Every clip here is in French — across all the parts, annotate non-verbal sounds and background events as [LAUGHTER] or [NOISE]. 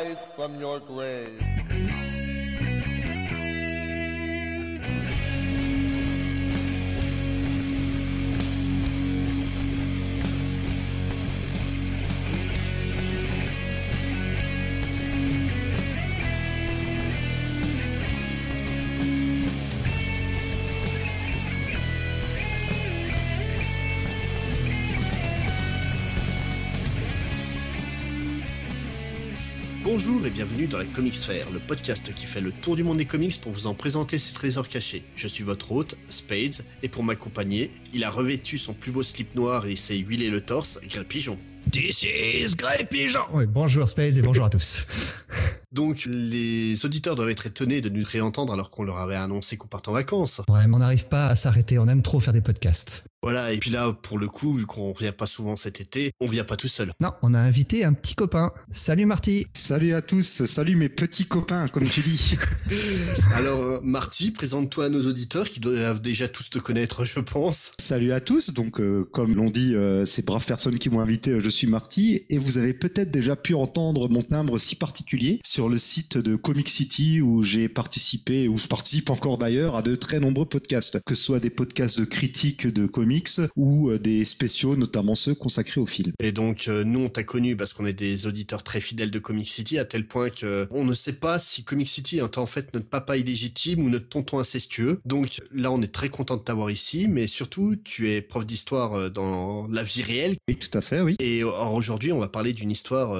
rise from your grave. Bonjour et bienvenue dans la Comics Fair, le podcast qui fait le tour du monde des comics pour vous en présenter ses trésors cachés. Je suis votre hôte, Spades, et pour m'accompagner, il a revêtu son plus beau slip noir et s'est huilé le torse, Grey Pigeon. This is Grey Pigeon bonjour Spades et bonjour à tous. Donc les auditeurs doivent être étonnés de nous réentendre alors qu'on leur avait annoncé qu'on part en vacances. Ouais, mais on n'arrive pas à s'arrêter, on aime trop faire des podcasts. Voilà, et puis là, pour le coup, vu qu'on vient pas souvent cet été, on vient pas tout seul. Non, on a invité un petit copain. Salut Marty Salut à tous, salut mes petits copains, comme tu dis. [LAUGHS] Alors, euh, Marty, présente-toi à nos auditeurs qui doivent déjà tous te connaître, je pense. salut à tous, donc euh, comme l'ont dit euh, ces braves personnes qui m'ont invité, euh, je suis Marty, et vous avez peut-être déjà pu entendre mon timbre si particulier sur le site de Comic City où j'ai participé, où je participe encore d'ailleurs, à de très nombreux podcasts, que ce soit des podcasts de critiques de comics ou euh, des spéciaux, notamment ceux consacrés au film. Et donc, euh, nous, on t'a connu parce qu'on est des auditeurs très fidèles de Comic City, à tel point que on ne sait pas si Comic City est en fait notre papa illégitime ou notre tonton incestueux. Donc là, on est très content de t'avoir ici, mais surtout, tu es prof d'histoire euh, dans la vie réelle. Oui, tout à fait, oui. Et alors, aujourd'hui, on va parler d'une histoire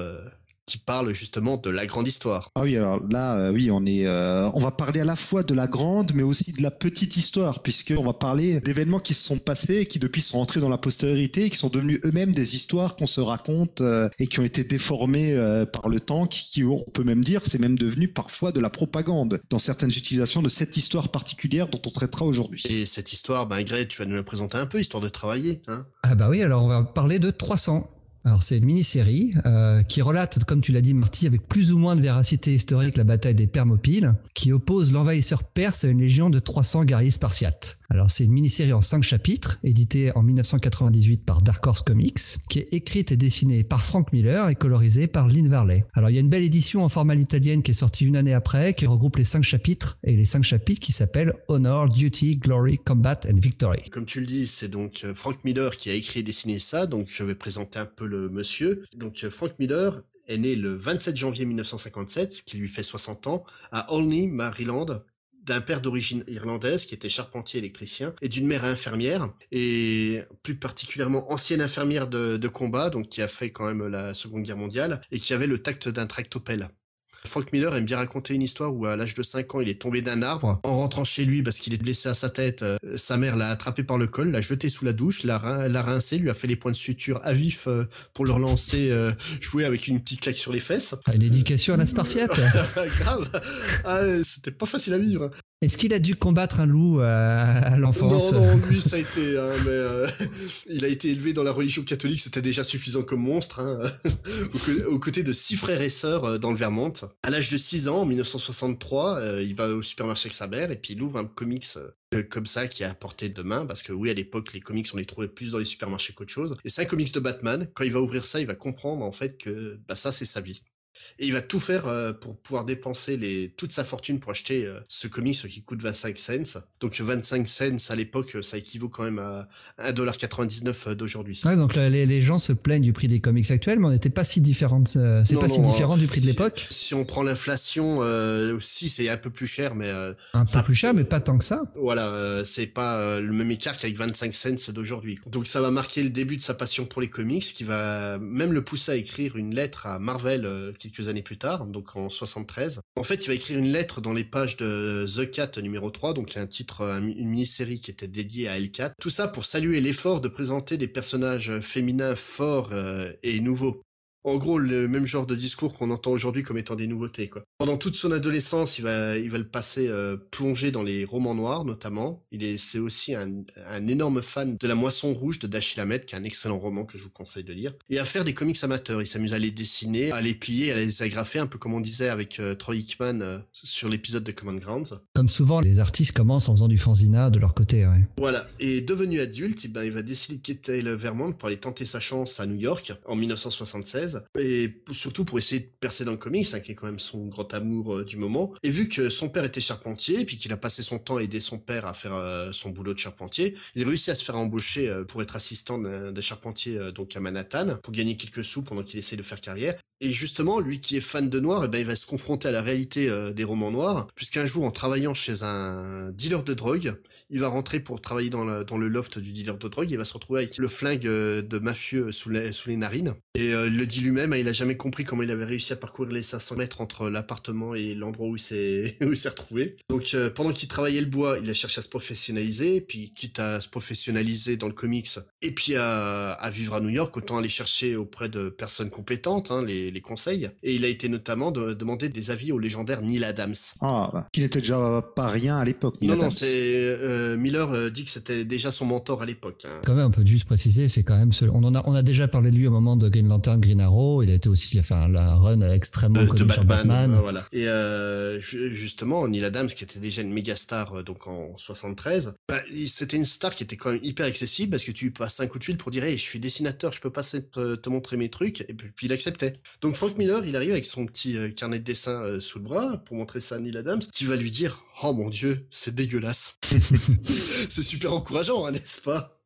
qui parle justement de la grande histoire. Ah oui, alors là, euh, oui, on est, euh, on va parler à la fois de la grande, mais aussi de la petite histoire, puisque on va parler d'événements qui se sont passés, et qui depuis sont entrés dans la postérité, et qui sont devenus eux-mêmes des histoires qu'on se raconte euh, et qui ont été déformées euh, par le temps, qui, qui, on peut même dire, c'est même devenu parfois de la propagande dans certaines utilisations de cette histoire particulière dont on traitera aujourd'hui. Et cette histoire, ben tu vas nous la présenter un peu, histoire de travailler, hein Ah bah oui, alors on va parler de 300. Alors c'est une mini-série euh, qui relate, comme tu l'as dit Marty, avec plus ou moins de véracité historique la bataille des Permopiles, qui oppose l'envahisseur perse à une légion de 300 guerriers spartiates. Alors c'est une mini-série en 5 chapitres, éditée en 1998 par Dark Horse Comics, qui est écrite et dessinée par Frank Miller et colorisée par Lynn Varley. Alors il y a une belle édition en format italienne qui est sortie une année après, qui regroupe les 5 chapitres, et les 5 chapitres qui s'appellent Honor, Duty, Glory, Combat and Victory. Comme tu le dis, c'est donc euh, Frank Miller qui a écrit et dessiné ça, donc je vais présenter un peu le monsieur. Donc euh, Frank Miller est né le 27 janvier 1957, ce qui lui fait 60 ans, à Olney, Maryland, d'un père d'origine irlandaise qui était charpentier électricien et d'une mère infirmière et plus particulièrement ancienne infirmière de, combat donc qui a fait quand même la seconde guerre mondiale et qui avait le tact d'un tractopelle. Frank Miller aime bien raconter une histoire où à l'âge de 5 ans il est tombé d'un arbre. En rentrant chez lui parce qu'il est blessé à sa tête, euh, sa mère l'a attrapé par le col, l'a jeté sous la douche, l'a rin- l'a rincé, lui a fait les points de suture à vif euh, pour le relancer euh, jouer avec une petite claque sur les fesses. Ah, Une éducation à la spartiate [LAUGHS] Grave. Ah, c'était pas facile à vivre. Est-ce qu'il a dû combattre un loup euh, à Non, l'enfance non, lui ça a été, hein, mais euh, [LAUGHS] il a été élevé dans la religion catholique, c'était déjà suffisant comme monstre, hein, [LAUGHS] aux côtés de six frères et sœurs euh, dans le Vermont. À l'âge de 6 ans, en 1963, euh, il va au supermarché avec sa mère et puis il ouvre un comics euh, comme ça qui est à portée de main, parce que oui, à l'époque, les comics, on les trouvait plus dans les supermarchés qu'autre chose. Et c'est un comics de Batman. Quand il va ouvrir ça, il va comprendre en fait que bah, ça, c'est sa vie. Et il va tout faire euh, pour pouvoir dépenser les, toute sa fortune pour acheter euh, ce comics qui coûte 25 cents. Donc 25 cents à l'époque, ça équivaut quand même à 1,99$ d'aujourd'hui. Ouais, donc les, les gens se plaignent du prix des comics actuels, mais on n'était pas si différente. euh, C'est Non, pas si différent hein, du prix de l'époque. Si on prend l'inflation, euh, aussi c'est un peu plus cher, mais euh, Un peu plus cher, mais pas tant que ça. voilà, euh, c'est pas euh, le même écart qu'avec 25 cents d'aujourd'hui. Donc ça va marquer le début de sa passion pour les comics, qui va même le pousser à écrire une lettre à Marvel euh, années plus tard, donc en 73. En fait, il va écrire une lettre dans les pages de The Cat numéro 3, donc un titre, un- une mini-série qui était dédiée à L4. Tout ça pour saluer l'effort de présenter des personnages féminins forts euh, et nouveaux. En gros, le même genre de discours qu'on entend aujourd'hui comme étant des nouveautés, quoi. Pendant toute son adolescence, il va, il va le passer euh, plongé dans les romans noirs, notamment. Il est, c'est aussi un, un énorme fan de La Moisson Rouge de Dashiell Hammett, qui est un excellent roman que je vous conseille de lire. Et à faire des comics amateurs. Il s'amuse à les dessiner, à les plier, à les agrafer, un peu comme on disait avec euh, Troy Hickman euh, sur l'épisode de Common Grounds. Comme souvent, les artistes commencent en faisant du fanzina de leur côté. Ouais. Voilà. Et devenu adulte, eh ben, il va décider de quitter le Vermont pour aller tenter sa chance à New York en 1976. 73, et surtout pour essayer de percer dans le comics, hein, qui est quand même son grand amour euh, du moment. Et vu que son père était charpentier, puis qu'il a passé son temps à aider son père à faire euh, son boulot de charpentier, il réussit à se faire embaucher euh, pour être assistant d'un charpentier donc à Manhattan, pour gagner quelques sous pendant qu'il essaie de faire carrière. Et justement, lui qui est fan de noir, eh ben, il va se confronter à la réalité des romans noirs, puisqu'un jour, en travaillant chez un dealer de drogue, il va rentrer pour travailler dans, dans le loft du dealer de drogue, il va se retrouver avec le flingue euh, de mafieux sous les, sous les narines. Et euh, il le dit lui-même, hein, il a jamais compris comment il avait réussi à parcourir les 500 mètres entre l'appartement et l'endroit où il s'est [LAUGHS] où il s'est retrouvé. Donc euh, pendant qu'il travaillait le bois, il a cherché à se professionnaliser, puis quitte à se professionnaliser dans le comics, et puis à, à vivre à New York, autant aller chercher auprès de personnes compétentes hein, les, les conseils. Et il a été notamment de, demander des avis au légendaire Neil Adams. Ah, bah, qui n'était déjà pas rien à l'époque. Non, non, c'est euh, Miller euh, dit que c'était déjà son mentor à l'époque. Hein. Quand même, on peut juste préciser, c'est quand même, on en a, on a déjà parlé de lui au moment de Green Lantern, Green Arrow. Il a été aussi, il a fait un, run extrêmement connu Batman, sur Batman. voilà. Et euh, justement, Neil Adams, qui était déjà une méga star donc en 73, bah, c'était une star qui était quand même hyper accessible parce que tu passes un coup de fil pour dire, hey, je suis dessinateur, je peux passer te, te montrer mes trucs, et puis, il acceptait. Donc Frank Miller, il arrive avec son petit carnet de dessin sous le bras pour montrer ça à Neil Adams, qui va lui dire, oh mon dieu, c'est dégueulasse. [LAUGHS] c'est super encourageant, hein, n'est-ce pas?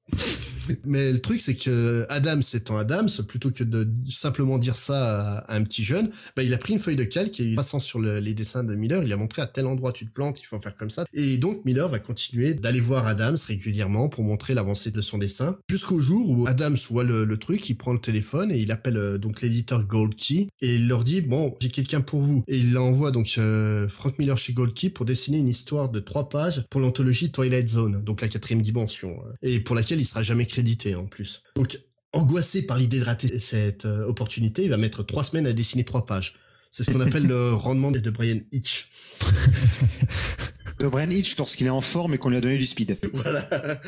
Mais le truc, c'est que Adams étant Adams, plutôt que de simplement dire ça à, un petit jeune, bah, il a pris une feuille de calque et passant sur les dessins de Miller, il a montré à tel endroit tu te plantes, il faut faire comme ça. Et donc Miller va continuer d'aller voir Adams régulièrement pour montrer l'avancée de son dessin, jusqu'au jour où Adams voit le, truc, il prend le téléphone et il appelle euh, donc l'éditeur Gold Key et il leur dit bon, j'ai quelqu'un pour vous. Et il envoie donc euh, Frank Miller chez Gold Key pour dessiner une histoire de trois pages pour l'anthologie Twilight Zone, donc la quatrième dimension, euh, et pour laquelle il sera jamais crédité en plus. Donc, angoissé par l'idée de rater cette euh, opportunité, il va mettre trois semaines à dessiner trois pages. C'est ce qu'on [LAUGHS] appelle le rendement de Brian Hitch. de Brian Hitch lorsqu'il est en forme et qu'on lui a donné du speed. Voilà.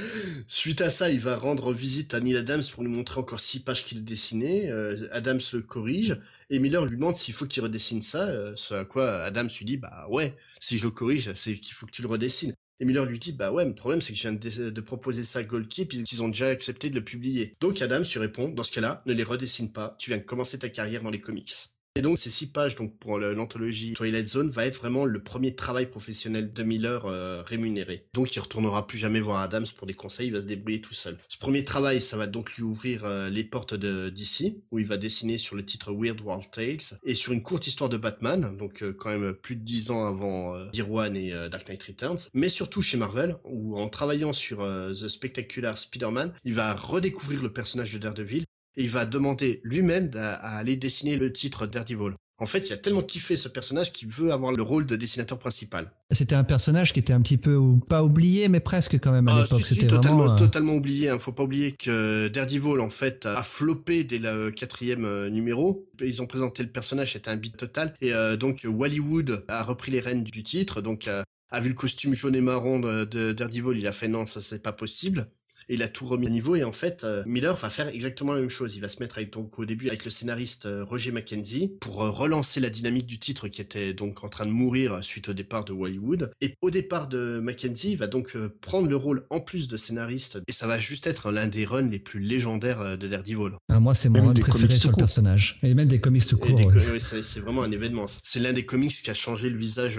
Suite à ça, il va rendre visite à Neil Adams pour lui montrer encore six pages qu'il dessinait. Euh, Adams le corrige et Miller lui demande s'il faut qu'il redessine ça. Euh, ce à quoi Adams lui dit bah ouais, si je le corrige, c'est qu'il faut que tu le redessines. Et Miller lui dit, bah ouais, le problème c'est que je viens de, proposer ça à Gold Key, puis qu'ils ont déjà accepté de le publier. Donc Adam lui répond, dans ce cas-là, ne les redessine pas, tu viens de commencer ta carrière dans les comics. Et donc ces six pages donc pour l'anthologie Twilight Zone va être vraiment le premier travail professionnel de Miller euh, rémunéré. Donc il retournera plus jamais voir Adams pour des conseils, il va se débrouiller tout seul. Ce premier travail, ça va donc lui ouvrir euh, les portes de DC, où il va dessiner sur le titre Weird World Tales et sur une courte histoire de Batman, donc euh, quand même plus de dix ans avant Year One et Dark Knight Returns, mais surtout chez Marvel, où en travaillant sur The Spectacular Spider-Man, il va redécouvrir le personnage de Daredevil et il va demander lui-même à, aller dessiner le titre Daredevil. En fait, il a tellement kiffé ce personnage qu'il veut avoir le rôle de dessinateur principal. C'était un personnage qui était un petit peu pas oublié, mais presque quand même à ah, l'époque. C'était totalement, euh, totalement oublié. Hein. Faut pas oublier que Daredevil en fait a floppé dès le quatrième euh, numéro. Ils ont présenté le personnage, c'était un beat total. Et euh, donc Wallywood a repris les rênes du titre, donc a vu le costume jaune et marron de, de Daredevil, il a fait non, ça c'est pas possible et il a tout remis à niveau et en fait euh, Miller va faire exactement la même chose. Il va se mettre avec donc au début avec le scénariste euh, Roger Mackenzie pour euh, relancer la dynamique du titre qui était donc en train de mourir suite au départ de Hollywood. Et au départ de Mackenzie, il va donc prendre le rôle en plus de scénariste et ça va juste être l'un des runs les plus légendaires de Daredevil. Ah, moi c'est mon run préféré sur le personnage et même des comics tout court. Ouais. c'est vraiment un événement. C'est l'un des comics qui a changé le visage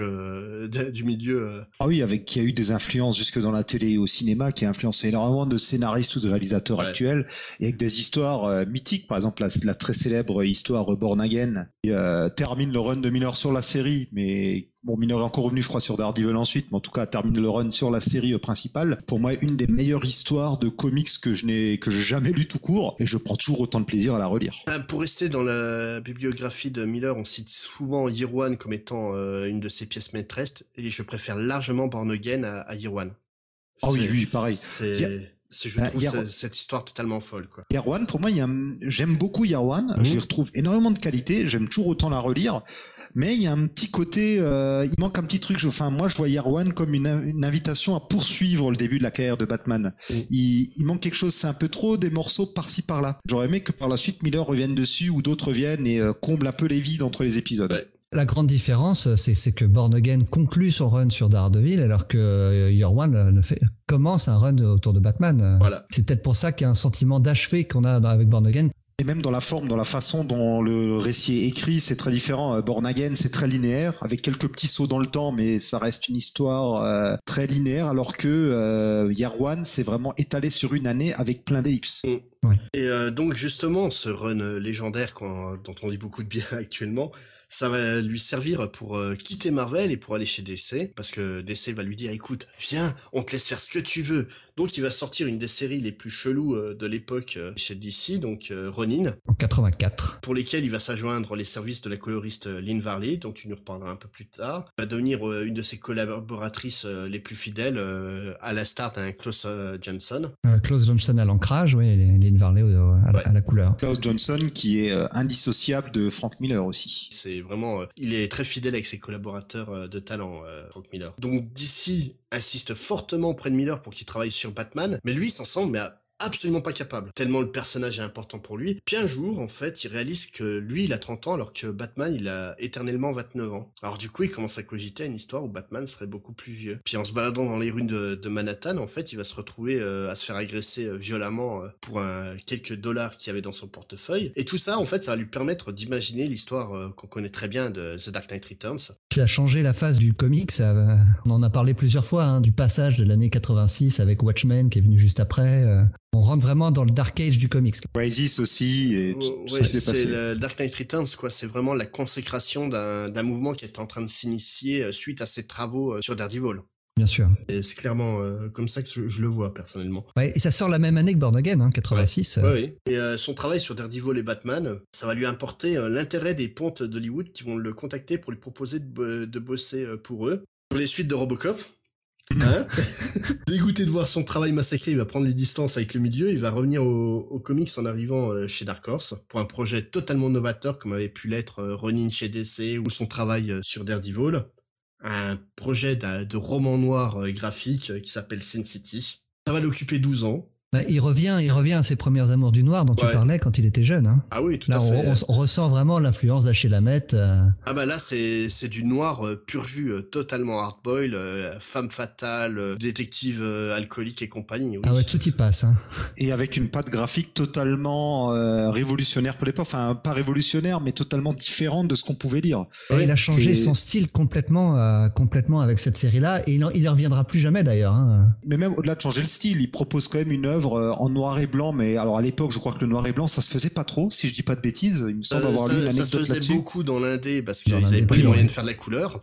du milieu. Ah oui, avec qui a eu des influences jusque dans la télé et au cinéma, qui a influencé énormément de scénaristes ou de réalisateurs actuels et avec des histoires euh, mythiques. Par exemple, la, très célèbre histoire Born Again qui euh, termine le run de Miller sur la série, mais bon, Miller est encore revenu, je crois, sur Daredevil ensuite, mais en tout cas termine le run sur la série euh, principale. Pour moi, une des meilleures histoires de comics que je n'ai que j'ai jamais lu tout court et je prends toujours autant de plaisir à la relire. Pour rester dans la bibliographie de Miller, on cite souvent Year One comme étant une de ses pièces maîtresses et je préfère largement Born Again à, à Year One. Ah oui, oui, pareil. C'est c'est je bah, trouve cette histoire totalement folle quoi. Yarwan, pour moi, j'aime beaucoup Yarwan. Mhm. J'y retrouve énormément de qualité. J'aime toujours autant la relire. Mais il y a un petit côté, euh, il manque un petit truc. Enfin, moi, je vois Yarwan comme une, invitation à poursuivre le début de la carrière de Batman. Mhm. Il, manque quelque chose. C'est un peu trop des morceaux par-ci par-là. J'aurais aimé que par la suite Miller revienne dessus ou d'autres viennent et euh, comble un peu les vides entre les épisodes. La grande différence, c'est que Born Again conclut son run sur Daredevil, alors que euh, Year One euh, fait, commence un run autour de Batman. Voilà. C'est peut-être pour ça qu'il y a un sentiment d'achevé qu'on a avec Born Again Et même dans la forme, dans la façon dont le récit est écrit, c'est très différent. Euh, Born Again, c'est très linéaire, avec quelques petits sauts dans le temps, mais ça reste une histoire euh, très linéaire, alors que euh, Year One, c'est vraiment étalé sur une année avec plein d'ellipses. Et euh, donc justement, ce run légendaire dont on dit beaucoup de bien [LAUGHS] actuellement, ça va lui servir pour euh, quitter Marvel et pour aller chez DC, parce que DC va lui dire, écoute, viens, on te laisse faire ce que tu veux. Donc il va sortir une des séries les plus cheloues euh, de l'époque euh, chez DC, donc euh, Ronin, En 84. pour lesquels il va s'ajoindre les services de la coloriste Lynn Varley, dont tu nous reparleras un peu plus tard. Il va devenir euh, une de ses collaboratrices euh, les plus fidèles, euh, à la star d'un Klaus euh, Johnson. Euh, Klaus Johnson à l'ancrage, oui, Lynn Varley à, Ouais. à la couleur. Klaus Johnson, qui est euh, indissociable de Frank Miller aussi. C'est vraiment, euh, il est très fidèle avec ses collaborateurs euh, de talent, euh, Frank Miller. Donc DC insiste fortement auprès de Miller pour qu'il travaille sur Batman, mais lui s'en semble mais absolument pas capable, tellement le personnage est important pour lui. Puis un jour, en fait, il réalise que lui, il a 30 ans, alors que Batman, il a éternellement 29 ans. Alors du coup, il commence à cogiter à une histoire où Batman serait beaucoup plus vieux. Puis en se baladant dans les rues de, Manhattan, en fait, il va se retrouver euh, à se faire agresser euh, violemment euh, pour un, quelques dollars qu'il avait dans son portefeuille. Et tout ça, en fait, ça va lui permettre d'imaginer l'histoire qu'on connaît très bien de The Dark Knight Returns. Qui a changé la face du comics. ça va- on en a parlé plusieurs fois, hein, du passage de l'année 86 avec Watchmen qui est venu juste après. euh, on rentre vraiment dans le dark age du comics. Crisis aussi, et Ouais, s'est c'est le Dark Knight Returns, quoi. C'est vraiment la consécration d'un mouvement qui est en train de s'initier euh, suite à ses travaux euh, sur Daredevil. Bien sûr. Et c'est clairement euh, comme ça que je, je le vois personnellement. Ouais, et ça sort la même année que Born Again, hein, 86. Ouais, ouais. Et euh, son travail sur Daredevil et Batman, ça va lui importer euh, l'intérêt des pontes d'Hollywood qui vont le contacter pour lui proposer de, bo- de bosser euh, pour eux. Sur les suites de Robocop. [LAUGHS] Hein [LAUGHS] Dégoûté de voir son travail massacré, il va prendre les distances avec le milieu, il va revenir au, au comics en arrivant euh, chez Dark Horse pour un projet totalement novateur comme avait pu l'être euh, Ronin chez DC ou son travail euh, sur Daredevil. Un projet de roman noir euh, graphique euh, qui s'appelle Sin City. Ça va l'occuper 12 ans. Bah, il revient, il revient à ses premières amours du noir dont tu Ouais. parlais quand il était jeune. Hein. Ah oui, tout Là, à on, fait. on- on ressent vraiment l'influence d'Achille Lamette. euh, Ah bah là c'est c'est du noir euh, pur jus, euh, totalement hardboil, euh, femme fatale, euh, détective euh, alcoolique et compagnie. oui. Ah ouais, tout y passe. Hein. [LAUGHS] Et avec une patte graphique totalement euh, révolutionnaire pour l'époque. Enfin, pas révolutionnaire, mais totalement différente de ce qu'on pouvait lire. Et Ouais, il a changé son style complètement, euh, complètement avec cette série-là, et il en, il en reviendra plus jamais d'ailleurs. Hein. Mais même au-delà de changer le style, il propose quand même une œuvre euh, en noir et blanc. Mais alors à l'époque, je crois que le noir et blanc, ça se faisait pas trop, si je dis pas de bêtises. Il me semble Euh, avoir lu ça, une ça se faisait beaucoup dans l'indé parce qu'ils l'indé, avaient pas les moyens de faire de la couleur.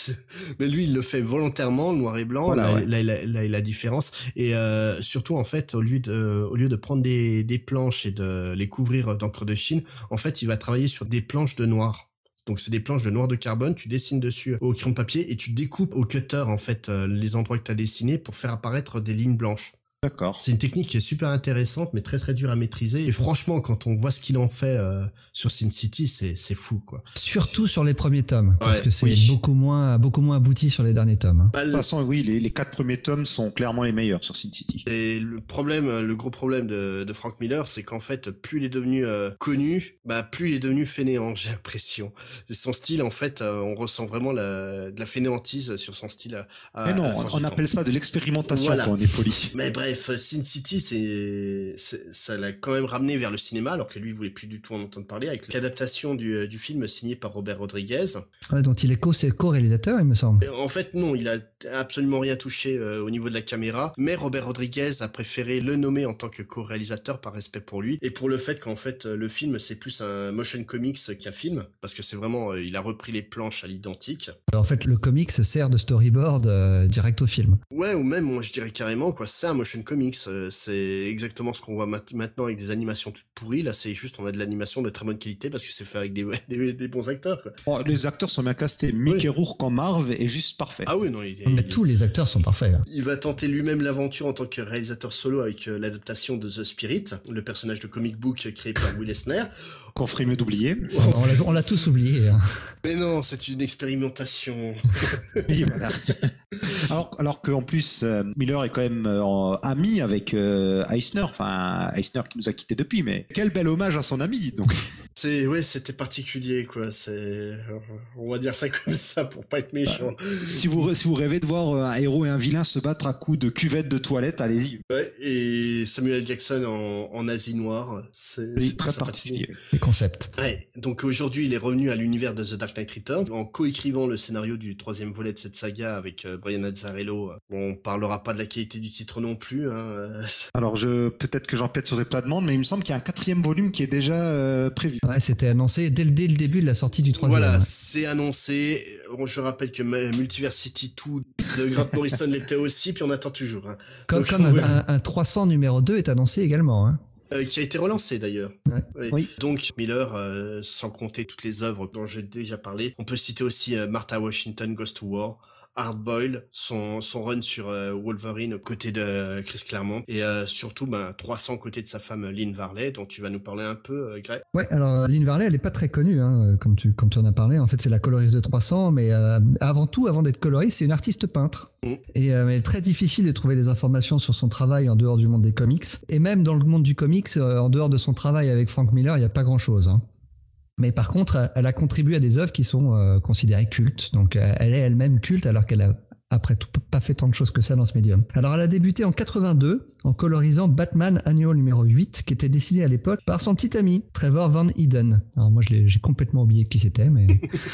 [LAUGHS] Mais lui, il le fait volontairement, le noir et blanc. Voilà, là, ouais. là, là, là, il a la différence. Et euh, surtout, en fait, au lieu de, au lieu de prendre des, des planches et de les couvrir d'encre de Chine, en fait, il va travailler sur des planches de noir. Donc c'est des planches de noir de carbone, tu dessines dessus au crayon de papier et tu découpes au cutter en fait les endroits que tu as dessinés pour faire apparaître des lignes blanches. D'accord. C'est une technique qui est super intéressante, mais très très dure à maîtriser. Et franchement, quand on voit ce qu'il en fait euh, sur Sin City, c'est c'est fou quoi. Surtout sur les premiers tomes, parce Ouais, que c'est oui. beaucoup moins, beaucoup moins abouti sur les derniers tomes. hein. Bah, De toute façon, oui, les, les quatre premiers tomes sont clairement les meilleurs sur Sin City. et le problème, le gros problème de, de Frank Miller, c'est qu'en fait, plus il est devenu euh, connu, bah plus il est devenu fainéant. [LAUGHS] J'ai l'impression. Son style, en fait, euh, on ressent vraiment la, de la fainéantise sur son style. À, à- Mais non, à on appelle ça de l'expérimentation Voilà. quand on est poli. Mais bref, Sin City, c'est, c'est- ça l'a quand même ramené vers le cinéma, alors que lui, il voulait plus du tout en entendre parler, avec l'adaptation du, euh, du film signé par Robert Rodriguez. Ouais, dont il est co- co-réalisateur, il me semble. En fait, non, il a absolument rien touché euh, au niveau de la caméra, mais Robert Rodriguez a préféré le nommer en tant que co-réalisateur par respect pour lui, et pour le fait qu'en fait, euh, le film, c'est plus un motion comics qu'un film, parce que c'est vraiment, euh, il a repris les planches à l'identique. En fait, le comics sert de storyboard euh, direct au film. Ouais, ou même, moi je dirais carrément, quoi, c'est un motion comics. euh, c'est exactement ce qu'on voit mat- maintenant avec des animations toutes pourries. Là, c'est juste, on a de l'animation de très bonne qualité parce que c'est fait avec des, [LAUGHS] des, des bons acteurs, quoi. Oh, les acteurs sont bien castés. Mickey Oui. Rourke en Marv est juste parfait. Ah oui, non, il, est- Mais il- tous les acteurs sont parfaits. hein. il va tenter lui-même l'aventure en tant que réalisateur solo avec euh, l'adaptation de The Spirit, le personnage de comic book créé par Will Eisner. Qu'on ferait mieux d'oublier. On l'a- tous oublié. hein. Mais non, c'est une expérimentation. [LAUGHS] Oui, voilà. [LAUGHS] alors, alors qu'en plus, euh, Miller est quand même euh, en- ami avec euh, Eisner, enfin Eisner qui nous a quitté depuis, mais quel bel hommage à son ami. Donc C'est ouais, c'était particulier quoi. C'est on va dire ça comme ça pour pas être méchant. si vous si vous rêvez de voir euh, un héros et un vilain se battre à coups de cuvette de toilette, allez-y. Ouais, et Samuel Jackson en, en Asie noire, c'est très particulier. Les concepts. Ouais, donc aujourd'hui il est revenu à l'univers de The Dark Knight Returns en coécrivant le scénario du troisième volet de cette saga avec euh, Brian Azzarello. Bon, on parlera pas de la qualité du titre non plus. Hein. euh, Alors je peut-être que j'empiète sur des plates-bandes, mais il me semble qu'il y a un quatrième volume qui est déjà euh, prévu. Ouais, c'était annoncé dès le, dès le début de la sortie du troisième. Voilà, Ouais. c'est annoncé. Bon, Je rappelle que Multiversity 2 de Grant Morrison [LAUGHS] l'était aussi, puis on attend toujours. hein. Comme, Donc, comme un, un- un 300 numéro 2 est annoncé également. Hein. Euh, qui a été relancé d'ailleurs. Ouais. Oui. Donc Miller, euh, sans compter toutes les œuvres dont j'ai déjà parlé, on peut citer aussi euh, Martha Washington Goes to War, Hardboil, son, son run sur euh, Wolverine aux côtés de euh, Chris Claremont, et euh, surtout ben, 300 aux côtés de sa femme Lynn Varley, dont tu vas nous parler un peu, euh, Greg. Ouais, alors Lynn Varley, elle est pas très connue, hein, comme tu comme tu en as parlé. En fait, c'est la coloriste de 300, mais euh, avant tout, avant d'être coloriste, c'est une artiste peintre. Mm. Et euh, mais très difficile de trouver des informations sur son travail en dehors du monde des comics. Et même dans le monde du comics, euh, en dehors de son travail avec Frank Miller, il y a pas grand chose. Hein. Mais par contre, elle a contribué à des œuvres qui sont euh, considérées cultes. Donc, elle est elle-même culte alors qu'elle a après tout pas fait tant de choses que ça dans ce médium. Alors elle a débuté en 82 en colorisant Batman Annual numéro 8 qui était dessiné à l'époque par son petit ami Trevor Van Eden. Alors moi j'ai complètement oublié qui c'était mais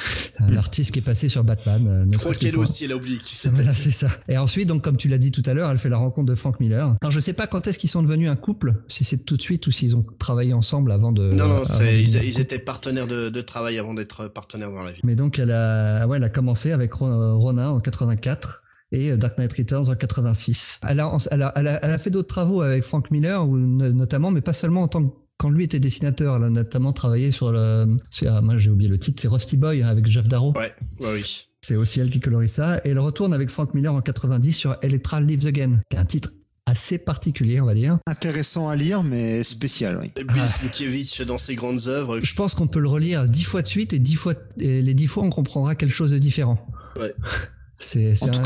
[LAUGHS] un artiste qui est passé sur Batman. euh, ne Je crois serait-ce que qu'elle pour- aussi, elle a oublié qui [LAUGHS] c'était. Voilà, c'est ça. Et ensuite, donc, comme tu l'as dit tout à l'heure, elle fait la rencontre de Frank Miller. Alors, je sais pas quand est-ce qu'ils sont devenus un couple, si c'est tout de suite ou s'ils ont travaillé ensemble avant de. Non, non, de ils, étaient partenaires de, de travail avant d'être partenaires dans la vie. Mais donc, elle a, ouais, elle a commencé avec Ro- Ronin en 84 et euh, Dark Knight Returns en 86. Elle a, elle a, elle a, elle a fait d'autres travaux avec Frank Miller, notamment, mais pas seulement en tant que quand lui était dessinateur, elle a notamment travaillé sur le, c'est- ah, moi j'ai oublié le titre, c'est Rusty Boy hein, avec Jeff Darrow. Ouais, ouais, oui. C'est aussi elle qui colorie ça. Et elle retourne avec Frank Miller en 90 sur Electra Lives Again, qui est un titre assez particulier, on va dire. Intéressant à lire, mais spécial. Oui. Bill Sienkiewicz dans ses grandes œuvres. Je pense qu'on peut le relire dix fois de suite et dix fois, et les dix fois on comprendra quelque chose de différent. Ouais. [LAUGHS] C'est, un-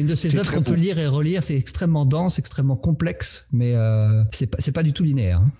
une de ces œuvres qu'on peut lire et relire. C'est extrêmement dense, extrêmement complexe, mais euh, c'est pas, c'est pas du tout linéaire. hein.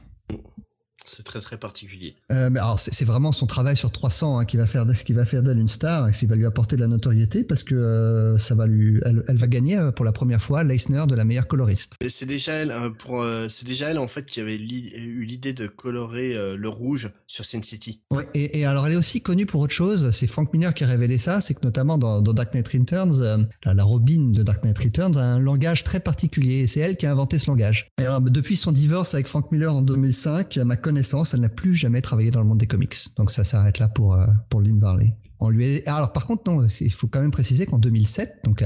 C'est très très particulier. Euh, mais alors c'est vraiment son travail sur 300 hein, qui va faire qui va faire d'elle une star et qui va lui apporter de la notoriété parce que euh, ça va lui elle, elle va gagner euh, pour la première fois l'Eisner de la meilleure coloriste. Et c'est déjà elle pour c'est déjà elle en fait qui avait li- eu l'idée de colorer le rouge sur Sin City. Ouais, et, et alors elle est aussi connue pour autre chose, c'est Frank Miller qui a révélé ça, c'est que notamment dans, dans Dark Knight Returns, euh, la, Robin de Dark Knight Returns a un langage très particulier et c'est elle qui a inventé ce langage. Et alors depuis son divorce avec Frank Miller en 2005, à ma connaissance, elle n'a plus jamais travaillé dans le monde des comics. Donc ça s'arrête là pour, euh, pour Lynn Varley. On lui. Alors par contre non, il faut quand même préciser qu'en 2007, donc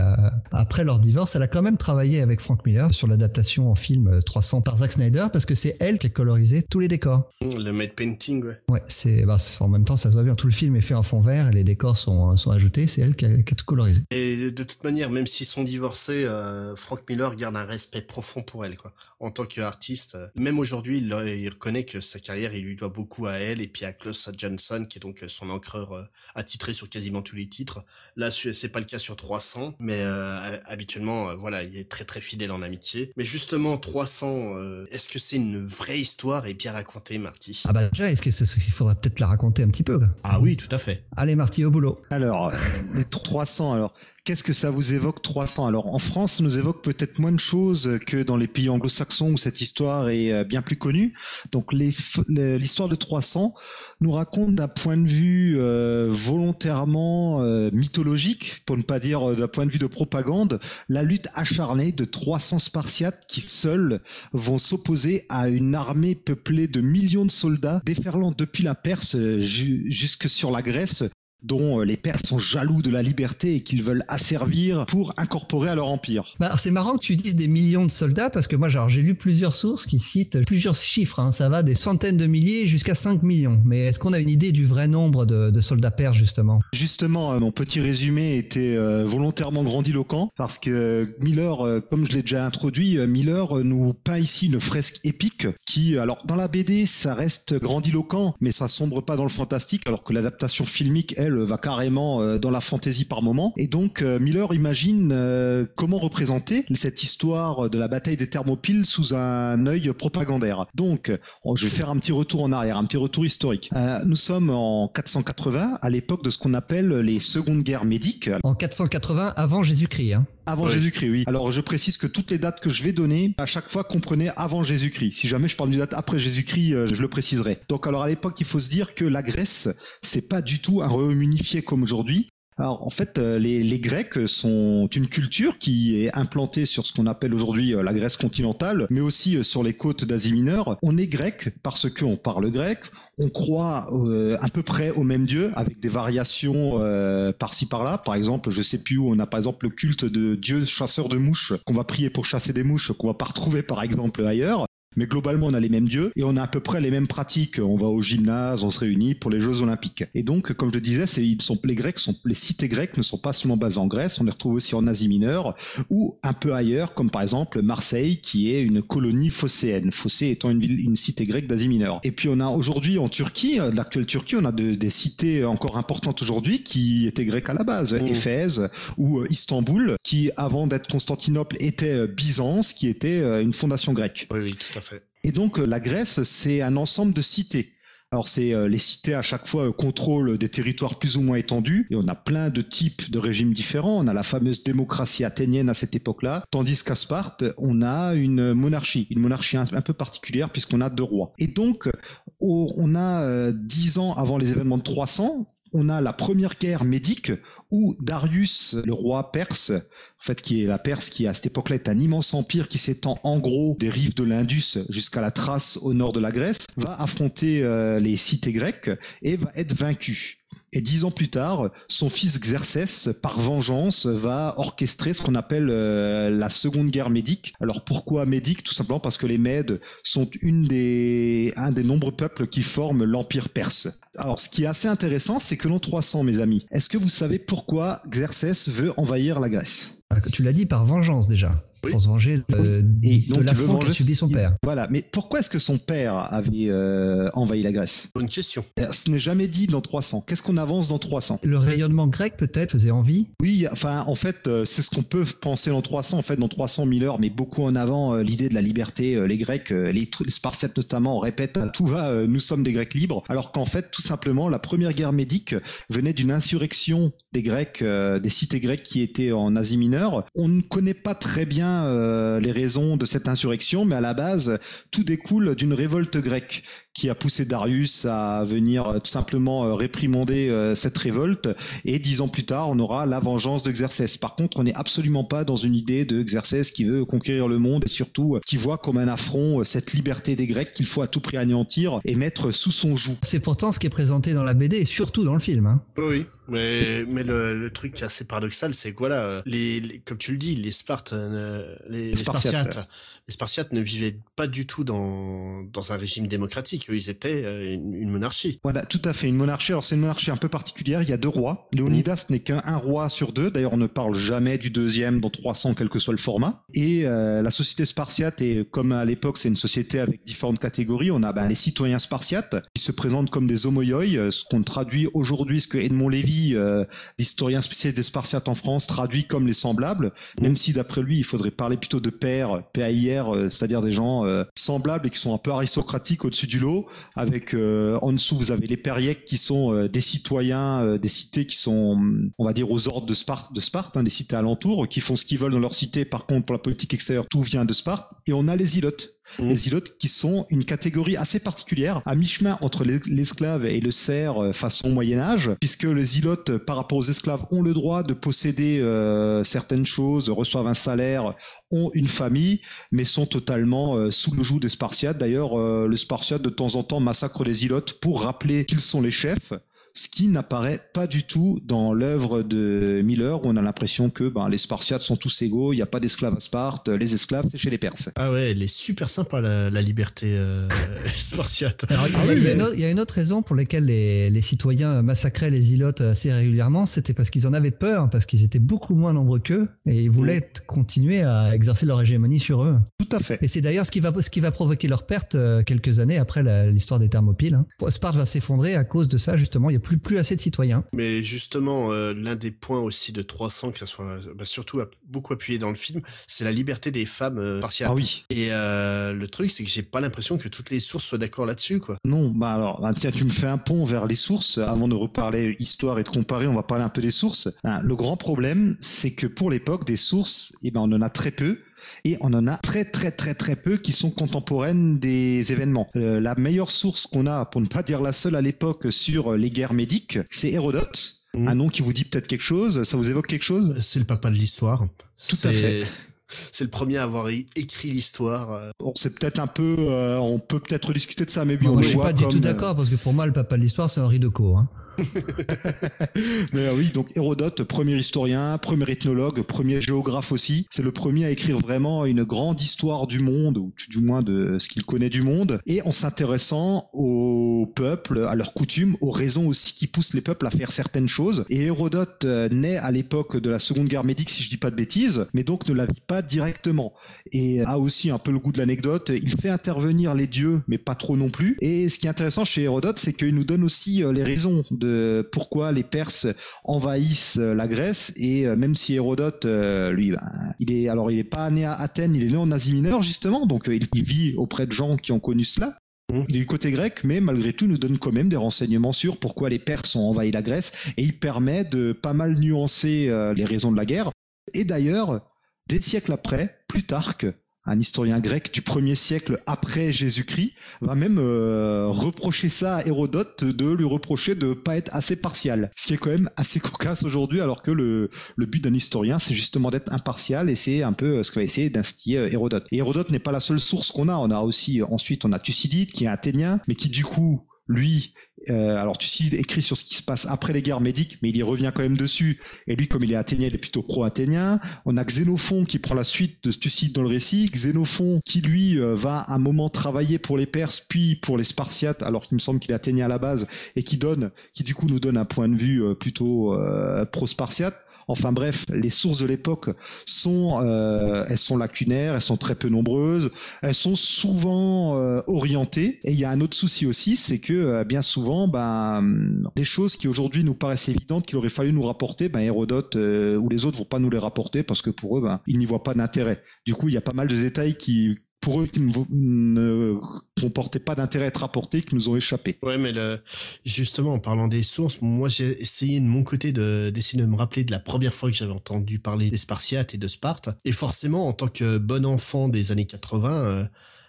après leur divorce, elle a quand même travaillé avec Frank Miller sur l'adaptation en film euh, 300 par Zack Snyder parce que c'est elle qui a colorisé tous les décors. Le matte painting, ouais. Ouais, c'est bah, c'est- en même temps ça se voit bien. Tout le film est fait en fond vert et les décors sont, sont ajoutés. C'est elle qui a, qui a tout colorisé. Et de toute manière, même s'ils sont divorcés, euh, Frank Miller garde un respect profond pour elle, quoi. En tant qu'artiste, euh, même aujourd'hui, il, il reconnaît que sa carrière, il lui doit beaucoup à elle et puis à Klaus Johnson, qui est donc euh, son encreur euh, attitré sur quasiment tous les titres. Là, ce- c'est pas le cas sur 300, mais euh, habituellement, euh, voilà, il est très très fidèle en amitié. Mais justement, 300, euh, est-ce que c'est une vraie histoire et bien racontée, Marty? Ah bah déjà, est-ce que c'est- il faudrait peut-être la raconter un petit peu quoi. Ah oui, tout à fait. Allez Marty au boulot. Alors, euh, les 300, alors, qu'est-ce que ça vous évoque 300 Alors, en France, ça nous évoque peut-être moins de choses que dans les pays anglo-saxons où cette histoire est euh, bien plus connue. Donc, l'histoire de 300 nous raconte d'un point de vue euh, volontairement euh, mythologique, pour ne pas dire d'un point de vue de propagande, la lutte acharnée de 300 Spartiates qui seuls vont s'opposer à une armée peuplée de millions de soldats déferlant depuis la Perse ju- jusque sur la Grèce dont euh, les Perses sont jaloux de la liberté et qu'ils veulent asservir pour incorporer à leur empire. Bah, c'est marrant que tu dises des millions de soldats parce que moi j'ai lu plusieurs sources qui citent plusieurs chiffres. hein. Ça va des centaines de milliers jusqu'à 5 millions. Mais est-ce qu'on a une idée du vrai nombre de, de soldats perses justement? Justement, euh, mon petit résumé était euh, volontairement grandiloquent parce que Miller, comme je l'ai déjà introduit, Miller nous peint ici une fresque épique qui, alors dans la BD, ça reste grandiloquent, mais ça sombre pas dans le fantastique, alors que l'adaptation filmique, elle, Marvel va carrément dans la fantaisie par moment. Et donc Miller imagine comment représenter cette histoire de la bataille des Thermopyles sous un œil propagandaire. Donc, je vais faire un petit retour en arrière, un petit retour historique. nous sommes en 480, à l'époque de ce qu'on appelle les secondes guerres médiques. En 480 avant Jésus-Christ. Hein. Avant Jésus-Christ, oui. Alors je précise que toutes les dates que je vais donner, à chaque fois comprenez avant Jésus-Christ. Si jamais je parle d'une date après Jésus-Christ, euh, je le préciserai. Donc alors à l'époque, il faut se dire que la Grèce, c'est pas du tout un royaume unifié comme aujourd'hui. Alors en fait, euh, les, Grecs sont une culture qui est implantée sur ce qu'on appelle aujourd'hui euh, la Grèce continentale, mais aussi euh, sur les côtes d'Asie mineure. On est grec parce qu'on parle grec, on croit à peu près au même Dieu, avec des variations par-ci par-là. Par exemple, je sais plus où on a par exemple le culte de Dieu chasseur de mouches qu'on va prier pour chasser des mouches qu'on va pas retrouver par exemple ailleurs. Mais globalement, on a les mêmes dieux et on a à peu près les mêmes pratiques. On va au gymnase, on se réunit pour les Jeux Olympiques. Et donc, comme je disais, c'est, ils sont, les Grecs sont, les cités grecques ne sont pas seulement basées en Grèce, on les retrouve aussi en Asie mineure ou un peu ailleurs, comme par exemple Marseille, qui est une colonie phocéenne. Phocée étant une ville, une cité grecque d'Asie mineure. Et puis on a aujourd'hui en Turquie, euh, l'actuelle Turquie, on a des cités encore importantes aujourd'hui qui étaient grecques à la base. Mmh. Éphèse ou euh, Istanbul, qui avant d'être Constantinople était euh, Byzance, qui était une fondation grecque. Oui, oui, tout à et donc euh, la Grèce, c'est un ensemble de cités. Alors c'est euh, les cités à chaque fois euh, contrôlent des territoires plus ou moins étendus et on a plein de types de régimes différents. On a la fameuse démocratie athénienne à cette époque-là, tandis qu'à Sparte on a une monarchie, une monarchie un, peu particulière puisqu'on a deux rois. Et donc on a dix ans avant les événements de 300, on a la première guerre médique où Darius, le roi perse, en fait, qui est la Perse, qui à cette époque-là est un immense empire qui s'étend en gros des rives de l'Indus jusqu'à la Thrace au nord de la Grèce, va affronter euh, les cités grecques et va être vaincu. Et dix ans plus tard, son fils Xerxès, par vengeance, va orchestrer ce qu'on appelle euh, la seconde guerre médique. Alors pourquoi médique? Tout simplement parce que les Mèdes sont une des, un des nombreux peuples qui forment l'empire perse. Alors ce qui est assez intéressant, c'est que l'an 300, mes amis, est-ce que vous savez pourquoi Xerxès veut envahir la Grèce? Ah, Tu l'as dit par vengeance déjà pour se venger euh, de l'affront qu'a subi son père. Voilà, mais pourquoi est-ce que son père avait euh, envahi la Grèce? Bonne question. Euh, ce n'est jamais dit dans 300. Qu'est-ce qu'on avance dans 300 Le rayonnement grec peut-être faisait envie? Oui, enfin en fait c'est ce qu'on peut penser dans 300. En fait dans 300 Miller mais beaucoup en avant l'idée de la liberté. les Grecs, les, les, Spartiates notamment répètent tout va, nous sommes des Grecs libres. Alors qu'en fait tout simplement la première guerre médique venait d'une insurrection des Grecs, des cités grecques qui étaient en Asie mineure. On ne connaît pas très bien euh, les raisons de cette insurrection, mais à la base, tout découle d'une révolte grecque qui a poussé Darius à venir euh, tout simplement euh, réprimander cette révolte. Et dix ans plus tard, on aura la vengeance de. Par contre, on n'est absolument pas dans une idée de Xerxès qui veut conquérir le monde et surtout qui voit comme un affront cette liberté des Grecs qu'il faut à tout prix anéantir et mettre sous son joug. C'est pourtant ce qui est présenté dans la BD et surtout dans le film. Hein. Oui. Mais, mais le, le truc qui est assez paradoxal, c'est que voilà, les, comme tu le dis, les Spartes, euh, les, les, Spartiates, les Spartiates ne vivaient pas du tout dans, dans un régime démocratique. Ils étaient euh, une, monarchie. Voilà, tout à fait, une monarchie. Alors c'est une monarchie un peu particulière. Il y a deux rois. Léonidas n'est qu'un un roi sur deux. D'ailleurs, on ne parle jamais du deuxième dans 300, quel que soit le format. Et euh, la société spartiate est, comme à l'époque, c'est une société avec différentes catégories. On a ben, les citoyens spartiates qui se présentent comme des homoioi, ce qu'on traduit aujourd'hui, ce que Edmond Lévy euh, l'historien spécialiste des Spartiates en France, traduit comme les semblables, même si d'après lui, il faudrait parler plutôt de pairs, PAIR, euh, c'est-à-dire des gens euh, semblables et qui sont un peu aristocratiques au-dessus du lot. Avec en dessous, vous avez les périèques qui sont des citoyens, des cités qui sont, on va dire, aux ordres de Sparte, de Sparte hein, des cités alentours, qui font ce qu'ils veulent dans leur cité. Par contre, pour la politique extérieure, tout vient de Sparte. Et on a les ilotes Mmh. Les ilotes qui sont une catégorie assez particulière, à mi-chemin entre l'esclave et le cerf euh, façon Moyen Âge, puisque les ilotes, par rapport aux esclaves, ont le droit de posséder euh, certaines choses, reçoivent un salaire, ont une famille, mais sont totalement euh, sous le joug des Spartiates. D'ailleurs, le Spartiate de temps en temps massacre les ilotes pour rappeler qu'ils sont les chefs ce qui n'apparaît pas du tout dans l'œuvre de Miller où on a l'impression que ben, les Spartiates sont tous égaux, il n'y a pas d'esclaves à Sparte, les esclaves c'est chez les Perses. Ah ouais, elle est super sympa la, la liberté euh, [LAUGHS] spartiate. il, y a une autre, raison pour laquelle les, les citoyens massacraient les ilotes assez régulièrement, c'était parce qu'ils en avaient peur, parce qu'ils étaient beaucoup moins nombreux qu'eux et ils voulaient continuer à exercer leur hégémonie sur eux. Tout à fait. Et c'est d'ailleurs ce qui va ce qui va provoquer leur perte euh, quelques années après l'histoire des Thermopyles. Hein. Sparte va s'effondrer à cause de ça justement. Il y a plus plus assez de citoyens. Mais justement, euh, l'un des points aussi de 300, que ça soit bah, surtout beaucoup appuyé dans le film, c'est la liberté des femmes euh, spartiates. Ah oui. Et euh, le truc, c'est que j'ai pas l'impression que toutes les sources soient d'accord là-dessus, quoi. Non, bah alors, bah tiens, tu me fais un pont vers les sources. Avant de reparler histoire et de comparer, on va parler un peu des sources. Hein, le grand problème, c'est que pour l'époque, des sources, eh ben, on en a très peu. Et on en a très très très très peu qui sont contemporaines des événements. Euh, la meilleure source qu'on a, pour ne pas dire la seule à l'époque, sur les guerres médiques, c'est Hérodote. Mhm. Un nom qui vous dit peut-être quelque chose. Ça vous évoque quelque chose? C'est le papa de l'histoire. Tout à fait. [LAUGHS] C'est le premier à avoir écrit l'histoire. euh. Bon, C'est peut-être un peu, euh, on peut peut-être discuter de ça, mais Moi, on moi, je suis pas du tout d'accord parce que pour moi le papa de l'histoire c'est Henri Decaux. Hein. [LAUGHS] Mais oui, donc Hérodote, premier historien, premier ethnologue, premier géographe aussi. C'est le premier à écrire vraiment une grande histoire du monde, ou du moins de ce qu'il connaît du monde, et en s'intéressant aux peuples, à leurs coutumes, aux raisons aussi qui poussent les peuples à faire certaines choses. Et Hérodote euh, naît à l'époque de la Seconde Guerre médique, si je dis pas de bêtises, mais donc ne la vit pas directement. Et a aussi un peu le goût de l'anecdote. Il fait intervenir les dieux, mais pas trop non plus. Et ce qui est intéressant chez Hérodote, c'est qu'il nous donne aussi euh, les raisons de pourquoi les Perses envahissent euh, la Grèce. Et euh, même si Hérodote, euh, lui, ben, il est alors il est pas né à Athènes, il est né en Asie mineure justement, donc euh, il, vit auprès de gens qui ont connu cela. Mhm. Il est du côté grec, mais malgré tout, nous donne quand même des renseignements sur pourquoi les Perses ont envahi la Grèce, et il permet de pas mal nuancer euh, les raisons de la guerre. Et d'ailleurs, des siècles après, Plutarque, un historien grec du 1er siècle après Jésus-Christ, va même euh, reprocher ça à Hérodote de lui reprocher de pas être assez partial. Ce qui est quand même assez [LAUGHS] cocasse aujourd'hui, alors que le, but d'un historien, c'est justement d'être impartial, et c'est un peu ce que va essayer d'instiller euh, Hérodote. Et Hérodote n'est pas la seule source qu'on a. On a aussi, ensuite, on a Thucydide, qui est athénien, mais qui du coup, lui, euh, alors Thucydide écrit sur ce qui se passe après les guerres médiques, mais il y revient quand même dessus. Et lui, comme il est athénien, il est plutôt pro-athénien. On a Xénophon qui prend la suite de Thucydide dans le récit. Xénophon qui lui euh, va un moment travailler pour les Perses, puis pour les Spartiates, alors qu'il me semble qu'il est athénien à la base, et qui donne, qui du coup nous donne un point de vue euh, plutôt pro-Spartiate. Enfin bref, les sources de l'époque sont, euh, elles sont lacunaires, elles sont très peu nombreuses, elles sont souvent euh, orientées. Et il y a un autre souci aussi, c'est que euh, bien souvent, ben, des choses qui aujourd'hui nous paraissent évidentes, qu'il aurait fallu nous rapporter, ben, Hérodote ou les autres vont pas nous les rapporter parce que pour eux, ben, ils n'y voient pas d'intérêt. Du coup, il y a pas mal de détails qui, pour eux, qui ne, comportaient pas d'intérêt à être rapportés, qui nous ont échappé. Ouais, mais le, justement, en parlant des sources, moi j'ai essayé de mon côté de d'essayer de me rappeler de la première fois que j'avais entendu parler des Spartiates et de Sparte. Et forcément, en tant que bon enfant des années 80, euh,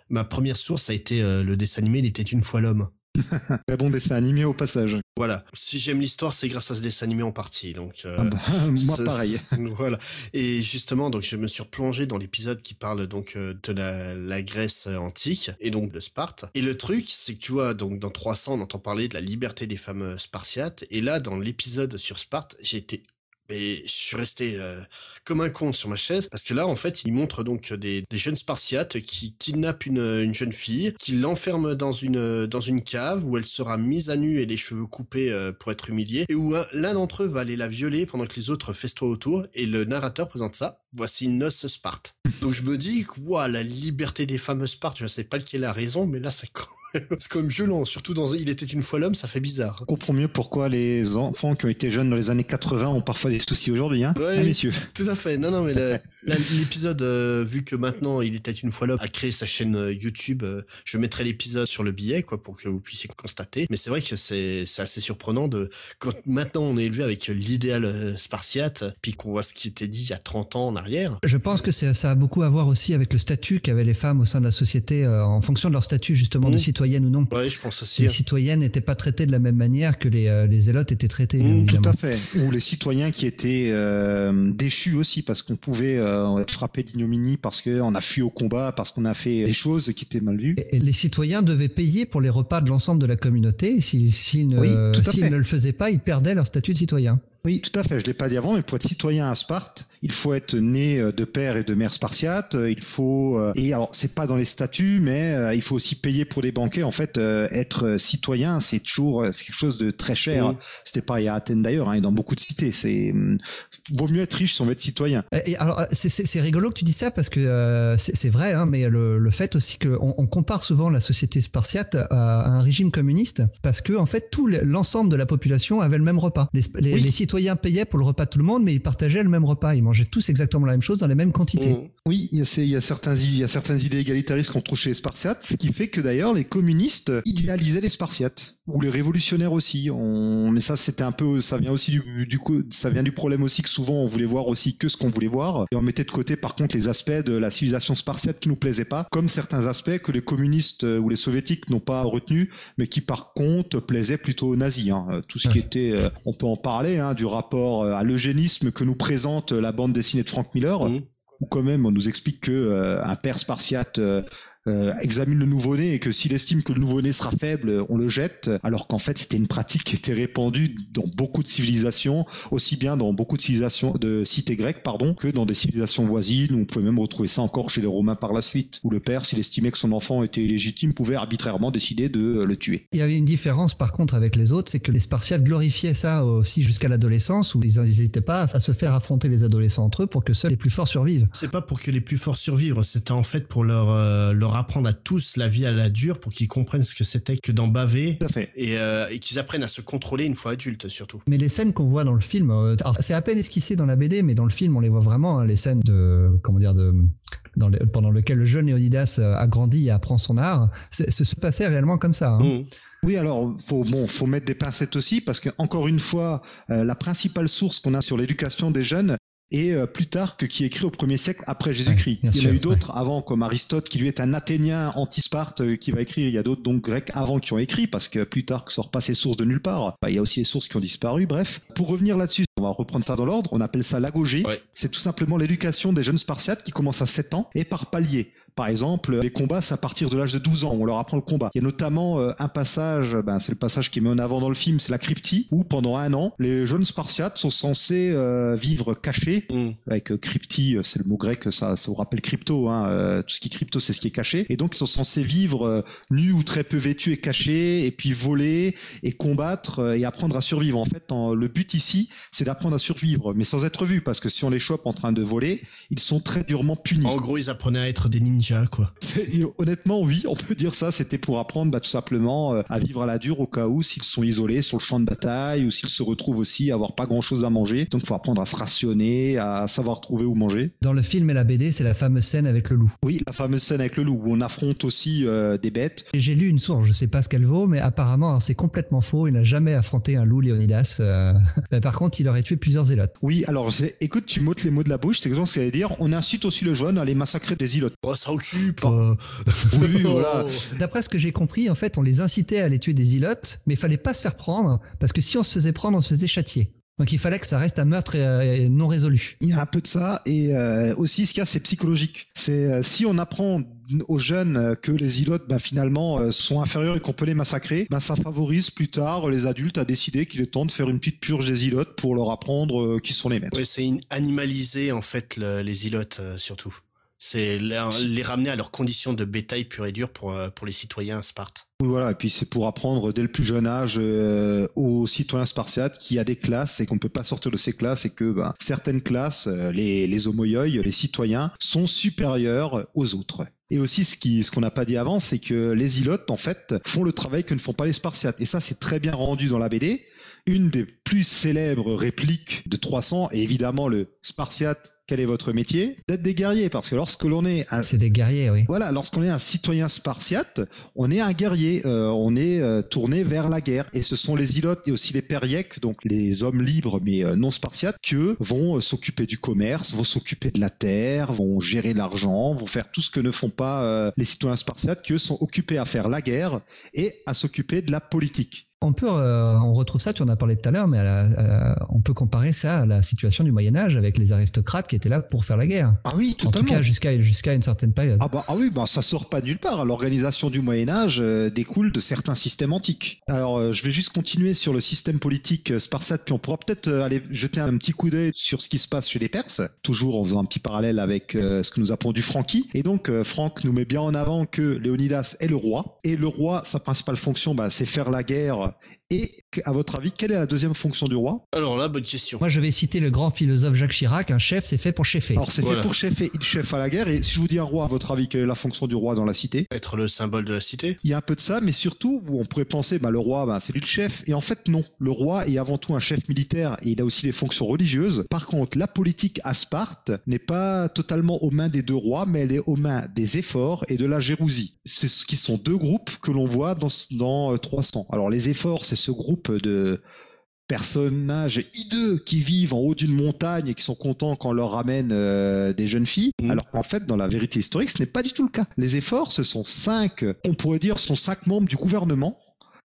ma première source a été euh, le dessin animé Il était une fois l'homme. [LAUGHS] Très bon dessin animé au passage. Voilà. Si j'aime l'histoire, c'est grâce à ce dessin animé en partie. Donc, euh, Ah bah, [LAUGHS] moi, ça, pareil. [LAUGHS] Voilà. Et justement, donc je me suis replongé dans l'épisode qui parle donc euh, de la, la Grèce antique et donc de Sparte. Et le truc, c'est que tu vois, donc dans 300, on entend parler de la liberté des femmes euh, spartiates. Et là, dans l'épisode sur Sparte, j'ai été mais je suis resté euh, comme un con sur ma chaise parce que là en fait il montre donc des, des jeunes spartiates qui kidnappent une, une jeune fille, qui l'enferment dans une dans une cave où elle sera mise à nu et les cheveux coupés euh, pour être humiliée et où un- l'un d'entre eux va aller la violer pendant que les autres festoient autour et le narrateur présente ça. Voici Noce Sparte. [LAUGHS] Donc je me dis ouah, la liberté des femmes Sparte, je sais pas lequel a raison mais là même- [LAUGHS] c'est quand même violent, surtout dans Il était une fois l'homme, ça fait bizarre. On comprend mieux pourquoi les enfants qui ont été jeunes dans les années 80 ont parfois des soucis aujourd'hui, hein, Ouais. hein, messieurs. Tout à fait. Non, non, mais l'épisode, euh, vu que maintenant il était une fois l'homme, a créé sa chaîne euh, YouTube, euh, je mettrai l'épisode sur le billet, quoi, pour que vous puissiez constater. Mais c'est vrai que c'est assez surprenant de quand maintenant on est élevé avec l'idéal spartiate, puis qu'on voit ce qui était dit il y a 30 ans en arrière. Je pense que ça a beaucoup à voir aussi avec le statut qu'avaient les femmes au sein de la société euh, en fonction de leur statut justement de Mhm. Ou non. Ouais, je pense aussi. Les hein. citoyennes n'étaient pas traitées de la même manière que les, euh, les zélotes étaient traités. bien Mm, tout à fait. Ou les citoyens qui étaient euh, déchus aussi parce qu'on pouvait euh, être frappé d'ignominie parce qu'on a fui au combat, parce qu'on a fait des choses qui étaient mal vues. Et- et les citoyens devaient payer pour les repas de l'ensemble de la communauté. et S'ils s'ils ne, Oui, ne le faisaient pas, ils perdaient leur statut de citoyen. Oui, tout à fait. Je l'ai pas dit avant, mais pour être citoyen à Sparte, il faut être né de père et de mère spartiate, il faut et alors c'est pas dans les statuts, mais il faut aussi payer pour les banquets. En fait, être citoyen, c'est toujours c'est quelque chose de très cher. C'était pas à Athènes d'ailleurs, hein, et dans beaucoup de cités. C'est hum, vaut mieux être riche sans être citoyen. Et alors c'est rigolo que tu dis ça parce que c'est vrai, hein, mais le, le, fait aussi qu'on on compare souvent la société spartiate à, un régime communiste parce que en fait tout l'ensemble de la population avait le même repas. Les, les, citoyens payaient pour le repas de tout le monde, mais ils partageaient le même repas. Ils mangeaient tous exactement la même chose dans les mêmes quantités. Mmh. Oui, il y, a, y, certaines idées égalitaristes qu'on trouve chez les Spartiates, ce qui fait que d'ailleurs les communistes idéalisaient les Spartiates ou les révolutionnaires aussi. On, mais ça, c'était un peu, ça vient aussi du, du coup, ça vient du problème aussi que souvent on voulait voir aussi que ce qu'on voulait voir et on mettait de côté par contre les aspects de la civilisation spartiate qui nous plaisaient pas, comme certains aspects que les communistes ou les soviétiques n'ont pas retenus, mais qui par contre plaisaient plutôt aux nazis. Hein. Tout ce qui était, euh, on peut en parler, hein, du rapport euh, à l'eugénisme que nous présente la bande dessinée de Frank Miller. Mmh. Où quand même on nous explique que euh, un père spartiate euh, examine le nouveau-né et que s'il estime que le nouveau-né sera faible, on le jette, alors qu'en fait c'était une pratique qui était répandue dans beaucoup de civilisations, aussi bien dans beaucoup de civilisations de cités grecques, pardon, que dans des civilisations voisines. On pouvait même retrouver ça encore chez les Romains par la suite, où le père, s'il estimait que son enfant était illégitime, pouvait arbitrairement décider de le tuer. Il y avait une différence par contre avec les autres, c'est que les Spartiates glorifiaient ça aussi jusqu'à l'adolescence, où ils n'hésitaient pas à se faire affronter les adolescents entre eux pour que seuls les plus forts survivent. C'est pas pour que les plus forts survivent, c'était en fait pour leur euh, leur apprendre à tous la vie à la dure pour qu'ils comprennent ce que c'était que d'en baver et, euh, et qu'ils apprennent à se contrôler une fois adultes surtout. Mais les scènes qu'on voit dans le film, euh, c'est à peine esquissé dans la BD, mais dans le film on les voit vraiment hein, les scènes de comment dire de dans pendant lequel le jeune Léonidas euh, a grandi et apprend son art, ce se passait réellement comme ça. Hein. Mmh. Oui, alors faut bon, faut mettre des pincettes aussi parce que encore une fois, la principale source qu'on a sur l'éducation des jeunes, et euh, Plutarque qui écrit au premier siècle après Jésus-Christ. il y en a eu d'autres avant, comme Aristote qui lui est un Athénien anti-Sparte euh, qui va écrire. Il y a d'autres donc grecs avant qui ont écrit parce que Plutarque sort pas ses sources de nulle part. il y a aussi des sources qui ont disparu. Bref, pour revenir là-dessus, on va reprendre ça dans l'ordre. On appelle ça l'agogée. C'est tout simplement l'éducation des jeunes Spartiates qui commence à 7 ans et par palier. Par exemple, les combats, c'est à partir de l'âge de 12 ans, on leur apprend le combat. Il y a notamment euh, un passage, ben, c'est le passage qui est mis en avant dans le film, c'est la cryptie, où pendant un an, les jeunes Spartiates sont censés euh, vivre cachés, mm. avec euh, cryptie, c'est le mot grec, ça, ça vous rappelle crypto, hein, tout ce qui est crypto, c'est ce qui est caché, et donc ils sont censés vivre nus ou très peu vêtus et cachés, et puis voler et combattre et apprendre à survivre. En fait, le but ici, c'est d'apprendre à survivre, mais sans être vus, parce que si on les chope en train de voler, ils sont très durement punis. En gros, ils apprenaient à être des ninjas quoi. Honnêtement, oui, on peut dire ça. C'était pour apprendre bah, tout simplement euh, à vivre à la dure au cas où s'ils sont isolés sur le champ de bataille ou s'ils se retrouvent aussi à avoir pas grand chose à manger. Donc, faut apprendre à se rationner, à savoir trouver où manger. Dans le film et la BD, c'est la fameuse scène avec le loup. Oui, la fameuse scène avec le loup où on affronte aussi euh, des bêtes. J'ai lu une source, je sais pas ce qu'elle vaut, mais apparemment c'est complètement faux. Il n'a jamais affronté un loup Léonidas. Euh. [LAUGHS] par contre, il aurait tué plusieurs zélotes. Oui, alors écoute, tu m'ôtes les mots de la bouche. C'est exactement ce qu'il allait dire. On incite aussi le jeune à aller massacrer des zélotes. Oh, ça occupe. Euh. Oui, [LAUGHS] voilà. D'après ce que j'ai compris, en fait, on les incitait à aller tuer des ilotes, mais il fallait pas se faire prendre, parce que si on se faisait prendre, on se faisait châtier. Donc il fallait que ça reste un meurtre euh, non résolu. Il y a un peu de ça et euh, aussi ce qu'il y a c'est psychologique. C'est si on apprend aux jeunes que les ilotes ben, finalement sont inférieurs et qu'on peut les massacrer, ben, ça favorise plus tard les adultes à décider qu'il est temps de faire une petite purge des ilotes pour leur apprendre qui sont les maîtres. Oui, c'est animaliser en fait les ilotes surtout. C'est les ramener à leurs conditions de bétail pur et dur pour, euh, pour les citoyens spartes. Oui, voilà, et puis c'est pour apprendre dès le plus jeune âge euh, aux citoyens spartiates qu'il y a des classes et qu'on ne peut pas sortir de ces classes et que ben, certaines classes, euh, les, les les citoyens, sont supérieurs aux autres. Et aussi, ce qui, ce qu'on n'a pas dit avant, c'est que les ilotes, en fait, font le travail que ne font pas les Spartiates. Et ça, c'est très bien rendu dans la BD. Une des plus célèbres répliques de 300 est évidemment le Spartiate quel est votre métier D'être des guerriers, parce que lorsque l'on est un... C'est des guerriers, oui. Voilà, lorsqu'on est un citoyen spartiate, on est un guerrier, euh, on est euh, tourné vers la guerre. Et ce sont les ilotes et aussi les périèques, donc les hommes libres mais euh, non spartiates, qui vont s'occuper du commerce, vont s'occuper de la terre, vont gérer l'argent, vont faire tout ce que ne font pas les citoyens spartiates, qui eux sont occupés à faire la guerre et à s'occuper de la politique. On peut, euh, on retrouve ça, tu en as parlé tout à l'heure, mais à la- à- on peut comparer ça à la situation du Moyen Âge avec les aristocrates qui étaient là pour faire la guerre. Ah oui, En tout totalement. cas, jusqu'à jusqu'à une certaine période. Ah bah ah oui, bah ça sort pas nulle part. L'organisation du Moyen Âge euh, découle de certains systèmes antiques. Alors euh, je vais juste continuer sur le système politique spartiate, puis on pourra peut-être aller jeter un petit coup d'œil sur ce qui se passe chez les Perses, toujours en faisant un petit parallèle avec ce que nous appelons du Franquis. Et donc Franck nous met bien en avant que Léonidas est le roi, et le roi, sa principale fonction, bah, c'est faire la guerre. Et à votre avis, quelle est la deuxième fonction du roi? Alors là, bonne question. Moi, je vais citer le grand philosophe Jacques Chirac. Un chef, c'est fait pour cheffer. Alors c'est Voilà. fait pour cheffer, il chef à la guerre. Et si je vous dis un roi, à votre avis, quelle est la fonction du roi dans la cité? Être le symbole de la cité. Il y a un peu de ça, mais surtout, on pourrait penser, bah, le roi, bah, c'est lui le chef. Et en fait, non. Le roi est avant tout un chef militaire et il a aussi des fonctions religieuses. Par contre, la politique à Sparte n'est pas totalement aux mains des deux rois, mais elle est aux mains des efforts et de la Gérousie. C'est ce qui sont deux groupes que l'on voit dans, dans euh, 300. Alors, les efforts, c'est ce groupe de personnages hideux qui vivent en haut d'une montagne et qui sont contents quand on leur ramène euh, des jeunes filles. Mhm. Alors qu'en fait, dans la vérité historique, ce n'est pas du tout le cas. Les efforts, ce sont cinq, on pourrait dire, sont cinq membres du gouvernement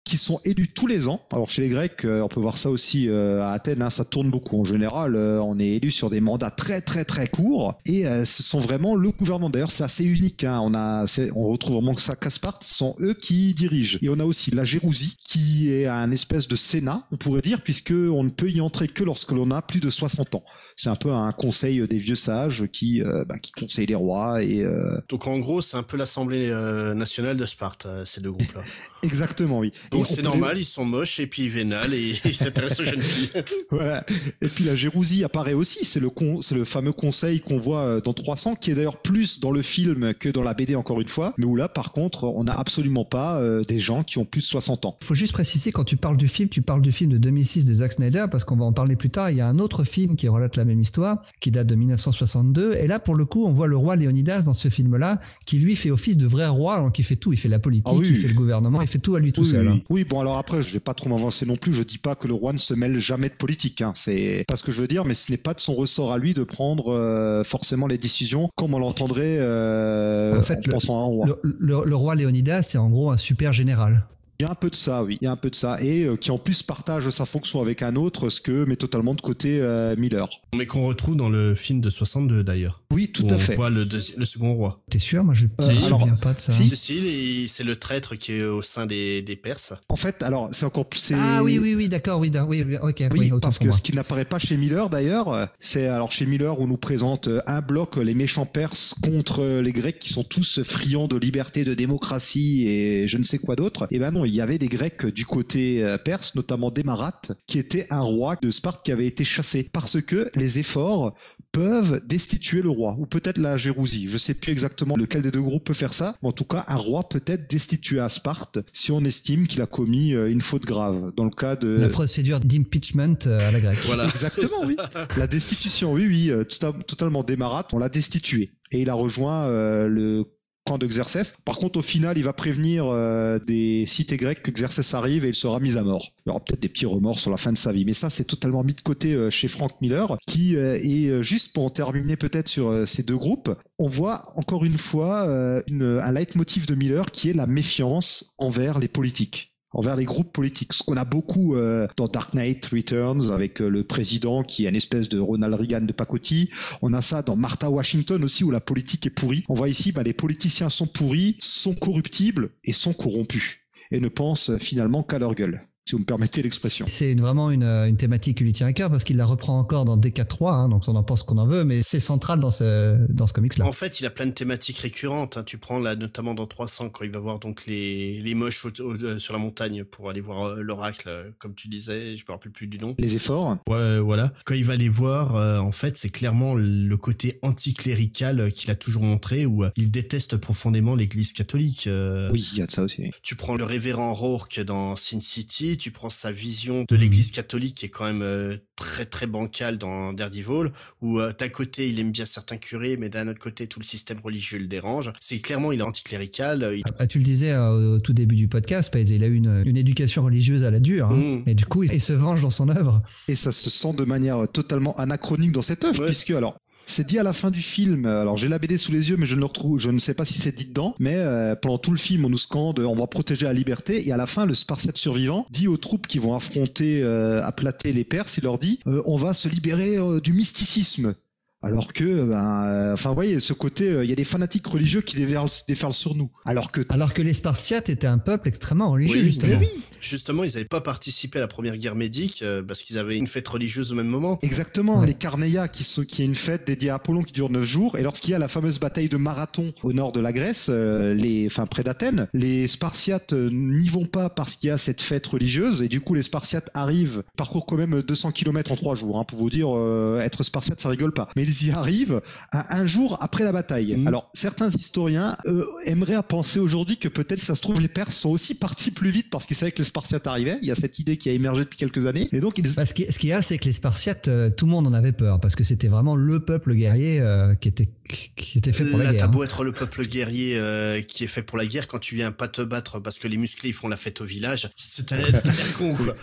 qui sont élus tous les ans. Alors chez les Grecs, euh, on peut voir ça aussi euh, à Athènes, hein, ça tourne beaucoup. En général, euh, on est élu sur des mandats très très très courts et ce sont vraiment le gouvernement. D'ailleurs, c'est assez unique. Hein. On a, on retrouve vraiment que ça qu'à Sparte, ce sont eux qui dirigent. Et on a aussi la Gérousie qui est un espèce de sénat, on pourrait dire, puisque on ne peut y entrer que lorsque l'on a plus de 60 ans. C'est un peu un conseil des vieux sages qui, euh, bah, qui conseillent les rois et euh, Donc en gros, c'est un peu l'Assemblée euh, nationale de Sparte, euh, ces deux groupes-là. [LAUGHS] exactement oui. Donc on c'est peut- normal, ils sont moches et puis ils vénalent et ils s'intéressent aux jeunes filles. [LAUGHS] Voilà. Et puis la Gérousie apparaît aussi, c'est le, con- c'est le fameux conseil qu'on voit dans 300, qui est d'ailleurs plus dans le film que dans la BD encore une fois, mais où là par contre on n'a absolument pas euh, des gens qui ont plus de 60 ans. Il faut juste préciser, quand tu parles du film, tu parles du film de 2006 de Zack Snyder, parce qu'on va en parler plus tard. Il y a un autre film qui relate la même histoire, qui date de 1962. Et là, pour le coup, on voit le roi Léonidas dans ce film-là, qui lui fait office de vrai roi, donc il fait tout. Il fait la politique, Ah oui. il fait le gouvernement, il fait tout à lui tout oui, seul. oui. hein. Oui, bon alors après je vais pas trop m'avancer non plus, je dis pas que le roi ne se mêle jamais de politique, hein. c'est pas ce que je veux dire, mais ce n'est pas de son ressort à lui de prendre euh, forcément les décisions comme on l'entendrait euh, En fait, le- pensant à un roi. Le, le- le roi Léonidas, c'est en gros un super général. Il y a un peu de ça, oui. Il y a un peu de ça. Et euh, qui en plus partage sa fonction avec un autre, ce que met totalement de côté euh, Miller. Mais qu'on retrouve dans le film de 62 d'ailleurs. Oui, tout où à on fait. voit le, le second roi. T'es sûr? Moi, je ne Euh, me souviens pas de ça. si. Si, c'est le traître qui est au sein des, des Perses. En fait, alors, c'est encore plus. Ah oui, oui, oui, d'accord, oui, oui, oui, ok, Oui, oui, autant parce que moi. ce qui n'apparaît pas chez Miller d'ailleurs, c'est alors chez Miller on nous présente un bloc, les méchants Perses contre les Grecs qui sont tous friands de liberté, de démocratie et je ne sais quoi d'autre. Et ben non, il y avait des Grecs du côté euh, perse, notamment Démarate, qui était un roi de Sparte qui avait été chassé parce que les efforts peuvent destituer le roi ou peut-être la Gérousie. Je sais plus exactement lequel des deux groupes peut faire ça, mais en tout cas un roi peut être destitué à Sparte si on estime qu'il a commis euh, une faute grave. Dans le cas de La procédure d'impeachment euh, à la grecque. Voilà. Exactement, oui. La destitution, oui, oui, à- totalement démarate, on l'a destitué. Et il a rejoint euh, le camp de Xerxès. Par contre, au final, il va prévenir euh, des cités grecques que Xerxès arrive et il sera mis à mort. Il aura peut-être des petits remords sur la fin de sa vie. Mais ça, c'est totalement mis de côté euh, chez Frank Miller, qui euh, est, juste pour en terminer peut-être sur ces deux groupes, on voit encore une fois un leitmotiv de Miller qui est la méfiance envers les politiques envers les groupes politiques. Ce qu'on a beaucoup euh, dans Dark Knight Returns avec euh, le président qui est une espèce de Ronald Reagan de pacotille. On a ça dans Martha Washington aussi où la politique est pourrie. On voit ici, bah, les politiciens sont pourris, sont corruptibles et sont corrompus et ne pensent euh, finalement qu'à leur gueule. Si vous me permettez l'expression. C'est une- vraiment une, euh, une thématique qui lui tient à cœur parce qu'il la reprend encore dans DK3, hein, donc on en pense qu'on en veut, mais c'est central dans ce, dans ce comics-là. En fait, il a plein de thématiques récurrentes. hein. Tu prends là, notamment dans 300, quand il va voir donc les, les moches au- au- euh, sur la montagne pour aller voir euh, l'oracle, comme tu disais, je me rappelle plus du nom. Les efforts. Ouais, voilà. Quand il va les voir, euh, en fait, c'est clairement le côté anticlérical qu'il a toujours montré, où euh, il déteste profondément l'Église catholique. euh, Oui, il y a de ça aussi. Tu prends le révérend Rourke dans Sin City, tu prends sa vision de l'Église catholique qui est quand même euh, très très bancale dans Daredevil, où euh, d'un côté il aime bien certains curés, mais d'un autre côté tout le système religieux le dérange. C'est clairement il est anticlérical. euh, il- Ah, tu le disais euh, au tout début du podcast, il a eu une, une éducation religieuse à la dure, hein, Mm. et du coup, il se venge dans son œuvre. Et ça se sent de manière totalement anachronique dans cette œuvre, Ouais. puisque alors C'est dit à la fin du film. Alors j'ai la BD sous les yeux, mais je ne le retrouve. Je ne sais pas si c'est dit dedans. Mais euh, pendant tout le film, on nous scande, on va protéger la liberté. Et à la fin, le Spartiate survivant dit aux troupes qui vont affronter, euh, aplater les Perses, il leur dit euh, on va se libérer euh, du mysticisme. Alors que, ben, euh, enfin, vous voyez, ce côté, euh, il y a des fanatiques religieux qui déferlent, déferlent sur nous. Alors que Alors que les Spartiates étaient un peuple extrêmement religieux, Oui, justement. mais Justement, ils n'avaient pas participé à la première guerre médique euh, parce qu'ils avaient une fête religieuse au même moment. Exactement, Ouais. les Carneia qui, sont, qui est une fête dédiée à Apollon qui dure 9 jours. Et lorsqu'il y a la fameuse bataille de Marathon au nord de la Grèce, euh, les, enfin près d'Athènes, les Spartiates euh, n'y vont pas parce qu'il y a cette fête religieuse. Et du coup, les Spartiates arrivent, parcourent quand même 200 km en 3 jours. Hein, pour vous dire, euh, être Spartiate, ça rigole pas. Mais ils y arrivent à un jour après la bataille. Mhm. Alors, certains historiens euh, aimeraient à penser aujourd'hui que peut-être, ça se trouve, les Perses sont aussi partis plus vite parce qu'ils savaient que les Spartiates arrivaient. Il y a cette idée qui a émergé depuis quelques années. Et donc, ils, Bah, ce qu'il y a, c'est que les Spartiates, euh, tout le monde en avait peur parce que c'était vraiment le peuple guerrier euh, qui était qui était fait pour la Là, guerre. t'as hein. beau être le peuple guerrier euh, qui est fait pour la guerre, quand tu viens pas te battre parce que les musclés ils font la fête au village, c'est- t'as l'air con quoi.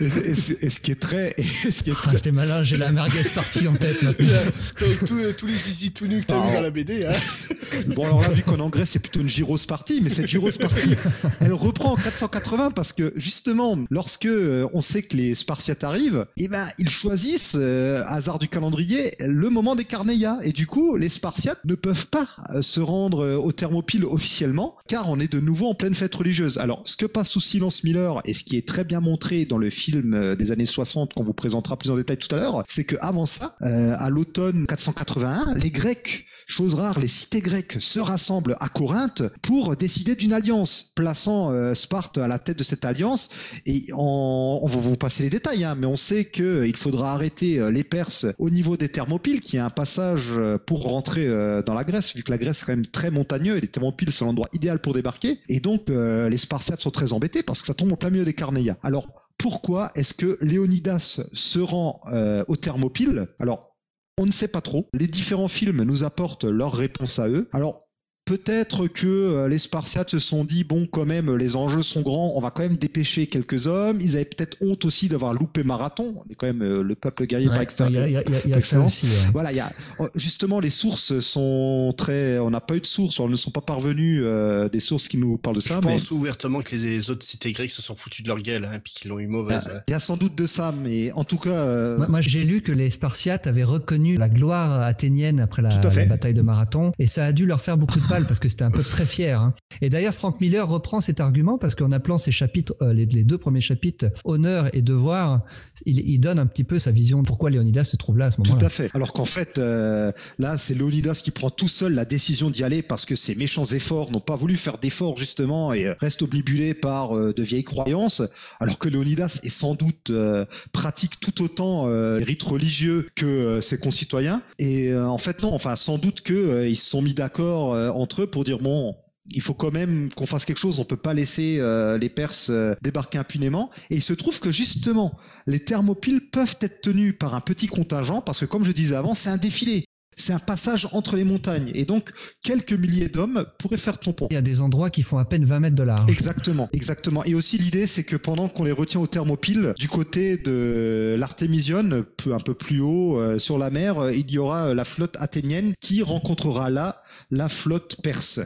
et, et- et ce qui est très, et ce qui est Ah, très, t'es malin, j'ai la merguez partie en tête [LAUGHS] maintenant. Avec tous, tous les zizi tout nus que t'as Ah, vu dans la BD, hein. [LAUGHS] Bon alors là vu qu'en anglais c'est plutôt une Gyros Party, mais cette Gyros Party [LAUGHS] elle reprend en 480 parce que justement lorsque euh, on sait que les Spartiates arrivent, eh ben ils choisissent euh, hasard du calendrier le moment des Carneia et du coup les Spartiates ne peuvent pas euh, se rendre euh, au Thermopyle officiellement car on est de nouveau en pleine fête religieuse. Alors ce que passe sous silence Miller et ce qui est très bien montré dans le film euh, des années 60 qu'on vous présentera plus en détail tout à l'heure, c'est que avant ça, à l'automne 481, les Grecs Chose rare, les cités grecques se rassemblent à Corinthe pour décider d'une alliance, plaçant euh, Sparte à la tête de cette alliance. Et on va vous passer les détails, hein, mais on sait qu'il faudra arrêter euh, les Perses au niveau des Thermopyles, qui est un passage euh, pour rentrer euh, dans la Grèce, vu que la Grèce est quand même très montagneux et les Thermopyles c'est l'endroit idéal pour débarquer. Et donc euh, les Spartiates sont très embêtés parce que ça tombe en plein milieu des Carnéas. Alors pourquoi est-ce que Léonidas se rend euh, aux Thermopyles? Alors on ne sait pas trop. Les différents films nous apportent leur réponse à eux. Alors, peut-être que euh, les Spartiates se sont dit, bon, quand même, les enjeux sont grands, on va quand même dépêcher quelques hommes. Ils avaient peut-être honte aussi d'avoir loupé Marathon. On est quand même euh, le peuple guerrier par Ouais, excellence. Il y a, y a- y a- il y a ça Excellent. aussi. ouais. Voilà, il y a justement les sources sont très. On n'a pas eu de sources, elles ne sont pas parvenues euh, des sources qui nous parlent de Je ça. mais- pense ouvertement que les autres cités grecques se sont foutus de leur gueule, hein, puis qu'ils l'ont eu mauvaise. hein. Il y a sans doute de ça, mais en tout cas, euh, Moi, moi, j'ai lu que les Spartiates avaient reconnu la gloire athénienne après la, la bataille de Marathon, et ça a dû leur faire beaucoup de mal parce que c'était un peuple très fier. hein. Et d'ailleurs, Frank Miller reprend cet argument parce qu'en appelant ces chapitres, euh, les, deux premiers chapitres, honneur et devoir, il, donne un petit peu sa vision de pourquoi Léonidas se trouve là à ce Tout moment-là. à fait. Alors qu'en fait, euh, là, c'est Léonidas qui prend tout seul la décision d'y aller parce que ces méchants efforts n'ont pas voulu faire d'efforts justement et euh, restent obnubilés par de vieilles croyances. Alors que Léonidas est sans doute pratique tout autant les rites religieux que ses concitoyens. Et en fait, non. Enfin, sans doute que euh, ils se sont mis d'accord entre eux pour dire bon. Il faut quand même qu'on fasse quelque chose. On peut pas laisser euh, les Perses euh, débarquer impunément. Et il se trouve que justement, les thermopyles peuvent être tenus par un petit contingent parce que, comme je disais avant, c'est un défilé. C'est un passage entre les montagnes. Et donc, quelques milliers d'hommes pourraient faire tampon. Il y a des endroits qui font à peine 20 mètres de large. Exactement, exactement. Et aussi l'idée, c'est que pendant qu'on les retient au thermopyle, du côté de l'Artémision, peu- un peu plus haut euh, sur la mer, euh, il y aura euh, la flotte athénienne qui rencontrera là la flotte perse.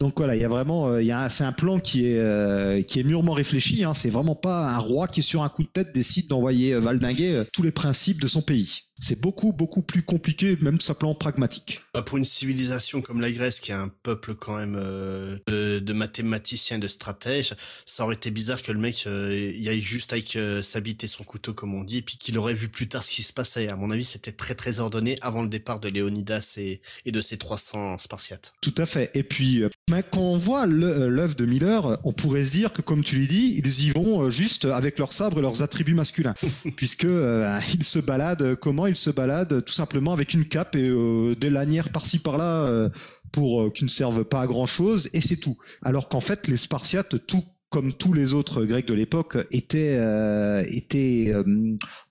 Donc voilà, il y a vraiment, il y a un- c'est un plan qui est euh, qui est mûrement réfléchi. Hein. C'est vraiment pas un roi qui sur un coup de tête décide d'envoyer valdinguer tous les principes de son pays. C'est beaucoup beaucoup plus compliqué, même simplement pragmatique. Bah, pour une civilisation comme la Grèce, qui est un peuple quand même euh, de, de mathématiciens, de stratèges, ça aurait été bizarre que le mec euh, y aille juste avec euh, sa bite et son couteau, comme on dit, et puis qu'il aurait vu plus tard ce qui se passait. À mon avis, c'était très très ordonné avant le départ de Léonidas et, et de ses 300 Spartiates. Tout à fait. Et puis, euh, quand on voit l'œuvre de Miller, on pourrait se dire que, comme tu l'as dit, ils y vont juste avec leurs sabres et leurs attributs masculins, [LAUGHS] puisque [LAUGHS] ils se baladent. Comment ils se baladent Tout simplement avec une cape et euh, des lanières par-ci par-là. euh, pour euh, qui ne servent pas à grand chose et c'est tout. Alors qu'en fait les Spartiates tout comme tous les autres Grecs de l'époque, étaient, euh, étaient euh,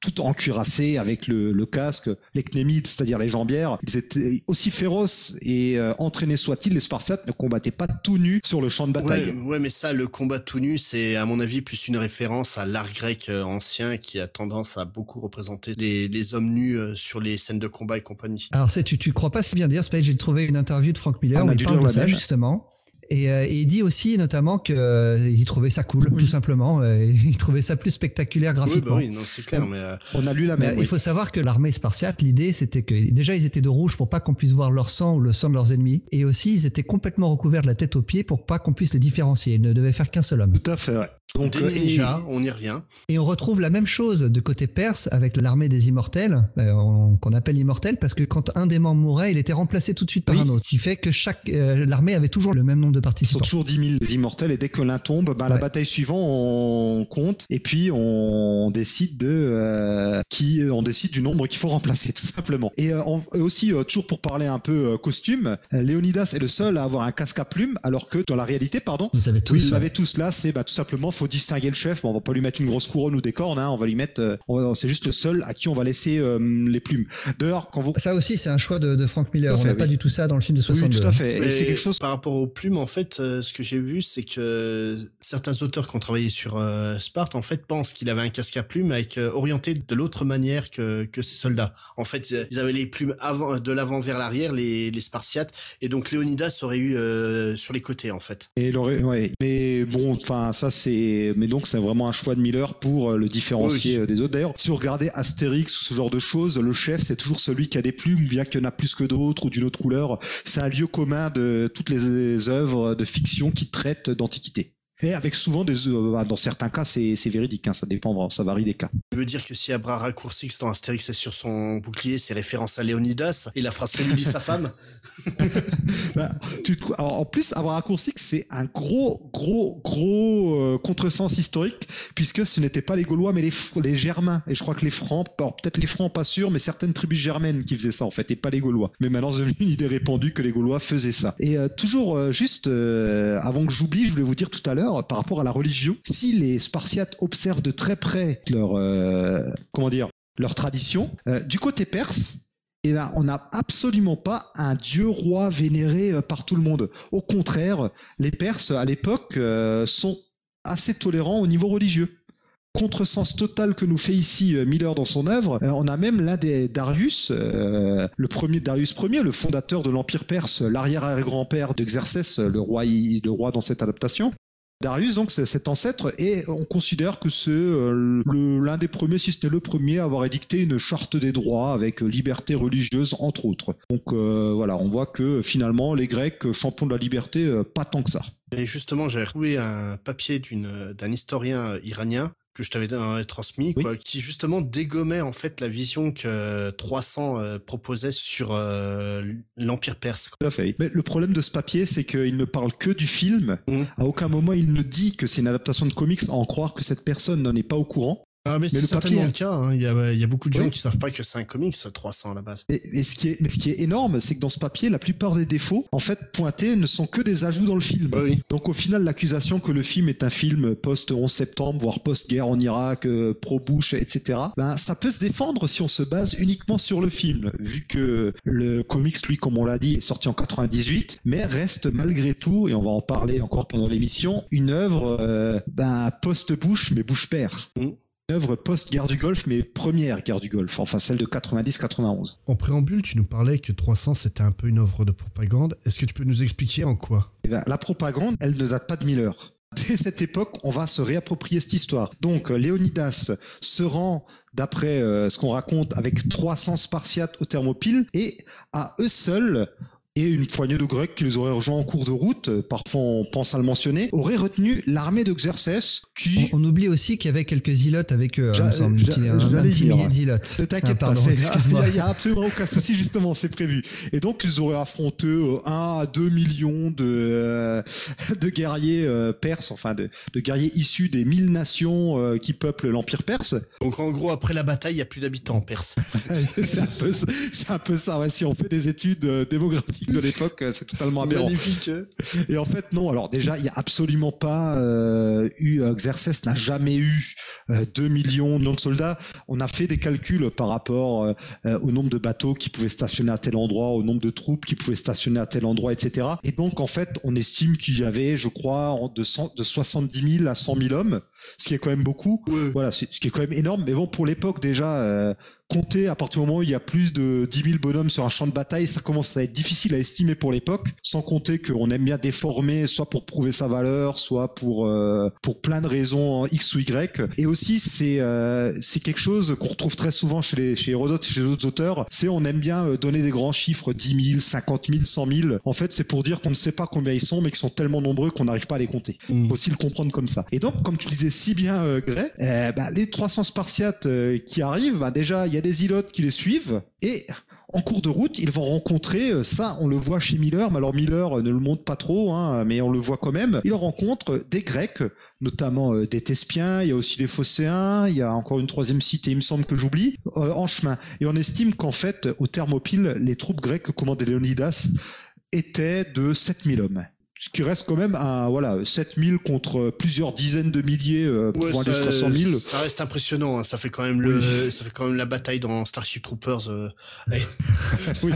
tout encuirassés avec le, le casque, les cnémides, c'est-à-dire les jambières. Ils étaient aussi féroces et euh, entraînés soient-ils, les Spartiates ne combattaient pas tout nus sur le champ de bataille. Ouais, ouais, mais ça, le combat tout nu, c'est à mon avis plus une référence à l'art grec euh, ancien qui a tendance à beaucoup représenter les, les hommes nus euh, sur les scènes de combat et compagnie. Alors, c'est, tu, tu crois pas si bien dire, Spade, j'ai trouvé une interview de Frank Miller On où a il parle de ça, même. justement. Et, euh, et il dit aussi notamment que euh, il trouvait ça cool, tout simplement. Euh, il trouvait ça plus spectaculaire Oui, graphiquement. bah oui, non, c'est clair, mais euh, On a lu la même. il oui. faut savoir que l'armée spartiate, l'idée c'était que déjà ils étaient de rouge pour pas qu'on puisse voir leur sang ou le sang de leurs ennemis, et aussi ils étaient complètement recouverts de la tête aux pieds pour pas qu'on puisse les différencier. Ils ne devaient faire qu'un seul homme. Tout à fait. ouais. Donc, des euh, et- on y revient. Et on retrouve la même chose de côté perse avec l'armée des immortels, euh, on- qu'on appelle immortels, parce que quand un des membres mourait, il était remplacé tout de suite par Oui. un autre. Ce qui fait que chaque euh, l'armée avait toujours le même nombre de Ils sont participants. toujours 10 000 les immortels et dès que l'un tombe, bah, la Ouais. bataille suivante on compte et puis on décide de euh, qui on décide du nombre qu'il faut remplacer [LAUGHS] tout simplement. Et, euh, on- aussi euh, toujours pour parler un peu euh, costume, euh, Léonidas est le seul à avoir un casque à plumes alors que dans la réalité, pardon, Vous savez tous. ils l'avaient tous là, c'est bah, tout simplement faut distinguer le chef. Bon, on va pas lui mettre une grosse couronne ou des cornes, hein, on va lui mettre, euh, c'est juste le seul à qui on va laisser euh, les plumes. D'ailleurs, quand vous Ça aussi, c'est un choix de, de Frank Miller. Tout On fait, n'a pas oui. du tout ça dans le film de oui, 62. tout à fait. Et Mais c'est quelque chose. par rapport aux plumes, en fait, euh, ce que j'ai vu, c'est que certains auteurs qui ont travaillé sur euh, Sparte, en fait, pensent qu'il avait un casque à plumes avec euh, orienté de l'autre manière que que ses soldats. En fait, ils avaient les plumes avant, de l'avant vers l'arrière, les les Spartiates, et donc Léonidas aurait eu euh, sur les côtés, en fait. Et il aurait- ouais. Mais bon, enfin ça c'est, mais donc c'est vraiment un choix de Miller pour euh, le différencier Oui. euh, des autres. D'ailleurs, si vous regardez Astérix ou ce genre de choses, le chef c'est toujours celui qui a des plumes, bien qu'il y en a plus que d'autres ou d'une autre couleur. C'est un lieu commun de toutes les œuvres de fiction qui traitent d'antiquité. Et avec souvent des, euh, bah, dans certains cas c'est c'est véridique, hein, ça dépend, ça varie des cas. Je veux dire que si à bras raccourcis dans Astérix est sur son bouclier, c'est référence à Léonidas et la phrase que lui dit sa femme. [LAUGHS] Bah, tu alors, en plus, avoir raccourci, c'est un gros, gros, gros euh, contresens historique, puisque ce n'étaient pas les Gaulois, mais les, les Germains. Et je crois que les Francs, alors peut-être les Francs, pas sûr, mais certaines tribus germaines qui faisaient ça, en fait, et pas les Gaulois. Mais maintenant, c'est [LAUGHS] une idée répandue que les Gaulois faisaient ça. Et euh, toujours, euh, juste, avant que j'oublie, je voulais vous dire tout à l'heure, par rapport à la religion, si les Spartiates observent de très près leur, euh, comment dire, leur tradition, euh, du côté perse, eh ben, on n'a absolument pas un dieu roi vénéré euh, par tout le monde. Au contraire, les Perses à l'époque sont assez tolérants au niveau religieux. Contresens total que nous fait ici Miller dans son œuvre, on a même l'un des Darius, le premier Darius Ier, le fondateur de l'Empire perse, l'arrière-arrière-grand-père d'Exercès, le roi, le roi dans cette adaptation. Darius, donc, c'est cet ancêtre, et on considère que c'est euh, l'un des premiers, si ce n'est le premier, à avoir édicté une charte des droits avec euh, liberté religieuse, entre autres. Donc euh, voilà, on voit que finalement, les Grecs, champions de la liberté, pas tant que ça. Et justement, j'avais trouvé un papier d'un historien iranien que je t'avais euh, transmis, Oui. quoi, qui justement dégommait en fait la vision que 300 euh, proposait sur euh, l'Empire perse. quoi. Tout à fait. Mais le problème de ce papier, c'est qu'il ne parle que du film. Mhm. À aucun moment, il ne dit que c'est une adaptation de comics, à en croire que cette personne n'en est pas au courant. Ah, mais, c'est le certainement papier, le cas. hein. Il, y a, il y a beaucoup de gens Oui. qui savent pas que c'est un comics, 300 à la base. Et, et ce qui est, mais ce qui est énorme, c'est que dans ce papier, la plupart des défauts, en fait, pointés, ne sont que des ajouts dans le film. Oui. Donc au final, l'accusation que le film est un film post-11 septembre, voire post-guerre en Irak, euh, pro-Bush, etc., ben, ça peut se défendre si on se base uniquement sur le film, vu que le comics, lui, comme on l'a dit, est sorti en 98, mais reste malgré tout, et on va en parler encore pendant l'émission, une œuvre euh, ben, post-Bush, mais Bush père. Mm. Une œuvre post-guerre du Golfe, mais première guerre du Golfe, enfin celle de 90-91. En préambule, tu nous parlais que 300 c'était un peu une œuvre de propagande. Est-ce que tu peux nous expliquer en quoi? Eh ben, la propagande, elle ne date pas de Miller. [LAUGHS] Dès cette époque, on va se réapproprier cette histoire. Donc, euh, Léonidas se rend, d'après euh, ce qu'on raconte, avec 300 Spartiates au Thermopyle, et à eux seuls, et une poignée de Grecs qui les auraient rejoints en cours de route, euh, parfois on pense à le mentionner, auraient retenu l'armée d'Exercès, qui... On, on oublie aussi qu'il y avait quelques zilotes avec eux, hein, il me semble, un, petit dire. millier de zilotes. Ne t'inquiète Ah, pas, [LAUGHS] il n'y a, absolument aucun souci, justement, c'est prévu. Et donc, ils auraient affronté euh, 1 à 2 millions de, euh, [LAUGHS] de guerriers euh, perses, enfin de, de guerriers issus des 1000 nations euh, qui peuplent l'Empire perse. Donc en gros, après la bataille, il y a plus d'habitants en Perse. [LAUGHS] c'est un, peu- c'est un peu ça, ouais, si on fait des études euh, démographiques de l'époque, euh, c'est totalement aberrant. Magnifique. hein. Et en fait, non. Alors déjà, il y a absolument pas euh, eu euh, Xerxes n'a jamais eu euh, 2 millions de soldats. On a fait des calculs par rapport euh, euh, au nombre de bateaux qui pouvaient stationner à tel endroit, au nombre de troupes qui pouvaient stationner à tel endroit, etc. Et donc, en fait, on estime qu'il y avait, je crois, de, 100 de 70 000 à 100 000 hommes, ce qui est quand même beaucoup. Ouais. Voilà, ce qui est quand même énorme. Mais bon, pour l'époque déjà, euh, compter à partir du moment où il y a plus de 10 000 bonhommes sur un champ de bataille, ça commence à être difficile à estimer pour l'époque. Sans compter qu'on aime bien déformer, soit pour prouver sa valeur, soit pour euh, pour plein de raisons X ou Y. Et aussi, c'est euh, c'est quelque chose qu'on retrouve très souvent chez les chez Hérodote et chez d'autres auteurs. C'est on aime bien donner des grands chiffres, 10 000, 50 000, 100 000. En fait, c'est pour dire qu'on ne sait pas combien ils sont, mais qu'ils sont tellement nombreux qu'on n'arrive pas à les compter Mm. faut aussi le comprendre comme ça. Et donc, comme tu disais si bien, euh, euh, bah, les 300 Spartiates euh, qui arrivent, bah, déjà, il y a des ilotes qui les suivent, et en cours de route, ils vont rencontrer, euh, ça on le voit chez Miller, mais alors Miller euh, ne le montre pas trop, hein, mais on le voit quand même, ils rencontrent des Grecs, notamment des Thespiens, il y a aussi des Phocéens, il y a encore une troisième cité, il me semble que j'oublie, en chemin. Et on estime qu'en fait, au Thermopyle, les troupes grecques que commandait Léonidas étaient de 7000 hommes. Ce qui reste quand même un, voilà, 7000 contre plusieurs dizaines de milliers, euh, Ouais, pouvant aller ça, jusqu'à 100 000. ça reste impressionnant. hein. Ça fait quand même le, ça fait quand même la bataille dans Starship Troopers. euh, [LAUGHS] Oui.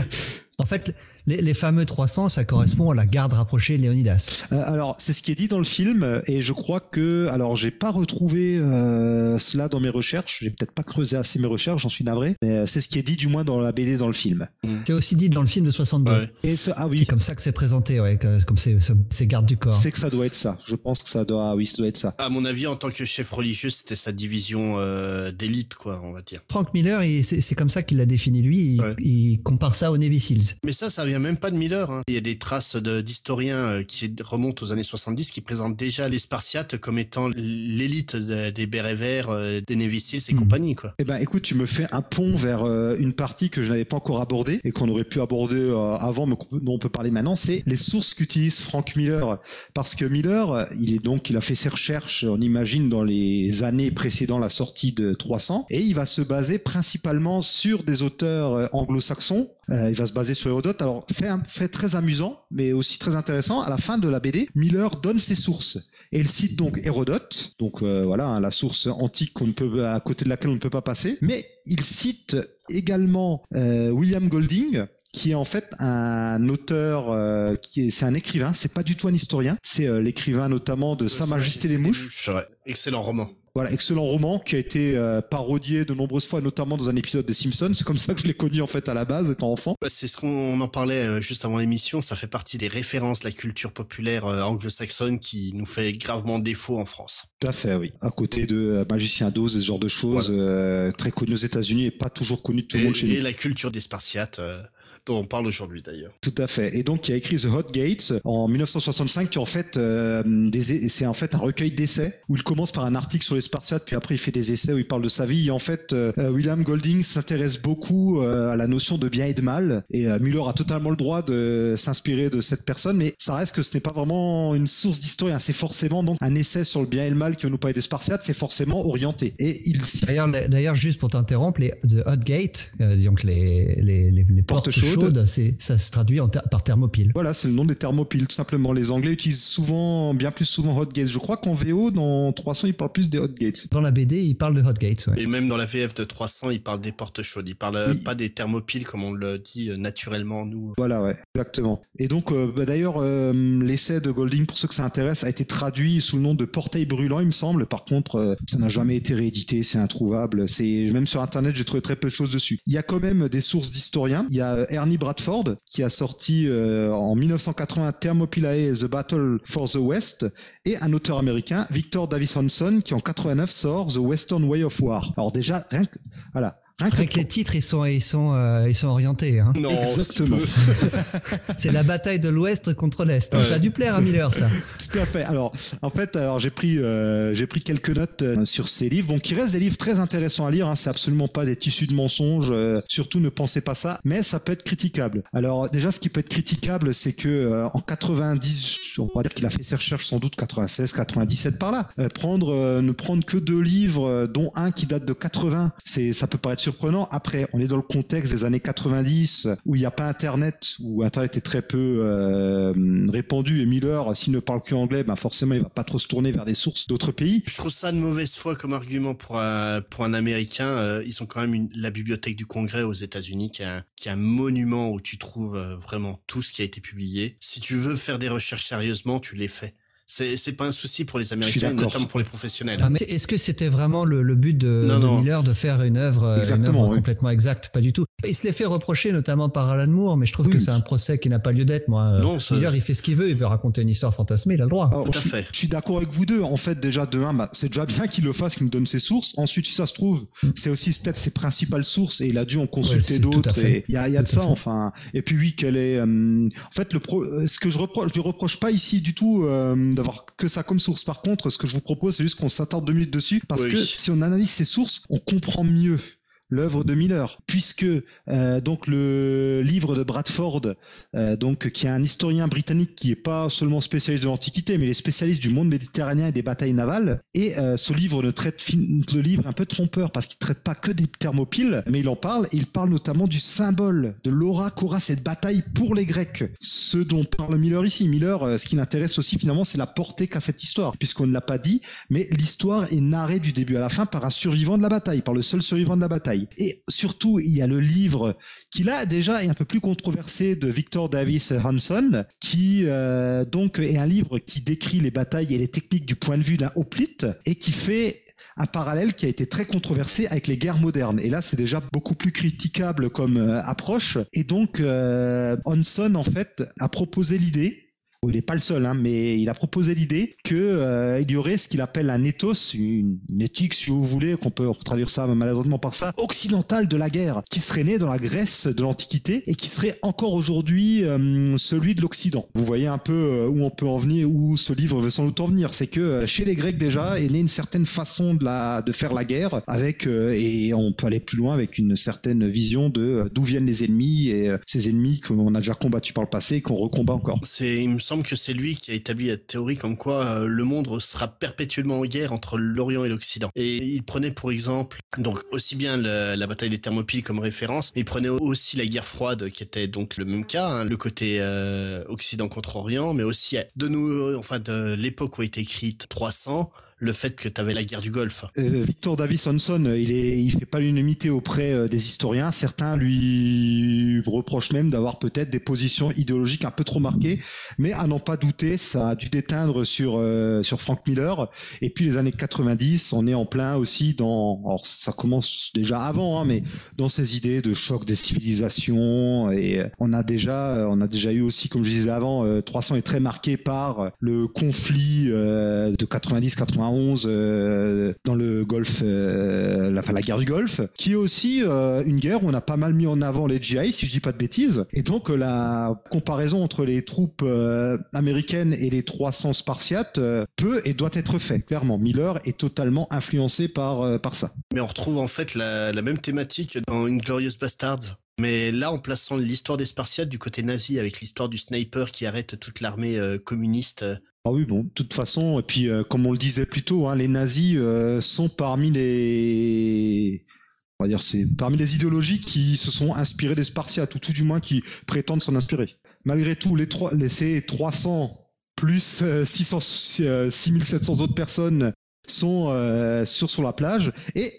En fait, les, les fameux 300, ça correspond à la garde rapprochée de Léonidas. Euh, alors, c'est ce qui est dit dans le film, et je crois que, alors, j'ai pas retrouvé euh, cela dans mes recherches. J'ai peut-être pas creusé assez mes recherches, j'en suis navré, mais euh, c'est ce qui est dit du moins dans la BD dans le film. C'est aussi dit dans le film de 62. Ouais. Et ce- ah C'est oui, comme ça que c'est présenté, ouais, que- comme c'est c'est- c'est garde du corps. c'est que ça doit être ça. Je pense que ça doit, ah oui, ça doit être ça. À mon avis, en tant que chef religieux, c'était sa division euh, d'élite, quoi, on va dire. Frank Miller, il- c'est c'est comme ça qu'il l'a défini lui. Il, Ouais. il compare ça aux Navy Seals. Mais ça, ça vient même pas de Miller. hein. Il y a des traces de- d'historiens euh, qui remontent aux années 70 qui présentent déjà les Spartiates comme étant l'élite de- des bérets verts, euh, des Navy Seals et Hmm. compagnie, quoi. Eh ben, écoute, tu me fais un pont vers euh, une partie que je n'avais pas encore abordée et qu'on aurait pu aborder euh, avant, mais dont on peut parler maintenant. C'est les sources qu'utilise Frank Miller, parce que Miller, il est donc, il a fait ses recherches, on imagine, dans les années précédant la sortie de 300, et il va se baser principalement sur des auteurs anglo-saxons. Euh, il va se baser sur Hérodote. Alors, fait, un- fait très amusant, mais aussi très intéressant. À la fin de la BD, Miller donne ses sources. Et il cite donc Hérodote, donc euh, voilà hein, la source antique qu'on ne peut à côté de laquelle on ne peut pas passer. Mais il cite également euh, William Golding, qui est en fait un auteur, euh, qui est, c'est un écrivain. C'est pas du tout un historien. C'est euh, l'écrivain notamment de Sa Majesté les Mouches. ouais. Excellent roman. Voilà, excellent roman qui a été euh, parodié de nombreuses fois, notamment dans un épisode des Simpsons. C'est comme ça que je l'ai connu en fait à la base, étant enfant. Bah, C'est ce qu'on on en parlait euh, juste avant l'émission. Ça fait partie des références de la culture populaire euh, anglo-saxonne qui nous fait gravement défaut en France. Tout à fait, oui. À côté de Magicien d'Oz et ce genre de choses, euh, très connu aux États-Unis et pas toujours connu de tout le monde chez Et, nous. et la culture des Spartiates, euh, dont on parle aujourd'hui d'ailleurs. Tout à fait. Et donc, il a écrit The Hot Gates en 1965, qui en fait, euh, c'est en fait un recueil d'essais où il commence par un article sur les Spartiates, puis après il fait des essais où il parle de sa vie. Et en fait, euh, William Golding s'intéresse beaucoup euh, à la notion de bien et de mal. Et euh, Muller a totalement le droit de s'inspirer de cette personne, mais ça reste que ce n'est pas vraiment une source d'historien. C'est forcément donc un essai sur le bien et le mal qui va nous parler des Spartiates. C'est forcément orienté. Et il D'ailleurs, d'ailleurs, juste pour t'interrompre, les The Hot Gate, euh, donc les, les, les, les portes, Portes chaudes. Chaudes, c'est, ça se traduit en ter- par thermopile. Voilà, c'est le nom des thermopiles, tout simplement. Les Anglais utilisent souvent, bien plus souvent Hot Gates. Je crois qu'en VO, dans 300, ils parlent plus des Hot Gates. Dans la BD, il parle de Hot Gates. Ouais. Et même dans la VF de 300, il parle des portes chaudes. Il parle euh, Oui. pas des thermopiles comme on le dit euh, naturellement nous. Voilà, ouais, exactement. Et donc, euh, bah, d'ailleurs, euh, l'essai de Golding, pour ceux que ça intéresse, a été traduit sous le nom de Portail brûlant, il me semble. Par contre, euh, ça n'a jamais été réédité, c'est introuvable. C'est même sur Internet, j'ai trouvé très peu de choses dessus. Il y a quand même des sources d'historiens. Il y a Bradford qui a sorti euh, en 1980 Thermopylae, The Battle for the West, et un auteur américain, Victor Davis Hanson, qui en 89 sort The Western Way of War. Alors déjà, rien que, voilà. Avec les titres, ils sont, ils sont, euh, ils sont orientés. Hein. Non, Exactement. C'est [LAUGHS] la bataille de l'Ouest contre l'Est. Ça a dû plaire à Miller, ça. [LAUGHS] Tout à fait. Alors, en fait, alors j'ai pris euh, j'ai pris quelques notes euh, sur ces livres, bon, qui restent des livres très intéressants à lire. Hein, c'est absolument pas des tissus de mensonges. euh, surtout, ne pensez pas ça. Mais ça peut être critiquable. Alors, déjà, ce qui peut être critiquable, c'est que euh, en 90, on va dire qu'il a fait ses recherches sans doute 96, 97 par là. Euh, prendre euh, ne prendre que deux livres, euh, dont un qui date de 80, c'est ça peut paraître surprenant. Après, on est dans le contexte des années 90 où il n'y a pas Internet, où Internet est très peu euh, répandu et Miller, s'il ne parle que anglais, ben forcément il va pas trop se tourner vers des sources d'autres pays. Je trouve ça de mauvaise foi comme argument pour un, Américain. Euh, ils ont quand même une, la bibliothèque du Congrès aux États-Unis qui est un, qui est un monument où tu trouves euh, vraiment tout ce qui a été publié. Si tu veux faire des recherches sérieusement, tu les fais. C'est c'est pas un souci pour les Américains, notamment pour les professionnels. Ah, mais est-ce que c'était vraiment le, le but de, Non, de non. Miller de faire une œuvre, une Exactement, œuvre oui. complètement exacte Pas du tout. Il se l'est fait reprocher notamment par Alan Moore, mais je trouve Oui. que c'est un procès qui n'a pas lieu d'être. Moi, Euh, Non, ça- Miller, il fait ce qu'il veut, il veut raconter une histoire fantasmée, il a le droit. Alors, Tout à je, suis- fait. je suis d'accord avec vous deux. En fait, déjà de un, bah, c'est déjà bien qu'il le fasse, qu'il nous donne ses sources. Ensuite, si ça se trouve, c'est aussi peut-être ses principales sources et il a dû en Ouais, consulter à d'autres. Il y a, il y a de ça, fait. enfin. Et puis oui, qu'elle est. euh, en fait, le pro, euh, ce que je reproche, je lui reproche pas ici du tout euh, d'avoir que ça comme source. Par contre, ce que je vous propose, c'est juste qu'on s'attarde deux minutes dessus parce Oui. que si on analyse ces sources, on comprend mieux l'œuvre de Miller, puisque euh, donc le livre de Bradford, euh, donc qui est un historien britannique qui est pas seulement spécialiste de l'Antiquité, mais il est spécialiste du monde méditerranéen et des batailles navales. Et euh, ce livre ne traite le livre est un peu trompeur parce qu'il traite pas que des thermopiles, mais il en parle. Et il parle notamment du symbole de l'aura qu'aura cette bataille pour les Grecs. Ce dont parle Miller ici. Miller, ce qui l'intéresse aussi finalement, c'est la portée qu'a cette histoire, puisqu'on ne l'a pas dit, mais l'histoire est narrée du début à la fin par un survivant de la bataille, par le seul survivant de la bataille. Et surtout, il y a le livre qui là déjà est un peu plus controversé de Victor Davis Hanson, qui euh, donc est un livre qui décrit les batailles et les techniques du point de vue d'un hoplite et qui fait un parallèle qui a été très controversé avec les guerres modernes. Et là, c'est déjà beaucoup plus critiquable comme euh, approche. Et donc, euh, Hanson, en fait, a proposé l'idée il n'est pas le seul, hein, mais il a proposé l'idée que euh, y aurait ce qu'il appelle un ethos, une, une éthique, si vous voulez, qu'on peut traduire ça maladroitement par ça, occidentale de la guerre, qui serait né dans la Grèce de l'Antiquité et qui serait encore aujourd'hui euh, celui de l'Occident. Vous voyez un peu euh, où on peut en venir, où ce livre veut sans doute en venir, c'est que euh, chez les Grecs déjà est née une certaine façon de la de faire la guerre, avec euh, et on peut aller plus loin avec une certaine vision de euh, d'où viennent les ennemis et ces ennemis qu'on a déjà combattus par le passé et qu'on recombat encore. Semble que c'est lui qui a établi la théorie comme quoi euh, le monde sera perpétuellement en guerre entre l'Orient et l'Occident. Et il prenait pour exemple donc aussi bien la bataille des Thermopyles comme référence, mais il prenait aussi la guerre froide qui était donc le même cas, hein, le côté euh, Occident contre Orient, mais aussi euh, de nous, enfin de l'époque où a été écrite 300, le fait que tu avais la guerre du Golfe. Euh, Victor Davis Hanson, euh, il est, il fait pas l'unanimité auprès euh, des historiens. Certains lui reprochent même d'avoir peut-être des positions idéologiques un peu trop marquées, mais à n'en pas douter, ça a dû déteindre sur euh, sur Frank Miller. Et puis les années 90, on est en plein aussi dans, alors ça commence déjà avant, hein, mais dans ces idées de choc des civilisations. Et on a déjà, on a déjà eu aussi, comme je disais avant, euh, 300 est très marqué par le conflit de 90-91 euh, dans le Golfe, euh, la, enfin, la guerre du Golfe, qui est aussi euh, une guerre où on a pas mal mis en avant les GI, si je dis pas de bêtises. Et donc la comparaison entre les troupes américaines et les 300 spartiates peut et doit être fait. Clairement, Miller est totalement influencé par par ça. Mais on retrouve en fait la, la même thématique dans Inglorious Bastards. Mais là, en plaçant l'histoire des Spartiates du côté nazi avec l'histoire du sniper qui arrête toute l'armée euh, communiste. Ah oui, bon, de toute façon, et puis euh, comme on le disait plus tôt, hein, les nazis euh, sont parmi les, on va dire, c'est parmi les idéologies qui se sont inspirées des Spartiates, ou tout du moins qui prétendent s'en inspirer. Malgré tout, les trois, les, ces 300 plus euh, 600, euh, 6700 autres personnes sont euh, sur sur la plage, et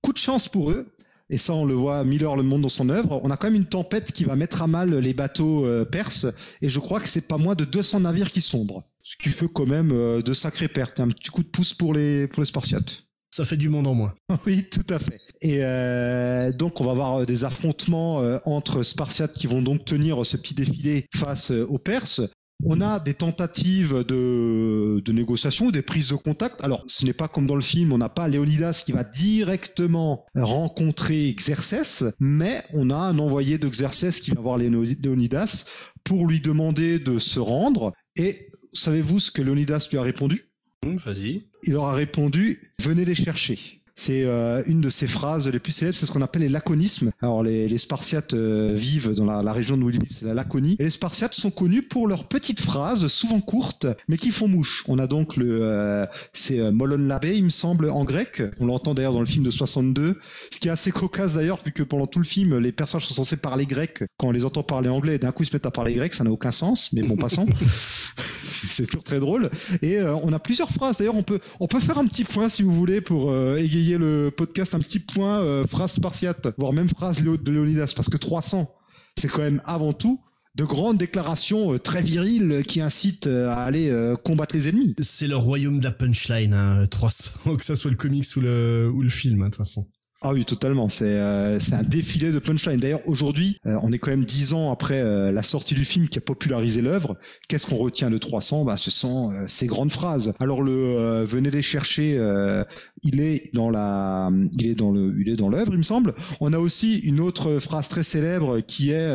coup de chance pour eux. Et ça, on le voit, Miller le montre dans son œuvre. On a quand même une tempête qui va mettre à mal les bateaux euh, perses, et je crois que c'est pas moins de 200 navires qui sombrent. Ce qui fait quand même euh, de sacrées pertes. Un petit coup de pouce pour les, pour les Spartiates. Ça fait du monde en moins. [LAUGHS] oui, tout à fait. Et euh, donc, on va avoir des affrontements entre Spartiates qui vont donc tenir ce petit défilé face aux Perses. On a des tentatives de, de négociation, des prises de contact. Alors, ce n'est pas comme dans le film, on n'a pas Léonidas qui va directement rencontrer Xerxès, mais on a un envoyé de Xerxès qui va voir Léonidas pour lui demander de se rendre. Et savez-vous ce que Léonidas lui a répondu? Hum, Vas-y. il leur a répondu venez les chercher. C'est euh, une de ces phrases les plus célèbres, c'est ce qu'on appelle les laconismes. Alors les, les Spartiates euh, vivent dans la, la région de Willy, c'est la Laconie. Et les Spartiates sont connus pour leurs petites phrases, souvent courtes, mais qui font mouche. On a donc le, euh, c'est euh, Molon Labé, il me semble, en grec. On l'entend d'ailleurs dans le film de 62. Ce qui est assez cocasse d'ailleurs, puisque pendant tout le film, les personnages sont censés parler grec. Quand on les entend parler anglais, d'un coup ils se mettent à parler grec, ça n'a aucun sens. Mais bon, passons. [LAUGHS] c'est toujours très drôle. Et on a plusieurs phrases. D'ailleurs, on peut, on peut faire un petit point si vous voulez pour euh, le podcast, un petit point euh, phrase spartiate, voire même phrase de Léonidas, parce que 300, c'est quand même avant tout de grandes déclarations euh, très viriles qui incitent euh, à aller combattre les ennemis. C'est le royaume de la punchline, hein, 300, [LAUGHS] que ça soit le comics ou le, ou le film, hein, de toute façon. Ah oui, totalement. C'est euh, un défilé de punchline. D'ailleurs, aujourd'hui, euh, on est quand même dix ans après euh, la sortie du film qui a popularisé l'œuvre. Qu'est-ce qu'on retient de 300 bah, Ce sont euh, ces grandes phrases. Alors, le euh, venez les chercher, euh, il est dans la, il est dans le, il est dans l'œuvre, il me semble. On a aussi une autre phrase très célèbre qui est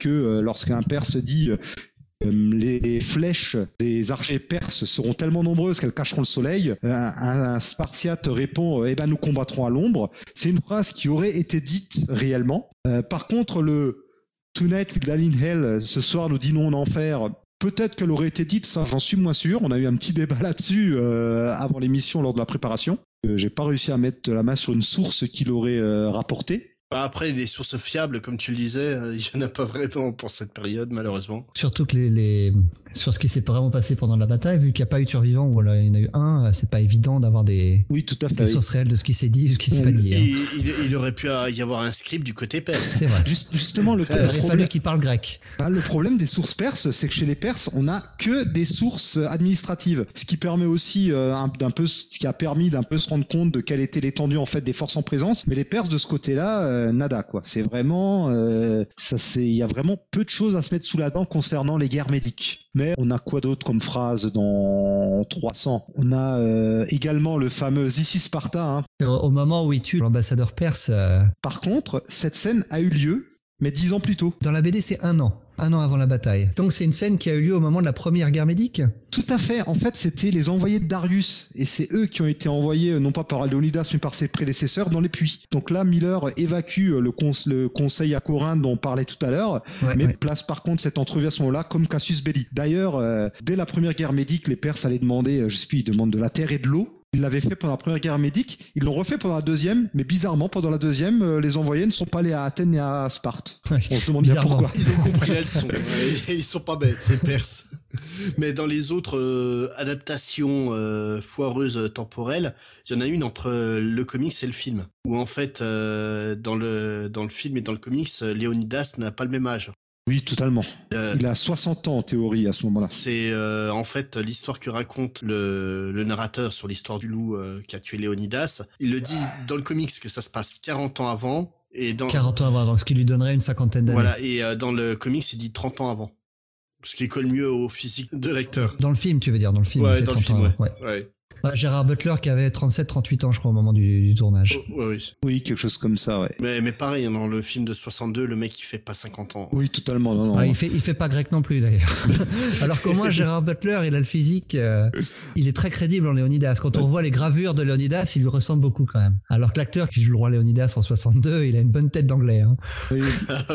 que lorsqu'un Perse dit euh, les flèches des archers perses seront tellement nombreuses qu'elles cacheront le soleil. Un, un- Spartiate répond Eh ben nous combattrons à l'ombre. C'est une phrase qui aurait été dite réellement. Euh, par contre, le Tonight with Dallin Hell, ce soir nous dînons en enfer. Peut-être qu'elle aurait été dite, ça j'en suis moins sûr. On a eu un petit débat là-dessus euh, avant l'émission lors de la préparation. Euh, J'ai pas réussi à mettre la main sur une source qui l'aurait euh, rapporté. Bah, Après, des sources fiables, comme tu le disais, euh, il y en a pas vraiment pour cette période, malheureusement. Surtout que les- sur ce qui s'est vraiment passé pendant la bataille, vu qu'il n'y a pas eu de survivants, ou alors il y en a eu un, euh, c'est pas évident d'avoir des, Oui, tout à fait. des sources réelles de ce qui s'est dit, de ce qui s'est pas dit. hein. Il, aurait pu y avoir un script du côté perse. C'est vrai. Juste- justement, le, Il aurait problème- fallu qu'ils parlent grec. Bah, le problème des sources perses, c'est que chez les Perses, on n'a que des sources administratives, ce qui permet aussi euh, un- d'un peu, ce qui a permis d'un peu se rendre compte de quelle était l'étendue en fait des forces en présence. Mais les Perses de ce côté-là, euh, nada quoi. C'est vraiment, euh, ça c'est, il y a vraiment peu de choses à se mettre sous la dent concernant les guerres médiques. Mais on a quoi d'autre comme phrase dans 300 On a euh, également le fameux Ici Sparta. hein. Au, au moment où il tue l'ambassadeur perse, euh, Par contre, cette scène a eu lieu, mais dix ans plus tôt. dans la BD, c'est un an. Un an avant la bataille. Donc c'est une scène qui a eu lieu au moment de la première guerre médique Tout à fait. En fait, c'était les envoyés de Darius. Et c'est eux qui ont été envoyés, euh, non pas par Léonidas, mais par ses prédécesseurs, dans les puits. Donc là, Miller évacue euh, le, cons- le conseil à Corinthe dont on parlait tout à l'heure, Ouais, mais ouais. place par contre cette entrevue à ce moment-là comme Cassius Belli. D'ailleurs, euh, dès la première guerre médique, les Perses allaient demander, je sais plus, ils demandent de la terre et de l'eau. Ils l'avaient fait pendant la première guerre médique, ils l'ont refait pendant la deuxième, mais bizarrement, pendant la deuxième, euh, les envoyés ne sont pas allés à Athènes et à Sparte. Ouais, On se demande bien pourquoi. Ils ont compris la leçon. [LAUGHS] Ils sont pas bêtes, ces Perses. Mais dans les autres euh, adaptations euh, foireuses temporelles, il y en a une entre euh, le comics et le film. Où en fait, euh, dans le dans le film et dans le comics, Léonidas n'a pas le même âge. Oui, totalement. Euh, Il a 60 ans en théorie à ce moment-là. c'est euh, en fait l'histoire que raconte le, le narrateur sur l'histoire du loup euh, qui a tué Léonidas. Il le dit dans le comics que ça se passe 40 ans avant et dans 40 ans avant, donc ce qui lui donnerait une cinquantaine d'années. voilà et euh, dans le comics il dit 30 ans avant. Ce qui colle mieux au physique de l'acteur. Dans le film, tu veux dire, dans le film. Ouais, c'est dans le 30 film, ans, ouais. ouais. Ouais. Ouais, Gérard Butler qui avait 37-38 ans, je crois, au moment du, du tournage. Oh, ouais, oui. Oui, quelque chose comme ça, ouais. Mais, mais pareil, hein, dans le film de 62, le mec il fait pas 50 ans. Oui, totalement. Non, non. Ah, il fait, il fait pas grec non plus d'ailleurs. [LAUGHS] Alors qu'au moins Gérard Butler, il a le physique, euh, il est très crédible en Léonidas. Quand on revoit les gravures de Léonidas, il lui ressemble beaucoup quand même. Alors que l'acteur qui joue le roi Léonidas en 62, il a une bonne tête d'anglais. Hein. Oui.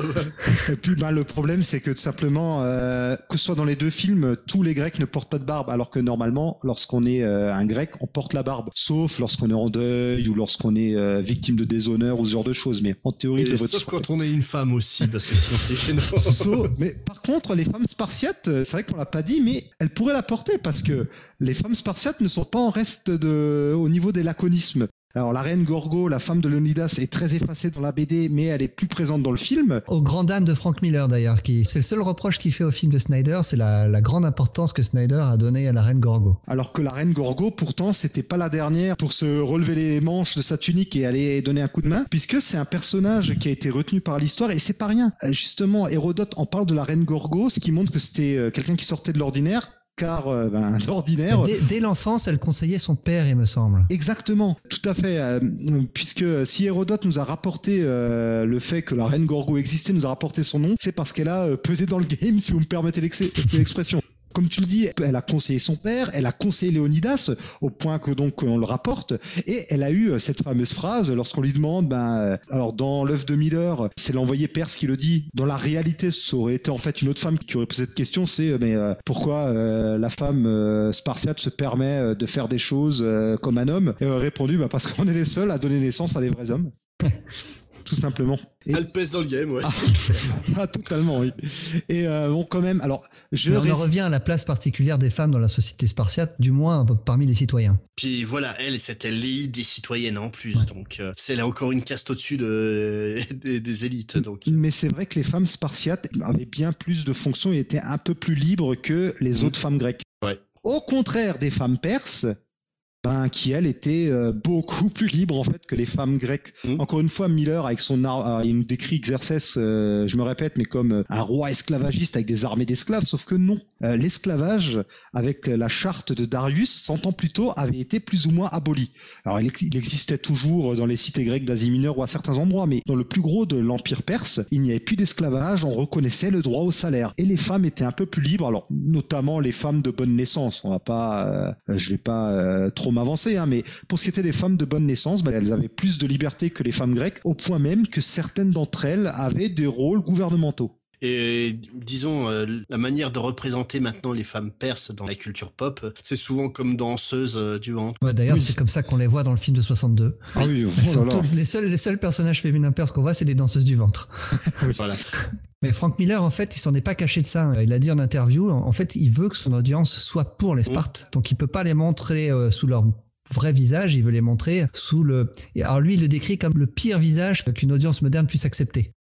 [LAUGHS] Et puis bah, le problème c'est que tout simplement euh, que ce soit dans les deux films, tous les Grecs ne portent pas de barbe, alors que normalement lorsqu'on est euh, un Grec, on porte la barbe, sauf lorsqu'on est en deuil ou lorsqu'on est euh, victime de déshonneur ou ce genre de choses. Mais en théorie, il devrait sauf quand on est une femme aussi, parce que sinon c'est gênant. [LAUGHS] Sauf- mais par contre, les femmes spartiates, euh, c'est vrai qu'on l'a pas dit, mais elles pourraient la porter parce que les femmes spartiates ne sont pas en reste de, au niveau des laconismes. Alors la reine Gorgo, la femme de Leonidas, est très effacée dans la BD, mais elle est plus présente dans le film. Aux grandes dames de Frank Miller d'ailleurs, qui c'est le seul reproche qu'il fait au film de Snyder, c'est la, la grande importance que Snyder a donnée à la reine Gorgo. Alors que la reine Gorgo, pourtant, c'était pas la dernière pour se relever les manches de sa tunique et aller donner un coup de main, puisque c'est un personnage qui a été retenu par l'histoire et c'est pas rien. Euh, Justement, Hérodote en parle de la reine Gorgo, ce qui montre que c'était euh, quelqu'un qui sortait de l'ordinaire, car euh, ben, [LAUGHS] d'ordinaire. Dès, dès l'enfance, elle conseillait son père, il me semble. Exactement, tout à fait. euh, puisque si Hérodote nous a rapporté euh, le fait que la reine Gorgo existait, nous a rapporté son nom, c'est parce qu'elle a euh, pesé dans le [LAUGHS] game, si vous me permettez l'ex- l'expression. Comme tu le dis, elle a conseillé son père, elle a conseillé Léonidas, au point que donc on le rapporte, et elle a eu euh, cette fameuse phrase lorsqu'on lui demande, ben, euh, alors dans l'œuvre de Miller, c'est l'envoyé perse qui le dit. Dans la réalité, ça aurait été en fait une autre femme qui aurait posé cette question, c'est euh, mais pourquoi la femme spartiate se permet de faire des choses comme un homme? Et aurait répondu, bah, parce qu'on est les seuls à donner naissance à des vrais hommes. [LAUGHS] tout simplement. Et... Elle pèse dans le game, ouais. Ah, [LAUGHS] ah, totalement, oui. Et euh, bon, quand même, alors, je on en revient à la place particulière des femmes dans la société spartiate, du moins parmi les citoyens. Puis voilà, elle, c'était l'élite des citoyennes en plus, donc euh, c'est là encore une caste au-dessus de, [LAUGHS] des, élites. Donc. Mais c'est vrai que les femmes spartiates avaient bien plus de fonctions et étaient un peu plus libres que les mmh. autres femmes grecques. Ouais. Au contraire des femmes perses, ben, qui elle était euh, beaucoup plus libre en fait que les femmes grecques. Mmh. Encore une fois, Miller avec son art, euh, il nous décrit Xerxès, euh, je me répète, mais comme un roi esclavagiste avec des armées d'esclaves, sauf que non. L'esclavage, avec la charte de Darius, 100 ans plus tôt, avait été plus ou moins aboli. Alors il, il existait toujours dans les cités grecques d'Asie mineure ou à certains endroits, mais dans le plus gros de l'empire perse, il n'y avait plus d'esclavage, on reconnaissait le droit au salaire et les femmes étaient un peu plus libres. Alors notamment les femmes de bonne naissance. On va pas, je vais pas trop m'avancer, hein, mais pour ce qui était des femmes de bonne naissance, bah, elles avaient plus de liberté que les femmes grecques, au point même que certaines d'entre elles avaient des rôles gouvernementaux. Et disons, euh, la manière de représenter maintenant les femmes perses dans la culture pop, c'est souvent comme danseuses euh, du ventre. Ouais, D'ailleurs, c'est comme ça qu'on les voit dans le film de 62. Ah oui, oh les, seuls, les seuls personnages féminins perses qu'on voit, c'est des danseuses du ventre. [LAUGHS] voilà. Mais Frank Miller, en fait, il s'en est pas caché de ça. Il a dit en interview, en fait, il veut que son audience soit pour les Spartes. Donc, il peut pas les montrer euh, sous leur vrai visage, il veut les montrer sous le... Alors lui, il le décrit comme le pire visage qu'une audience moderne puisse accepter.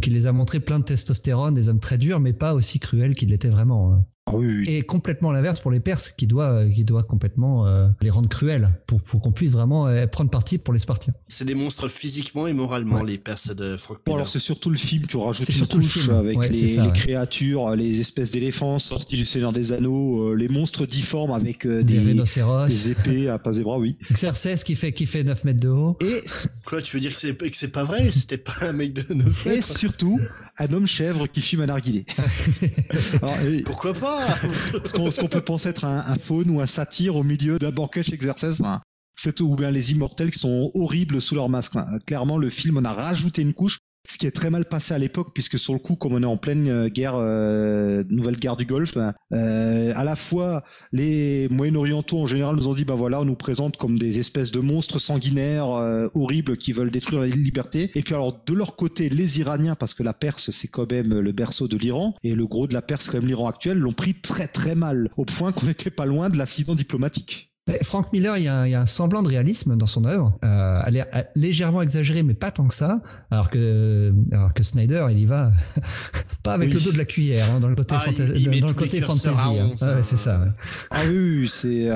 Qui les a montré plein de testostérone, des hommes très durs, mais pas aussi cruels qu'ils l'étaient vraiment. Ah Et complètement l'inverse pour les Perses, qui doit, qui doit complètement euh, les rendre cruels pour, pour qu'on puisse vraiment euh, prendre parti pour les Spartiens. C'est des monstres physiquement et moralement, les Perses de Frank Bon, alors c'est surtout le film qui aura une couche avec les, créatures, les espèces d'éléphants sortis du Seigneur des Anneaux, euh, les monstres difformes avec des, des, rhinocéros, des épées à pas des bras, oui. Xerxes qui fait, qui fait 9 mètres de haut. Et quoi, tu veux dire que c'est, que c'est pas vrai? C'était pas un mec de 9 mètres? Et surtout, un homme chèvre qui fume un narguilé. [LAUGHS] Pourquoi pas? [LAUGHS] Ce qu'on peut penser être un, faune ou un satyre au milieu d'un banquet chez Xerxes, c'est. Ou bien les immortels qui sont horribles sous leur masque. Clairement, le film en a rajouté une couche ce qui est très mal passé à l'époque puisque sur le coup comme on est en pleine euh, guerre euh, nouvelle guerre du Golfe ben, euh, à la fois les Moyen-Orientaux en général nous ont dit bah voilà on nous présente comme des espèces de monstres sanguinaires horribles qui veulent détruire la liberté. Et puis alors de leur côté les Iraniens parce que la Perse c'est quand même le berceau de l'Iran et le gros de la Perse quand même l'Iran actuel l'ont pris très très mal au point qu'on n'était pas loin de l'accident diplomatique Frank Miller, il y, a, un semblant de réalisme dans son œuvre. Euh, elle est légèrement exagérée, mais pas tant que ça. Alors que, alors que Snyder, il y va [LAUGHS] pas avec le dos de la cuillère hein, dans le côté, ah, dans le côté fantasy. Hein. Ah, c'est ça. Ah oui, c'est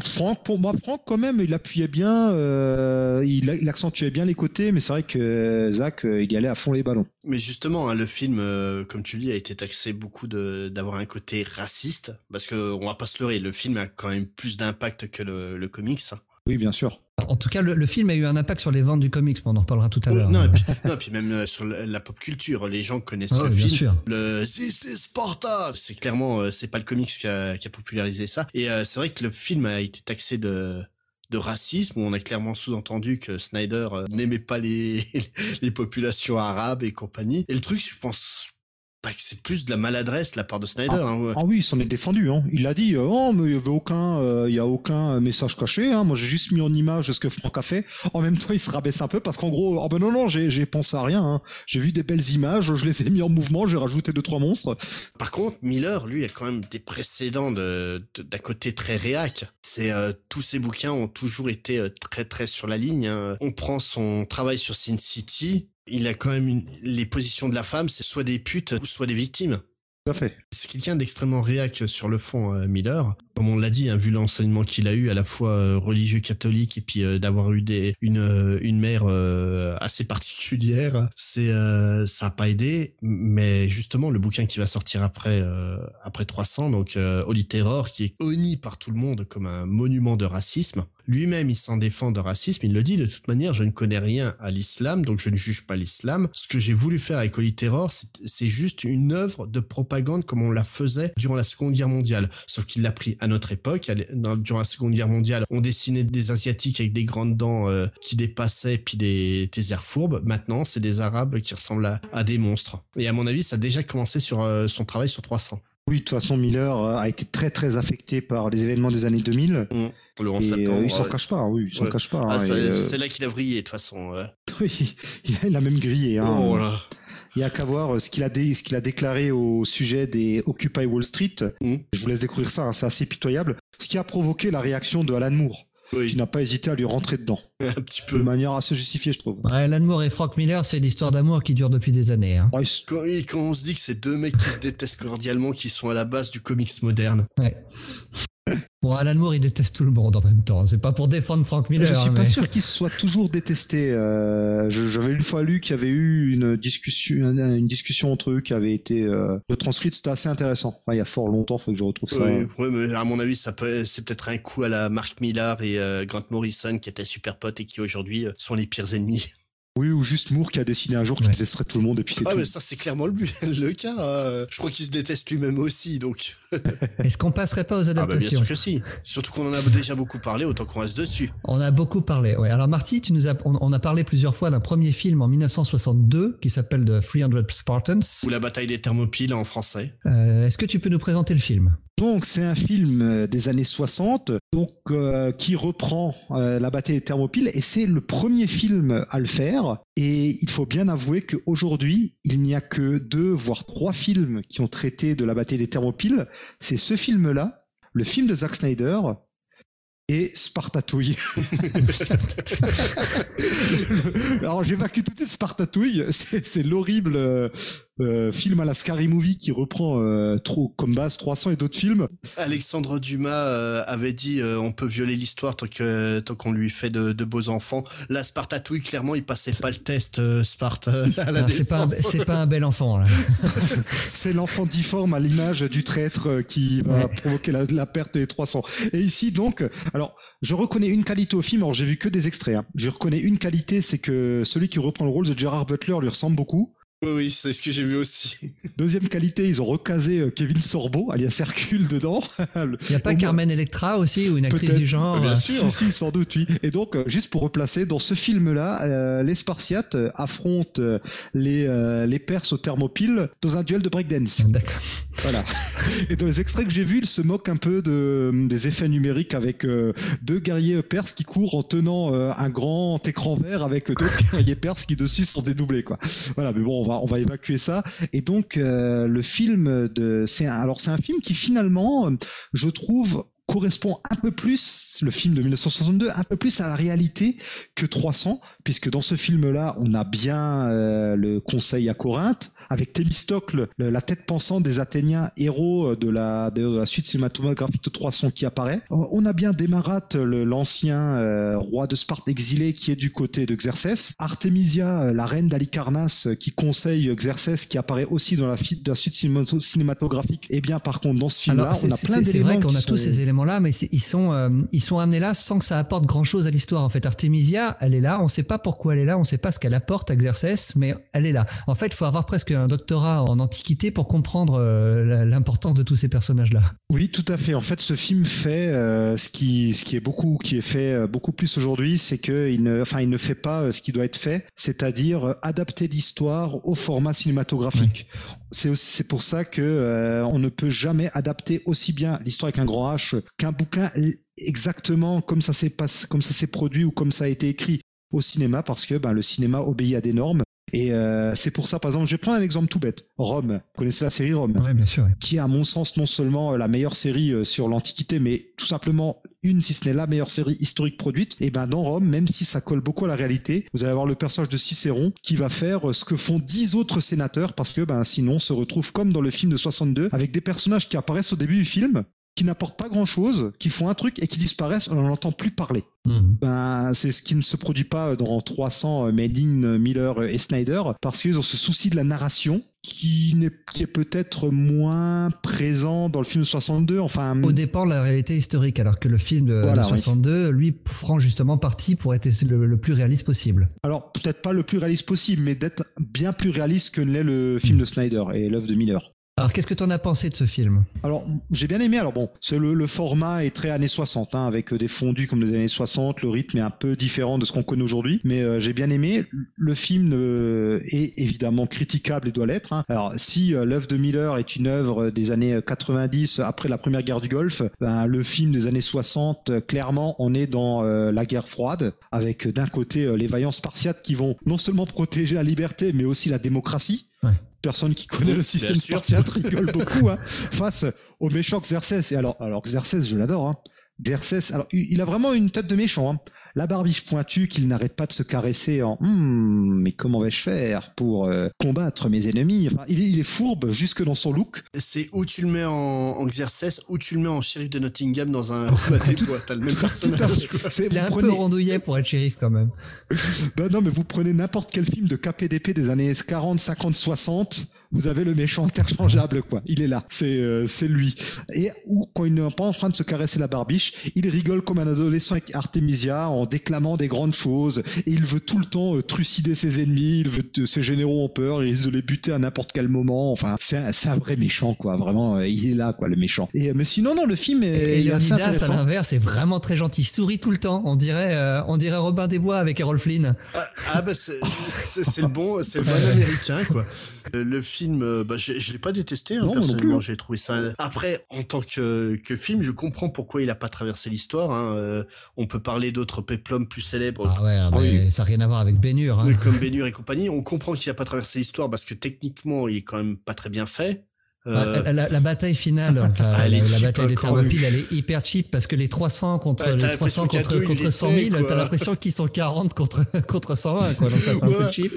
Franck pour moi, Franck quand même, il appuyait bien, euh, il, il, accentuait bien les côtés, mais c'est vrai que Zach, euh, il y allait à fond les ballons. Mais justement, hein, le film, euh, comme tu le dis, a été taxé beaucoup de d'avoir un côté raciste, parce que on va pas se leurrer, le film a quand même plus d'impact que le, le comics. Oui, bien sûr. En tout cas, le, film a eu un impact sur les ventes du comics, mais on en reparlera tout à l'heure. [LAUGHS] non, et puis, même euh, sur la, pop culture, les gens connaissent le film. Sûr. Le c'est Sparta, c'est clairement euh, c'est pas le comics qui a, qui a popularisé ça. Et c'est vrai que le film a été taxé de de racisme où on a clairement sous-entendu que Snyder euh, n'aimait pas les, [LAUGHS] les populations arabes et compagnie. Et le truc, je pense que c'est plus de la maladresse de la part de Snyder. Ah, hein, ah oui, il s'en est défendu. Hein. Il a dit euh, oh mais il y avait aucun, euh, il y a aucun message caché. Hein. Moi j'ai juste mis en image ce que Franck a fait. En même temps, il se rabaisse un peu parce qu'en gros, oh ben non non, j'ai j'ai pensé à rien. Hein. J'ai vu des belles images, je les ai mis en mouvement, j'ai rajouté deux trois monstres. Par contre, Miller, lui, a quand même des précédents de d'un côté très réac. C'est euh, tous ses bouquins ont toujours été très très sur la ligne. Hein. On prend son travail sur Sin City, il a quand même les positions de la femme, c'est soit des putes ou soit des victimes. Tout à fait. C'est quelqu'un d'extrêmement réac sur le fond, euh, Miller. Comme on l'a dit, hein, vu l'enseignement qu'il a eu, à la fois euh, religieux catholique et puis euh, d'avoir eu euh, une mère assez particulière, c'est ça a pas aidé. Mais justement, le bouquin qui va sortir après après 300, donc Holy Terror, qui est honni par tout le monde comme un monument de racisme. Lui-même, il s'en défend de racisme. Il le dit de toute manière, je ne connais rien à l'islam, donc je ne juge pas l'islam. Ce que j'ai voulu faire avec Holy Terror, c'est juste une œuvre de propagande comme on la faisait durant la Seconde Guerre mondiale. Sauf qu'il l'a pris à notre époque. Durant la Seconde Guerre mondiale, on dessinait des Asiatiques avec des grandes dents euh, qui dépassaient, puis des, des airs fourbes. Maintenant, c'est des Arabes qui ressemblent à, des monstres. Et à mon avis, ça a déjà commencé sur euh, son travail sur 300. Oui, de toute façon, Miller euh, a été très très affecté par les événements des années 2000. Mmh. Le 11 septembre. il s'en cache pas, oui, il s'en cache pas. Ah, hein, euh, c'est là qu'il a brillé, de toute façon. [LAUGHS] oui, il a, même grillé. Hein. Oh, il y a qu'à voir euh, ce qu'il a, ce qu'il a déclaré au sujet des Occupy Wall Street. Mmh. Je vous laisse découvrir ça, hein, c'est assez pitoyable. Ce qui a provoqué la réaction de Alan Moore qui n'a pas hésité à lui rentrer dedans. [LAUGHS] Un petit peu. De manière assez justifiée, je trouve. Ouais, Alan Moore et Frank Miller, c'est l'histoire d'amour qui dure depuis des années. Hein. quand, quand, on se dit que c'est deux mecs qui se détestent cordialement, qui sont à la base du comics moderne. Ouais. Bon, Alan Moore, il déteste tout le monde en même temps. C'est pas pour défendre Frank Miller. Je suis pas sûr qu'il soit toujours détesté. Euh, J'avais une fois lu qu'il y avait eu une discussion, une discussion entre eux qui avait été euh, retranscrite. C'était assez intéressant. Enfin, il y a fort longtemps, faut que je retrouve ça. Oui, mais à mon avis, ça peut, c'est peut-être un coup à la Mark Millar et euh, Grant Morrison qui étaient super potes et qui aujourd'hui euh, sont les pires ennemis. Oui, ou juste Moore qui a dessiné un jour qui détesterait tout le monde et puis c'est ah, tout. mais ça, c'est clairement le, but, [LAUGHS] le cas. Hein. Je crois qu'il se déteste lui-même aussi, donc. [LAUGHS] Est-ce qu'on passerait pas aux adaptations ah bah Bien sûr que si. Surtout qu'on en a déjà beaucoup parlé, autant qu'on reste dessus. On a beaucoup parlé, ouais. Alors, Marty, tu nous as, on, a parlé plusieurs fois d'un premier film en 1962 qui s'appelle The 300 Spartans. Ou La bataille des Thermopyles en français. Euh, Est-ce que tu peux nous présenter le film? Donc c'est un film euh, des années 60 donc euh, qui reprend euh, la bataille des Thermopyles et c'est le premier film à le faire et il faut bien avouer qu'aujourd'hui il n'y a que deux voire trois films qui ont traité de la bataille des Thermopyles. C'est ce film là, le film de Zack Snyder et Spartatouille. [LAUGHS] [LAUGHS] Alors j'évacue toutes les Spartatouilles, c'est l'horrible euh, euh, film à la Scary Movie qui reprend euh, trop comme base 300 et d'autres films. Alexandre Dumas avait dit on peut violer l'histoire tant que tant qu'on lui fait de, beaux enfants. La Spartatouille clairement il passait pas le test Sparte à la C'est pas c'est pas un bel enfant [LAUGHS] c'est l'enfant difforme à l'image du traître qui va provoquer la, la, perte des 300. Et ici donc alors, je reconnais une qualité au film, alors j'ai vu que des extraits. Hein. Je reconnais une qualité, c'est que celui qui reprend le rôle de Gerard Butler lui ressemble beaucoup. Oui, c'est ce que j'ai vu aussi. [LAUGHS] Deuxième qualité, ils ont recasé euh, Kevin Sorbo, alias Hercule, dedans. [LAUGHS] Il n'y a pas Carmen Electra aussi, ou une actrice du genre Bien sûr. Si, sans doute, oui. Et donc, euh, juste pour replacer, dans ce film-là, euh, les Spartiates affrontent les, les Perses aux Thermopyles dans un duel de breakdance. D'accord. Voilà. [LAUGHS] Et dans les extraits que j'ai vus, ils se moquent un peu de, des effets numériques avec deux guerriers perses qui courent en tenant un grand écran vert avec deux guerriers perses qui dessus sont dédoublés, quoi. Voilà, mais bon, on va évacuer ça. Et donc euh, le film de, alors c'est un film qui finalement, je trouve, correspond un peu plus, le film de 1962, un peu plus à la réalité que 300, puisque dans ce film-là, on a bien euh, le conseil à Corinthe, avec Thémistocle, la tête pensante des Athéniens, héros de la, de la suite cinématographique de 300 qui apparaît. On a bien Démarate, l'ancien euh, roi de Sparte exilé qui est du côté de Xerxès. Artemisia, euh, la reine d'Alicarnasse qui conseille Xerxès qui apparaît aussi dans la, de la suite cinématographique. Et eh bien par contre dans ce film-là, on a plein d'éléments. C'est vrai qu'on a tous ces éléments là, mais ils sont euh, ils sont amenés là sans que ça apporte grand chose à l'histoire. En fait, Artemisia, elle est là, on sait pas pourquoi elle est là, on sait pas ce qu'elle apporte à Xerxès, mais elle est là. En fait, il faut avoir presque un doctorat en antiquité pour comprendre euh, l'importance de tous ces personnages là. Oui, tout à fait. En fait, ce film fait euh, ce qui ce qui est beaucoup qui est fait beaucoup plus aujourd'hui, c'est que il ne enfin il ne fait pas ce qui doit être fait, c'est-à-dire adapter l'histoire au format cinématographique. C'est pour ça que on ne peut jamais adapter aussi bien l'histoire avec un grand H qu'un bouquin exactement comme ça s'est comme ça s'est produit ou comme ça a été écrit au cinéma parce que ben, le cinéma obéit à des normes et euh, c'est pour ça, par exemple, je vais prendre un exemple tout bête. Rome. Vous connaissez la série Rome? Oui, bien sûr. Qui est, à mon sens, non seulement la meilleure série euh, sur l'Antiquité, mais tout simplement une, si ce n'est la meilleure série historique produite. Et ben dans Rome, même si ça colle beaucoup à la réalité, vous allez avoir le personnage de Cicéron qui va faire euh, ce que font dix autres sénateurs, parce que ben sinon on se retrouve comme dans le film de 62, avec des personnages qui apparaissent au début du film, qui n'apportent pas grand-chose, qui font un truc et qui disparaissent, on n'en entend plus parler. Mhm. Ben, c'est ce qui ne se produit pas dans 300 Made in Miller et Snyder, parce qu'ils ont ce souci de la narration qui, est peut-être moins présent dans le film de 62. Enfin, Au départ, la réalité historique, alors que le film de, Voilà, de oui. 62, lui, prend justement parti pour être le, le plus réaliste possible. alors peut-être pas le plus réaliste possible, mais d'être bien plus réaliste que ne l'est le film de Snyder et l'œuvre de Miller. Alors, qu'est-ce que tu en as pensé de ce film? Alors, j'ai bien aimé. Alors bon, le, format est très années 60, hein, avec euh, des fondus comme des années 60. Le rythme est un peu différent de ce qu'on connaît aujourd'hui, mais euh, j'ai bien aimé. Le film est évidemment critiquable et doit l'être. hein. Alors, si euh, l'œuvre de Miller est une œuvre des années 90 après la première guerre du Golfe, ben, le film des années 60, euh, clairement, on est dans la guerre froide, avec d'un côté les vaillants spartiates qui vont non seulement protéger la liberté, mais aussi la démocratie. Ouais. Personne qui connaît le système spartiate rigole beaucoup hein, face au méchant Xerxès. Et alors, alors Xerxès, je l'adore. Hein. Xerxès, alors il a vraiment une tête de méchant. Hein. La barbiche pointue qu'il n'arrête pas de se caresser en Hum, mais comment vais-je faire pour euh, combattre mes ennemis? Enfin, il, est, il est fourbe jusque dans son look. C'est où tu le mets en, en Xerxes, ou tu le mets en shérif de Nottingham dans un [LAUGHS] combat des bois. T'as le même personnage. Il est un peu rondouillet pour être shérif quand même. [LAUGHS] Ben non, mais vous prenez n'importe quel film de KPDP des années 40, 50, 60, vous avez le méchant interchangeable, quoi. Il est là, c'est euh, c'est lui. Et ou quand il n'est pas en train de se caresser la barbiche, il rigole comme un adolescent avec Artemisia en déclamant des grandes choses. Et il veut tout le temps euh, trucider ses ennemis, il veut que ses généraux ont peur, il risque de les buter à n'importe quel moment. Enfin, c'est un, c'est un vrai méchant, quoi. Vraiment, euh, il est là, quoi, le méchant. Et euh, mais sinon, non, le film est, Et Leonidas, à l'inverse, est vraiment très gentil. Il sourit tout le temps. On dirait, euh, on dirait Robin des Bois avec Errol Flynn. Ah, ah, bah c'est le bon, c'est le bon américain quoi. Euh, Le film, euh, bah, je, je l'ai pas détesté hein, Non, personnellement. J'ai trouvé ça. Après, en tant que que film, je comprends pourquoi il a pas traversé l'histoire. Hein. Euh, on peut parler d'autres péplums plus célèbres. Ah ouais, mais ça n'a rien à voir avec Bénur. Hein. Comme Bénur et compagnie, on comprend qu'il a pas traversé l'histoire parce que techniquement, il est quand même pas très bien fait. Euh, Ah, La, la bataille finale, la, [LAUGHS] Ah, la- bataille des encore, thermopiles, elle est hyper cheap parce que les 300 contre les 300 l'impression qu'il y a contre, contre les 100 paie, 000, quoi. t'as l'impression qu'ils sont 40 contre [LAUGHS] contre 120 quoi. Donc ça fait un peu cheap.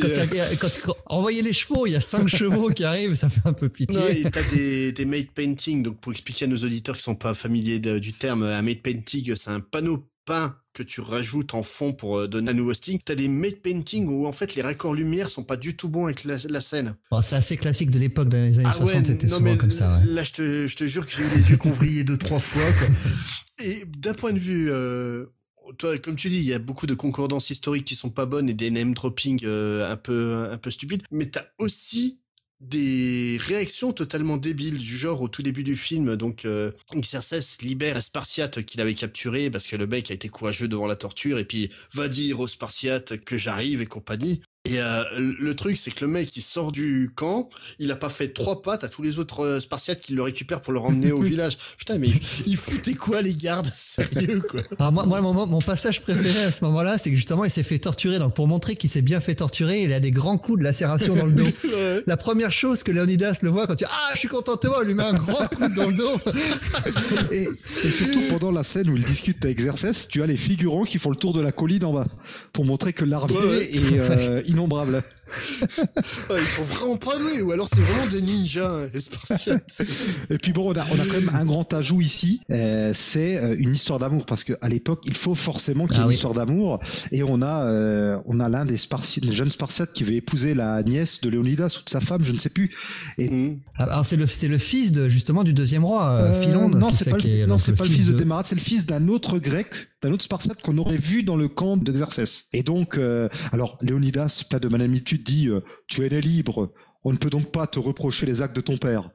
Quand, a- quand, quand- envoyez les chevaux, il y a 5 [LAUGHS] chevaux qui arrivent, ça fait un peu pitié. Non, t'as des, des made painting. Donc, pour expliquer à nos auditeurs qui sont pas familiers de- du terme, un made painting, c'est un panneau peint que tu rajoutes en fond pour euh, donner un nouveau style. T'as des made painting où, en fait, les raccords lumière sont pas du tout bons avec la, la scène. Bon, c'est assez classique de l'époque, dans les années Ah 60, c'était souvent mais comme ça. ouais. Là, je te, je te jure que j'ai eu les yeux qu'on vrillait deux, trois fois, quoi. [LAUGHS] Et d'un point de vue, euh, toi, comme tu dis, il y a beaucoup de concordances historiques qui sont pas bonnes et des name dropping euh, un peu, un peu stupides. Mais t'as aussi des réactions totalement débiles du genre au tout début du film. Donc euh, Xerxes libère un Spartiate qu'il avait capturé parce que le mec a été courageux devant la torture et puis va dire aux Spartiates que j'arrive et compagnie et euh, le truc c'est que le mec il sort du camp il a pas fait trois pattes à tous les autres euh, Spartiates qui le récupèrent pour le ramener au [LAUGHS] village putain mais il foutait quoi les gardes? [LAUGHS] Sérieux quoi? Alors moi, moi mon, mon passage préféré à ce moment-là, c'est que justement, il s'est fait torturer. Donc pour montrer qu'il s'est bien fait torturer, il a des grands coups de lacération dans le dos. [LAUGHS] Ouais. La première chose que Leonidas le voit quand tu ah je suis content de voir, il lui met un grand coup dans le dos. Et, et surtout pendant la scène où il discute avec Xerxes, tu as les figurants qui font le tour de la colline en bas pour montrer que l'armée ouais. est euh, innombrable. Ouais, ils sont vraiment pas doués ou alors c'est vraiment des ninjas hein, les Spartiates Et puis bon, on a, on a quand même un grand ajout ici, euh, c'est euh, une histoire d'amour parce qu'à l'époque, il faut forcément qu'il y ait Ah une oui. histoire d'amour. Et on a, euh, on a l'un des, Sparti- des jeunes Spartiates qui veut épouser la nièce de Léonidas ou de sa femme, je ne sais plus. Mhm. Alors c'est le c'est le fils de justement du deuxième roi, euh, Philonde. non, c'est pas, le, non, donc, c'est pas le fils de de- c'est le fils d'un autre grec, d'un autre Spartiate qu'on aurait vu dans le camp de Xerxès. Et donc, euh, alors Léonidas, plein de magnitude, dit euh, Tu es né libre, on ne peut donc pas te reprocher les actes de ton père.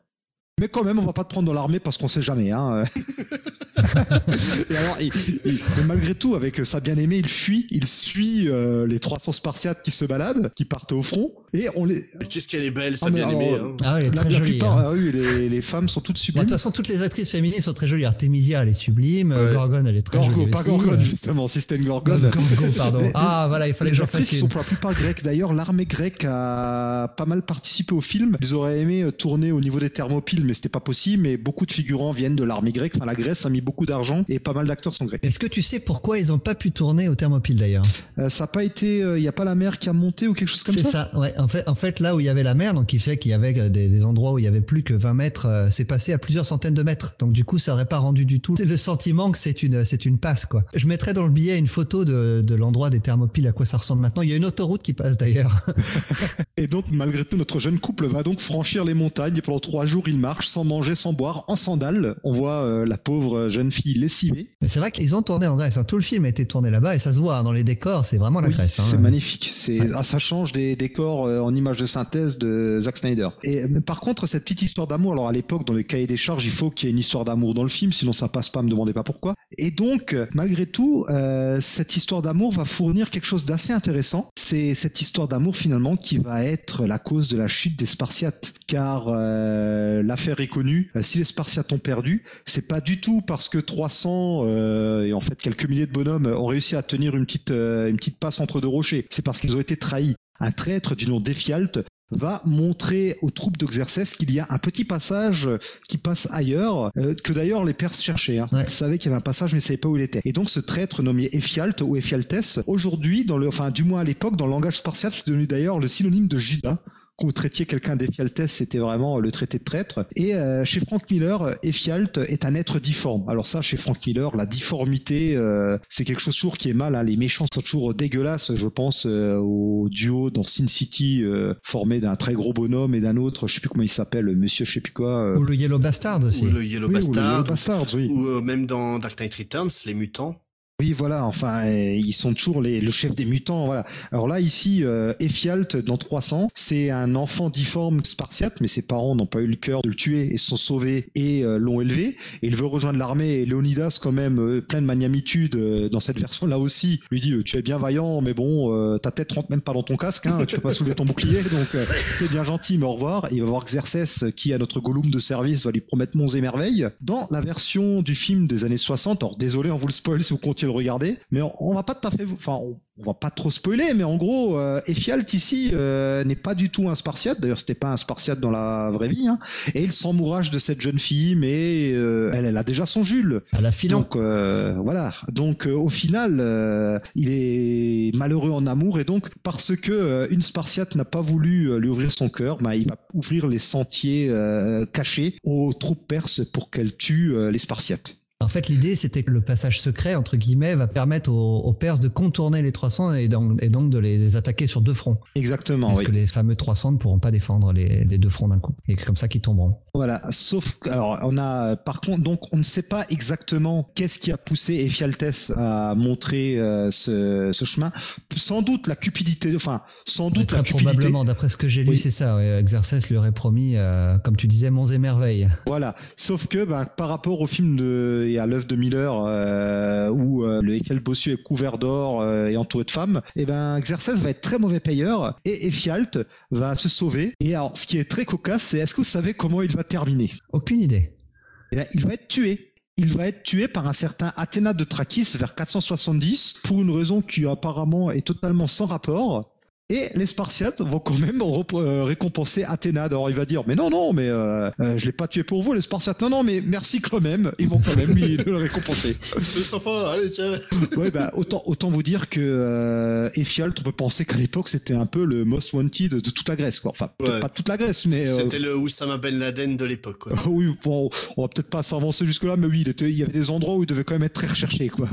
Mais quand même, on va pas te prendre dans l'armée parce qu'on sait jamais. Hein. [LAUGHS] et alors, il- il- mais malgré tout, avec sa bien-aimée, il fuit, il suit euh, les 300 Spartiates qui se baladent, qui partent au front, et on les. mais qu'est-ce qu'elle est belle sa Ah, mais bien-aimée alors, hein. Ah ouais, elle est La, très la jolie. plupart, hein. ah oui, les, les femmes sont toutes Bon, De sublimes. toute façon, toutes les actrices féminines sont très jolies. Artemisia, elle est sublime. Ouais. Gorgone, elle est très Gorgo, jolie. pas aussi. Gorgone, justement, si c'était une Gorgone. Gorgo, pardon. [LAUGHS] Des- Ah, voilà, il fallait que Les j'en actrices fasse une. sont pour la plupart grecques. D'ailleurs, l'armée grecque a pas mal participé au film. Ils auraient aimé euh, tourner au niveau des Thermopyles, mais c'était pas possible. Mais beaucoup de figurants viennent de l'armée grecque. Enfin, la Grèce a mis beaucoup d'argent et pas mal d'acteurs sont grecs. Est-ce que tu sais pourquoi ils ont pas pu tourner au Thermopyle d'ailleurs? Euh, ça a pas été, il y a pas la mer qui a monté ou quelque chose comme C'est ça? ça, ouais. En fait, en fait, là où il y avait la mer, donc il fait qu'il y avait euh, des, des endroits où il y avait plus que 20 mètres, euh, c'est passé à plusieurs centaines de mètres. Donc du coup, ça aurait pas rendu du tout. C'est le sentiment que c'est une, c'est une passe, quoi. Je mettrai dans le billet une photo de, de l'endroit des Thermopyles, à quoi ça ressemble maintenant. Il y a une autoroute qui passe d'ailleurs. [LAUGHS] Et donc, malgré tout, notre jeune couple va donc franchir les montagnes et pendant trois jours, ils sans manger, sans boire, en sandales. On voit euh, la pauvre jeune fille lessivée. C'est vrai qu'ils ont tourné en Grèce. hein. Tout le film a été tourné là-bas et ça se voit hein, dans les décors. C'est vraiment la Oui, Grèce. hein. c'est magnifique. C'est ah, ça change des décors euh, en images de synthèse de Zack Snyder. Et par contre, cette petite histoire d'amour, alors à l'époque, dans le cahier des charges, il faut qu'il y ait une histoire d'amour dans le film, sinon ça passe pas. Me demandez pas pourquoi. Et donc, euh, malgré tout, euh, cette histoire d'amour va fournir quelque chose d'assez intéressant. C'est cette histoire d'amour finalement qui va être la cause de la chute des Spartiates, car euh, l'affaire est connue. Euh, Si les Spartiates ont perdu, c'est pas du tout parce que 300 euh, et en fait quelques milliers de bonhommes ont réussi à tenir une petite euh, une petite passe entre deux rochers. C'est parce qu'ils ont été trahis. Un traître du nom d'Éphialte va montrer aux troupes d'Oxercès qu'il y a un petit passage qui passe ailleurs, euh, que d'ailleurs les Perses cherchaient. Hein. Ouais. Ils savaient qu'il y avait un passage, mais ils savaient pas où il était. Et donc ce traître nommé Éphialte ou Éphialtès, aujourd'hui, dans le, enfin du moins à l'époque, dans le langage spartiate, c'est devenu d'ailleurs le synonyme de Judas. Quand vous traitiez quelqu'un d'Éphialtès, c'était vraiment le traité de traître. Et euh, chez Frank Miller, Éphialte est un être difforme. Alors ça, chez Frank Miller, la difformité, euh, c'est quelque chose toujours qui est mal. hein. Les méchants sont toujours dégueulasses. Je pense euh, au duo dans Sin City, euh, formé d'un très gros bonhomme et d'un autre, je sais plus comment il s'appelle, Monsieur je sais plus quoi. euh, Ou le Yellow Bastard aussi. Ou le Yellow oui, ou le Bastard. Yellow Bastards, oui. Ou euh, même dans Dark Knight Returns, les mutants. Oui, voilà. Enfin, ils sont toujours les, le chef des mutants. Voilà. Alors là, ici, euh, Éphialte, dans 300, c'est un enfant difforme spartiate, mais ses parents n'ont pas eu le cœur de le tuer et se sont sauvés et euh, l'ont élevé. Et il veut rejoindre l'armée. Et Léonidas, quand même, euh, plein de magnamitude euh, dans cette version, là aussi, lui dit Tu es bien vaillant, mais bon, ta tête rentre même pas dans ton casque. Hein, tu peux pas soulever ton bouclier, donc t'es bien gentil, mais au revoir. Et il va voir Xerxès, qui à notre Gollum de service va lui promettre monts et merveilles. Dans la version du film des années 60, alors désolé, on vous le spoil si vous comptiez le regarder, mais on, on va pas tout à fait, enfin, on, on va pas trop spoiler, mais en gros, euh, Éphialte ici euh, n'est pas du tout un Spartiate. D'ailleurs, c'était pas un Spartiate dans la vraie vie. Hein. Et il s'emmourage de cette jeune fille, mais euh, elle, elle a déjà son Jules. À la filon. Donc euh, voilà. Donc au final, il est malheureux en amour et donc parce que une Spartiate n'a pas voulu lui ouvrir son cœur, bah, il va ouvrir les sentiers cachés aux troupes perses pour qu'elles tuent les Spartiates. En fait, l'idée, c'était que le passage secret, entre guillemets, va permettre aux, aux Perses de contourner les 300 et donc, et donc de les attaquer sur deux fronts. Exactement. Parce oui. que les fameux 300 ne pourront pas défendre les, les deux fronts d'un coup. Et comme ça qu'ils tomberont. Voilà, sauf alors on a par contre donc on ne sait pas exactement qu'est-ce qui a poussé Éphialtès à montrer euh, ce, ce chemin. Sans doute la cupidité, enfin sans doute très la cupidité. probablement, d'après ce que j'ai lu, Oui. c'est ça. Ouais. Xerxès lui aurait promis, euh, comme tu disais, monts et merveilles. Voilà, sauf que ben, par rapport au film de, et à l'œuvre de Miller euh, où euh, le Eiffel bossu est couvert d'or euh, et entouré de femmes, et ben Xerxès va être très mauvais payeur et Éphialte va se sauver. Et alors ce qui est très cocasse, c'est est-ce que vous savez comment il va terminer? Aucune idée. Eh ben, il va être tué. Il va être tué par un certain Athéna de Trachis vers 470 pour une raison qui apparemment est totalement sans rapport. Et les Spartiates vont quand même euh, récompenser Athéna. Alors il va dire mais non non mais euh, euh, je l'ai pas tué pour vous les Spartiates. Non non mais merci quand même. Ils vont quand même lui le récompenser. [LAUGHS] C'est sympa, allez, tiens. [LAUGHS] Ouais bah autant autant vous dire que euh, on peut penser qu'à l'époque c'était un peu le most wanted de toute la Grèce quoi. Enfin Ouais. pas toute la Grèce mais euh, C'était le Oussama Ben Laden de l'époque, quoi. [LAUGHS] oui, bon, on va peut-être pas s'avancer jusque-là, mais oui, il, était- il y avait des endroits où il devait quand même être très recherché, quoi.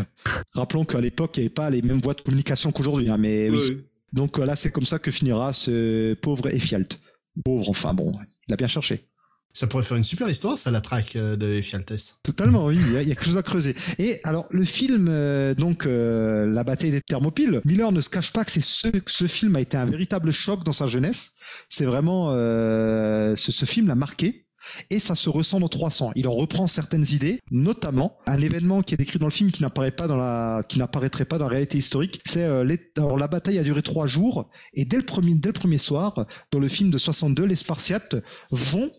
Rappelons qu'à l'époque, il n'y avait pas les mêmes voies de communication qu'aujourd'hui, hein, mais oui. Donc euh, là, c'est comme ça que finira ce pauvre Éphialte. Pauvre, enfin bon, il a bien cherché. Ça pourrait faire une super histoire, ça, la traque euh, de Ephialtes. Totalement, oui, il y, a, il y a quelque chose à creuser. Et alors, le film, euh, donc, euh, La bataille des Thermopyles, Miller ne se cache pas que c'est ce, que ce film a été un véritable choc dans sa jeunesse. C'est vraiment, euh, ce, ce film l'a marqué. Et ça se ressent dans 300. Il en reprend certaines idées, notamment un événement qui est décrit dans le film qui n'apparaît pas dans la, qui n'apparaîtrait pas dans la réalité historique. C'est euh, les- alors la bataille a duré trois jours et dès le premier, dès le premier soir, dans le film de 62, les Spartiates vont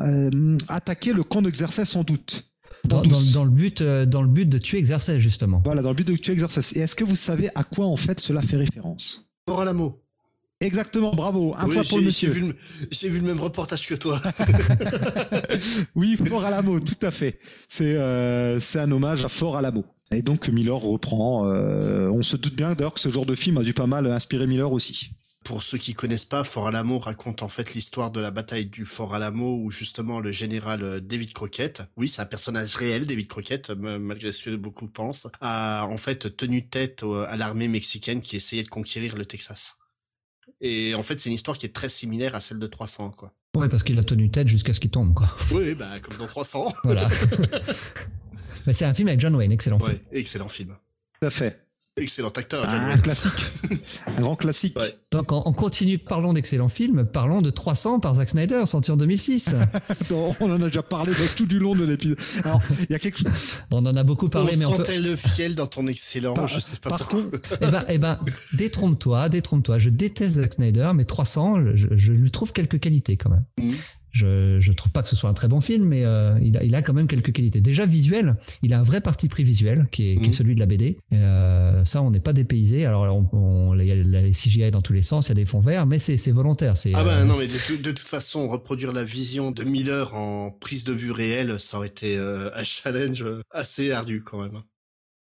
euh, attaquer le camp d'Exercès sans doute. Dans, Tous. dans- dans le but, euh, dans le but de tuer Xerxès, justement. Voilà, dans le but de tuer Exercès. Et est-ce que vous savez à quoi en fait cela fait référence? Fort à l'amour. Exactement, bravo. Un Oui, point pour le j'ai- j'ai monsieur. vu, le- j'ai vu le même reportage que toi. [LAUGHS] Oui, Fort Alamo, tout à fait. C'est euh, c'est un hommage à Fort Alamo. Et donc Miller reprend. euh, on se doute bien d'ailleurs que ce genre de film a dû pas mal inspirer Miller aussi. Pour ceux qui connaissent pas, Fort Alamo raconte en fait l'histoire de la bataille du Fort Alamo où justement le général euh, David Crockett, oui c'est un personnage réel, David Crockett, malgré ce que beaucoup pensent, a en fait tenu tête à l'armée mexicaine qui essayait de conquérir le Texas. Et en fait c'est une histoire qui est très similaire à celle de 300 quoi. Ouais, parce qu'il a tenu tête jusqu'à ce qu'il tombe, quoi. [LAUGHS] Oui, bah comme dans 300. Voilà. Mais [LAUGHS] c'est un film avec John Wayne, excellent film. Ouais, excellent film. Tout à fait. Excellent acteur, John Un classique. [LAUGHS] un grand classique. Ouais. Donc on, on continue, parlons d'excellents films, parlons de 300 par Zack Snyder, sorti en 2006. [LAUGHS] On en a déjà parlé tout du long de l'épisode. Alors, il y a quelque chose. [LAUGHS] on en a beaucoup parlé, on mais on peut... sentait le fiel dans ton excellent, Par- je sais pas par pourquoi. contre, Eh ben, eh ben, détrompe-toi, détrompe-toi. Je déteste Zack Snyder, mais 300, je, je lui trouve quelques qualités quand même. Mhm. Je, je trouve pas que ce soit un très bon film, mais euh, il, a, il a quand même quelques qualités. Déjà visuel, il a un vrai parti pris visuel qui est, qui est Mhm. celui de la BD. Euh, ça, on n'est pas dépaysé. Alors, on, on- il y a la CGI dans tous les sens, il y a des fonds verts, mais c'est c'est volontaire. C'est Ah bah euh, non mais de, de toute façon reproduire la vision de Miller en prise de vue réelle ça aurait été euh, un challenge euh, assez ardu quand même.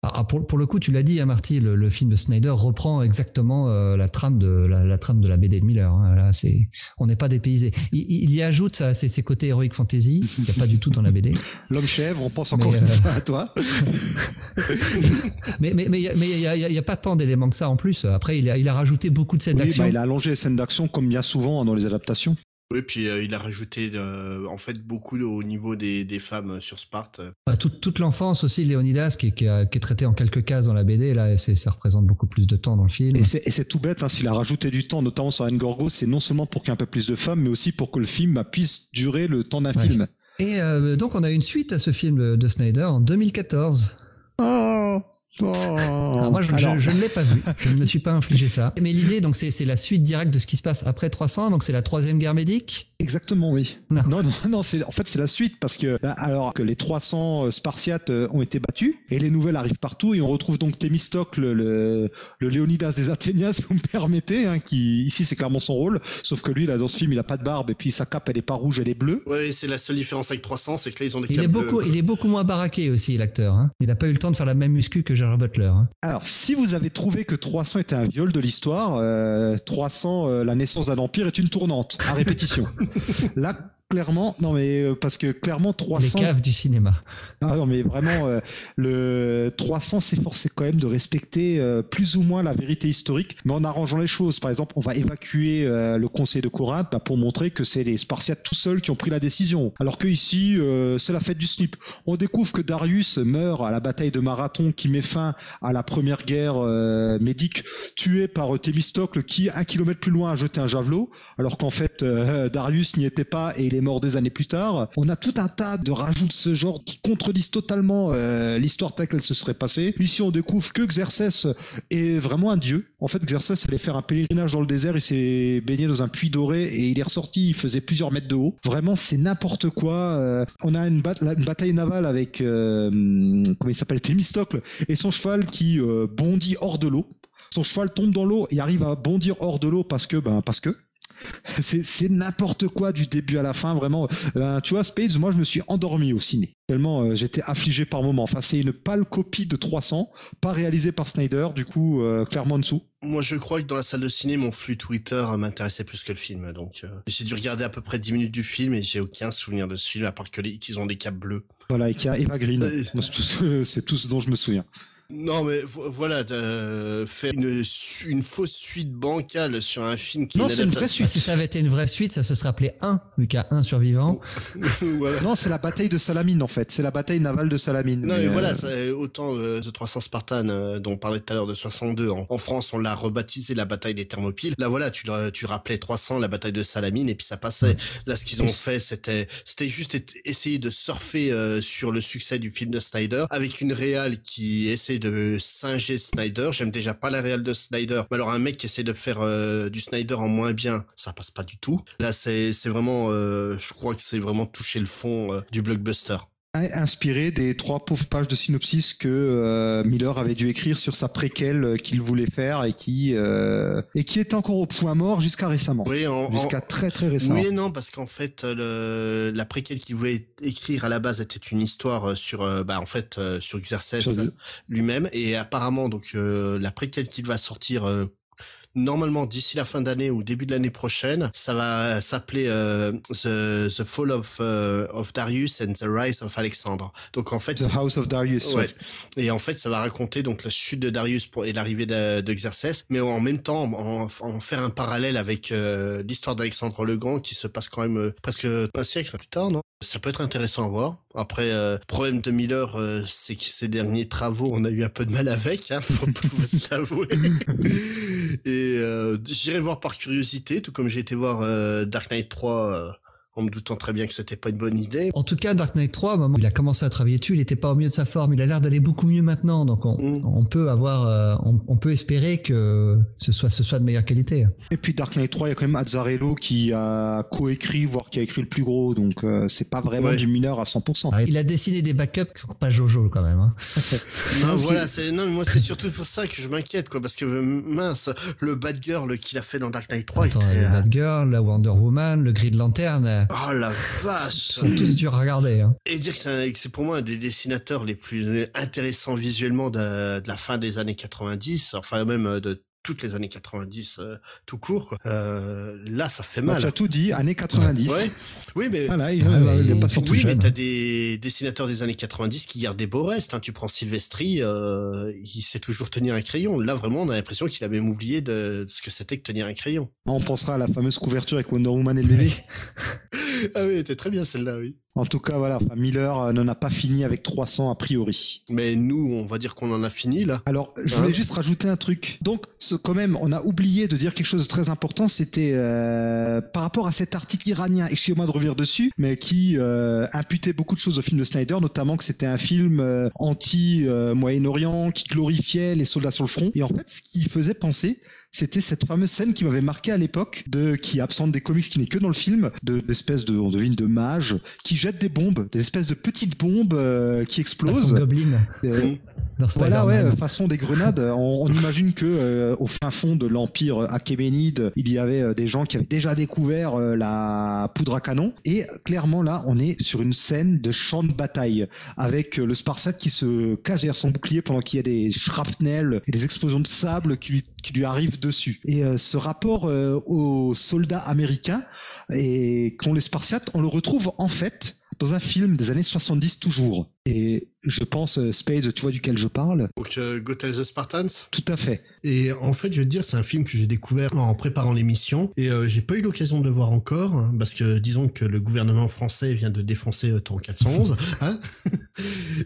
Ah, pour, pour le coup, tu l'as dit, hein, Marty, le, le film de Snyder reprend exactement euh, la trame de la, la trame de la BD de Miller. hein. Là, c'est, on n'est pas dépaysé. Il, il y ajoute ça, ses, ses côtés heroic fantasy, qu'il n'y a pas du tout dans la BD. [LAUGHS] l'homme chèvre, on pense encore Mais, euh, [LAUGHS] à toi. [LAUGHS] Mais mais mais il y a- mais il y a, pas tant d'éléments que ça en plus. Après, il a, il a rajouté beaucoup de scènes Oui, d'action. bah, il a allongé les scènes d'action comme bien souvent dans les adaptations. Oui puis euh, il a rajouté euh, en fait beaucoup au niveau des, des femmes euh, sur Sparte. Bah, toute, toute l'enfance aussi, Léonidas, qui, est- qui, a- qui est traité en quelques cases dans la BD, là, c'est, ça représente beaucoup plus de temps dans le film. Et c'est et c'est tout bête, hein, s'il a rajouté du temps, notamment sur Gorgo, c'est non seulement pour qu'il y ait un peu plus de femmes, mais aussi pour que le film bah, puisse durer le temps d'un Ouais. film. Et euh, donc, on a une suite à ce film de, de Snyder en 2014. Oh, oh. Alors moi, je, je- Alors, je ne l'ai pas vu. Je ne me suis pas infligé ça. Mais l'idée, donc, c'est, la suite directe de ce qui se passe après 300. Donc, c'est la troisième guerre médique. Exactement, oui. Non. Non, non, non, c'est en fait c'est la suite parce que bah, alors que les 300 euh, Spartiates euh, ont été battus et les nouvelles arrivent partout et on retrouve donc Thémistocle, le, le Léonidas des Athéniens, [LAUGHS] si vous me permettez, hein, qui ici c'est clairement son rôle, sauf que lui là dans ce film il a pas de barbe et puis sa cape elle est pas rouge, elle est bleue. Ouais c'est la seule différence avec 300 c'est que là ils ont des Il capes est beaucoup, bleues. il est beaucoup moins baraqué aussi, l'acteur. Hein. Il n'a pas eu le temps de faire la même muscu que Gérard Butler. Hein. Alors si vous avez trouvé que 300 était un viol de l'histoire, euh, 300 euh, la naissance d'un empire est une tournante à répétition. [LAUGHS] clairement, non mais euh, parce que clairement 300 Les caves du cinéma. Ah non, mais vraiment, euh, le 300 s'efforçait quand même de respecter euh, plus ou moins la vérité historique, mais en arrangeant les choses. Par exemple, on va évacuer euh, le conseil de Corinthe bah, pour montrer que c'est les Spartiates tout seuls qui ont pris la décision. Alors que ici, c'est la fête du slip. On découvre que Darius meurt à la bataille de Marathon qui met fin à la première guerre médique, tué par Thémistocle qui, un kilomètre plus loin, a jeté un javelot, alors qu'en fait, Darius n'y était pas et il est mort des années plus tard. On a tout un tas de rajouts de ce genre qui contredisent totalement euh, l'histoire telle qu'elle se serait passée. Ici, on découvre que Xerxès est vraiment un dieu. En fait, Xerxès allait faire un pèlerinage dans le désert, il s'est baigné dans un puits doré et il est ressorti, il faisait plusieurs mètres de haut. Vraiment, c'est n'importe quoi. Euh, on a une, bataille navale avec, euh, comment il s'appelle, Thémistocle et son cheval qui bondit hors de l'eau. Son cheval tombe dans l'eau et arrive à bondir hors de l'eau parce que, ben, parce que. C'est n'importe quoi du début à la fin, vraiment. Euh, tu vois, Spades, moi je me suis endormi au ciné. Tellement euh, j'étais affligé par moments. Enfin, c'est une pâle copie de 300, pas réalisée par Snyder, du coup, euh, clairement en dessous. Moi je crois que dans la salle de ciné mon flux Twitter m'intéressait plus que le film donc j'ai dû regarder à peu près 10 minutes du film et j'ai aucun souvenir de ce film à part que les, qu'ils ont des capes bleues. Voilà, et qu'il y a Eva Green. C'est tout, tout ce dont je me souviens. Non mais vo- voilà, euh, faire une, une fausse suite bancale sur un film qui Non, est c'est une vraie suite. si ça avait été une vraie suite, ça se serait appelé 1, vu qu'il y a un survivant. [LAUGHS] voilà. Non, c'est la bataille de Salamine en fait. C'est la bataille navale de Salamine. Non mais euh, voilà, ça, autant euh, The 300 Spartan euh, dont on parlait tout à l'heure de 62 en, en France, on l'a rebaptisé la bataille des Thermopyles. Là voilà, tu tu rappelais 300 la bataille de Salamine et puis ça passait. Là ce qu'ils ont fait, c'était c'était juste essayer de surfer euh, sur le succès du film de Snyder avec une réal qui essaie de singer Snyder. J'aime déjà pas la réal de Snyder. Mais alors un mec qui essaie de faire euh, du Snyder en moins bien, ça passe pas du tout. Là c'est c'est vraiment euh, je crois que c'est vraiment toucher le fond euh, du blockbuster. Inspiré des trois pauvres pages de synopsis que euh, Miller avait dû écrire sur sa préquelle euh, qu'il voulait faire et qui euh, et qui était encore au point mort jusqu'à récemment. Oui, Jusqu'à très très récemment. Oui et non, parce qu'en fait, le, la préquelle qu'il voulait écrire à la base était une histoire sur, euh, bah, en fait, euh, sur Xerxes lui-même. Et apparemment, donc, euh, la préquelle qu'il va sortir, euh, normalement d'ici la fin d'année ou début de l'année prochaine, ça va s'appeler euh, the, the Fall of, euh, of Darius and the Rise of Alexandre. Donc en fait, The House of Darius. Ouais. Et en fait, ça va raconter donc la chute de Darius pour, et l'arrivée de, de Xerxès, mais en même temps, en, en faire un parallèle avec euh, l'histoire d'Alexandre le Grand qui se passe quand même euh, presque un siècle plus tard, non? Ça peut être intéressant à voir. Après, euh, problème de Miller, euh, c'est que ces derniers travaux, on a eu un peu de mal avec, hein, faut [LAUGHS] pas vous l'avouer. et euh, j'irai voir par curiosité, tout comme j'ai été voir euh, Dark Knight 3. Euh, en me doutant très bien que c'était pas une bonne idée. En tout cas, Dark Knight 3, au moment où il a commencé à travailler dessus, il n'était pas au mieux de sa forme. Il a l'air d'aller beaucoup mieux maintenant. Donc, on, Mm. on peut avoir, euh, on, on peut espérer que ce soit, ce soit de meilleure qualité. Et puis Dark Knight 3, il y a quand même Azzarello qui a coécrit, voire qui a écrit le plus gros, donc euh, c'est pas vraiment Ouais. du mineur à 100%. Il a dessiné des backups qui sont pas Jojo quand même. hein. [LAUGHS] Non, voilà, c'est non, mais moi c'est surtout pour ça que je m'inquiète quoi parce que euh, mince, le bad girl qu'il a fait dans Dark Knight 3 Attends, était le euh, Bad Girl, la Wonder Woman, le Green Lantern, euh, oh la vache. sont tous durs à regarder. Hein. Et dire que c'est un- que c'est pour moi un des dessinateurs les plus intéressants visuellement de, de la fin des années 90, enfin même euh, de toutes les années 90 euh, tout court quoi. Euh, là ça fait Bah, mal. tu as tout dit, années 90. Ouais. Oui mais Voilà, il, euh, mais il est pas sorti oui, mais jeune. t'as des dessinateurs des années 90 qui gardent des beaux restes. Hein. Tu prends Silvestri, euh, il sait toujours tenir un crayon. Là, vraiment, on a l'impression qu'il a même oublié de, de ce que c'était que tenir un crayon. On pensera à la fameuse couverture avec Wonder Woman et le bébé. [LAUGHS] Ah oui, était très bien celle-là, oui. En tout cas, voilà, enfin, Miller euh, n'en a pas fini avec 300 a priori. Mais nous, on va dire qu'on en a fini là. Alors, je voulais Hein juste rajouter un truc. Donc, ce, quand même, on a oublié de dire quelque chose de très important. C'était euh, par rapport à cet article iranien. Excusez-moi de revenir dessus, mais qui euh, imputait beaucoup de choses au film de Snyder, notamment que c'était un film euh, anti-Moyen-Orient qui glorifiait les soldats sur le front. Et en fait, ce qui faisait penser, c'était cette fameuse scène qui m'avait marqué à l'époque, de qui est absente des comics, qui n'est que dans le film, de l'espèce de, on devine, de mages qui jettent des bombes, des espèces de petites bombes euh, qui Façon explosent. Goblin Euh, dans voilà, ouais, façon des grenades. On, on imagine que euh, au fin fond de l'empire achéménide, il y avait euh, des gens qui avaient déjà découvert euh, la poudre à canon. Et clairement là, on est sur une scène de champ de bataille avec euh, le Spartiate qui se cache derrière son bouclier pendant qu'il y a des shrapnels et des explosions de sable qui lui, qui lui arrivent Et euh, ce rapport euh, aux soldats américains et qu'ont les Spartiates, on le retrouve en fait dans un film des années 70 toujours. Et je pense, euh, Spades, tu vois duquel je parle Donc, Go Tell the Spartans? Tout à fait. Et en fait, je veux te dire, c'est un film que j'ai découvert en préparant l'émission et euh, j'ai pas eu l'occasion de le voir encore hein, parce que disons que le gouvernement français vient de défoncer euh, 411. [LAUGHS] hein [LAUGHS]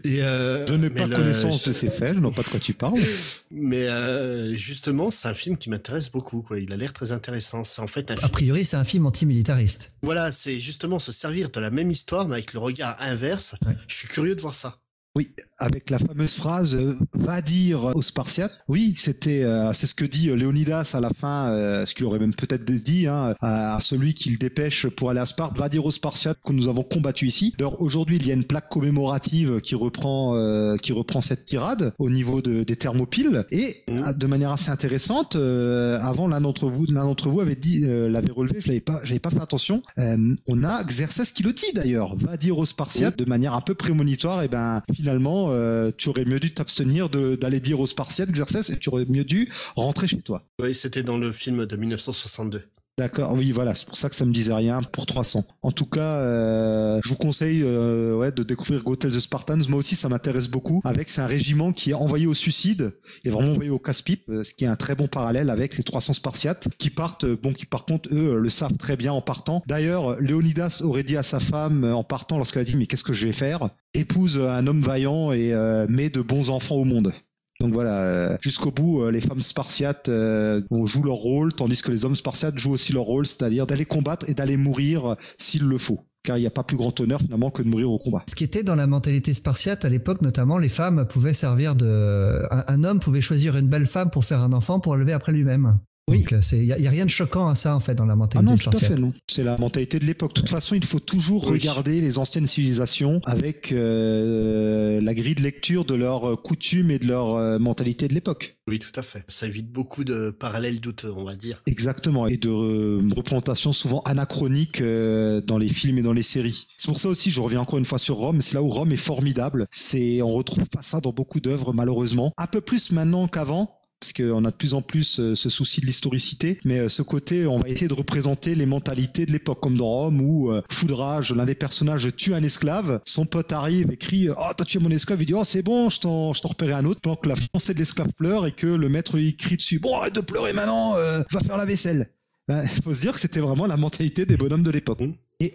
et euh, Je n'ai pas le- connaissance de ces faits, je ne vois pas de quoi tu parles. [LAUGHS] Mais euh, justement, c'est un film qui m'intéresse beaucoup. Quoi. Il a l'air très intéressant. C'est en fait un A film. priori, c'est un film antimilitariste. Voilà, c'est justement se servir de la même histoire, mais avec le regard inverse. Ouais. Je suis curieux de voir ça. Oui, avec la fameuse phrase euh, va dire aux Spartiates. Oui, c'était euh, c'est ce que dit euh, Léonidas à la fin, euh, ce qu'il aurait même peut-être dit hein, à, à celui qui le dépêche pour aller à Sparte. Va dire aux Spartiates que nous avons combattu ici. D'ailleurs, aujourd'hui, il y a une plaque commémorative qui reprend euh, qui reprend cette tirade au niveau de, des thermopiles et de manière assez intéressante. avant, l'un d'entre vous l'un d'entre vous avait dit l'avait relevé. Je l'avais pas j'avais pas fait attention. On a Xerxes qui le dit d'ailleurs. Va dire aux Spartiates de manière un peu prémonitoire. Et ben finalement, euh, tu aurais mieux dû t'abstenir d'aller dire aux Spartiates Xerxes et tu aurais mieux dû rentrer chez toi. Oui, c'était dans le film de 1962. D'accord, oui, voilà, c'est pour ça que ça me disait rien pour 300. En tout cas, euh, je vous conseille euh, ouais, de découvrir Go Tell the Spartans. Moi aussi, ça m'intéresse beaucoup. Avec, c'est un régiment qui est envoyé au suicide et vraiment envoyé au casse-pipe, euh, ce qui est un très bon parallèle avec les 300 Spartiates qui partent, euh, bon, qui par contre, eux, le savent très bien en partant. D'ailleurs, Léonidas aurait dit à sa femme en partant, lorsqu'elle a dit, mais qu'est-ce que je vais faire? Épouse un homme vaillant et euh, met de bons enfants au monde. Donc voilà, euh, jusqu'au bout, euh, les femmes spartiates euh, jouent leur rôle, tandis que les hommes spartiates jouent aussi leur rôle, c'est-à-dire d'aller combattre et d'aller mourir s'il le faut. Car il n'y a pas plus grand honneur finalement que de mourir au combat. Ce qui était dans la mentalité spartiate à l'époque, notamment, les femmes pouvaient servir de. Un, un homme pouvait choisir une belle femme pour faire un enfant pour élever après lui-même. Oui. Donc, il n'y a, y a rien de choquant à ça, en fait, dans la Ah mentalité non, tout à spartiate. fait, non. C'est la mentalité de l'époque. De toute façon, il faut toujours Oui. regarder les anciennes civilisations avec euh, la grille de lecture de leurs euh, coutumes et de leur euh, mentalité de l'époque. Oui, tout à fait. Ça évite beaucoup de parallèles douteux, on va dire. Exactement, et de euh, représentations souvent anachroniques euh, dans les films et dans les séries. C'est pour ça aussi, je reviens encore une fois sur Rome, c'est là où Rome est formidable. C'est, on retrouve pas ça dans beaucoup d'œuvres malheureusement. Un peu plus maintenant qu'avant. Parce qu'on a de plus en plus euh, ce souci de l'historicité, mais euh, ce côté, on va essayer de représenter les mentalités de l'époque, comme dans Rome, où euh, Foudrage, l'un des personnages, tue un esclave, son pote arrive et crie « Oh, t'as tué mon esclave », il dit « Oh, c'est bon, je t'en repérais un autre », pendant que la fiancée de l'esclave pleure et que le maître il crie dessus « Bon, arrête de pleurer maintenant, va faire la vaisselle ». Ben, Il [LAUGHS] faut se dire que c'était vraiment la mentalité des bonhommes de l'époque.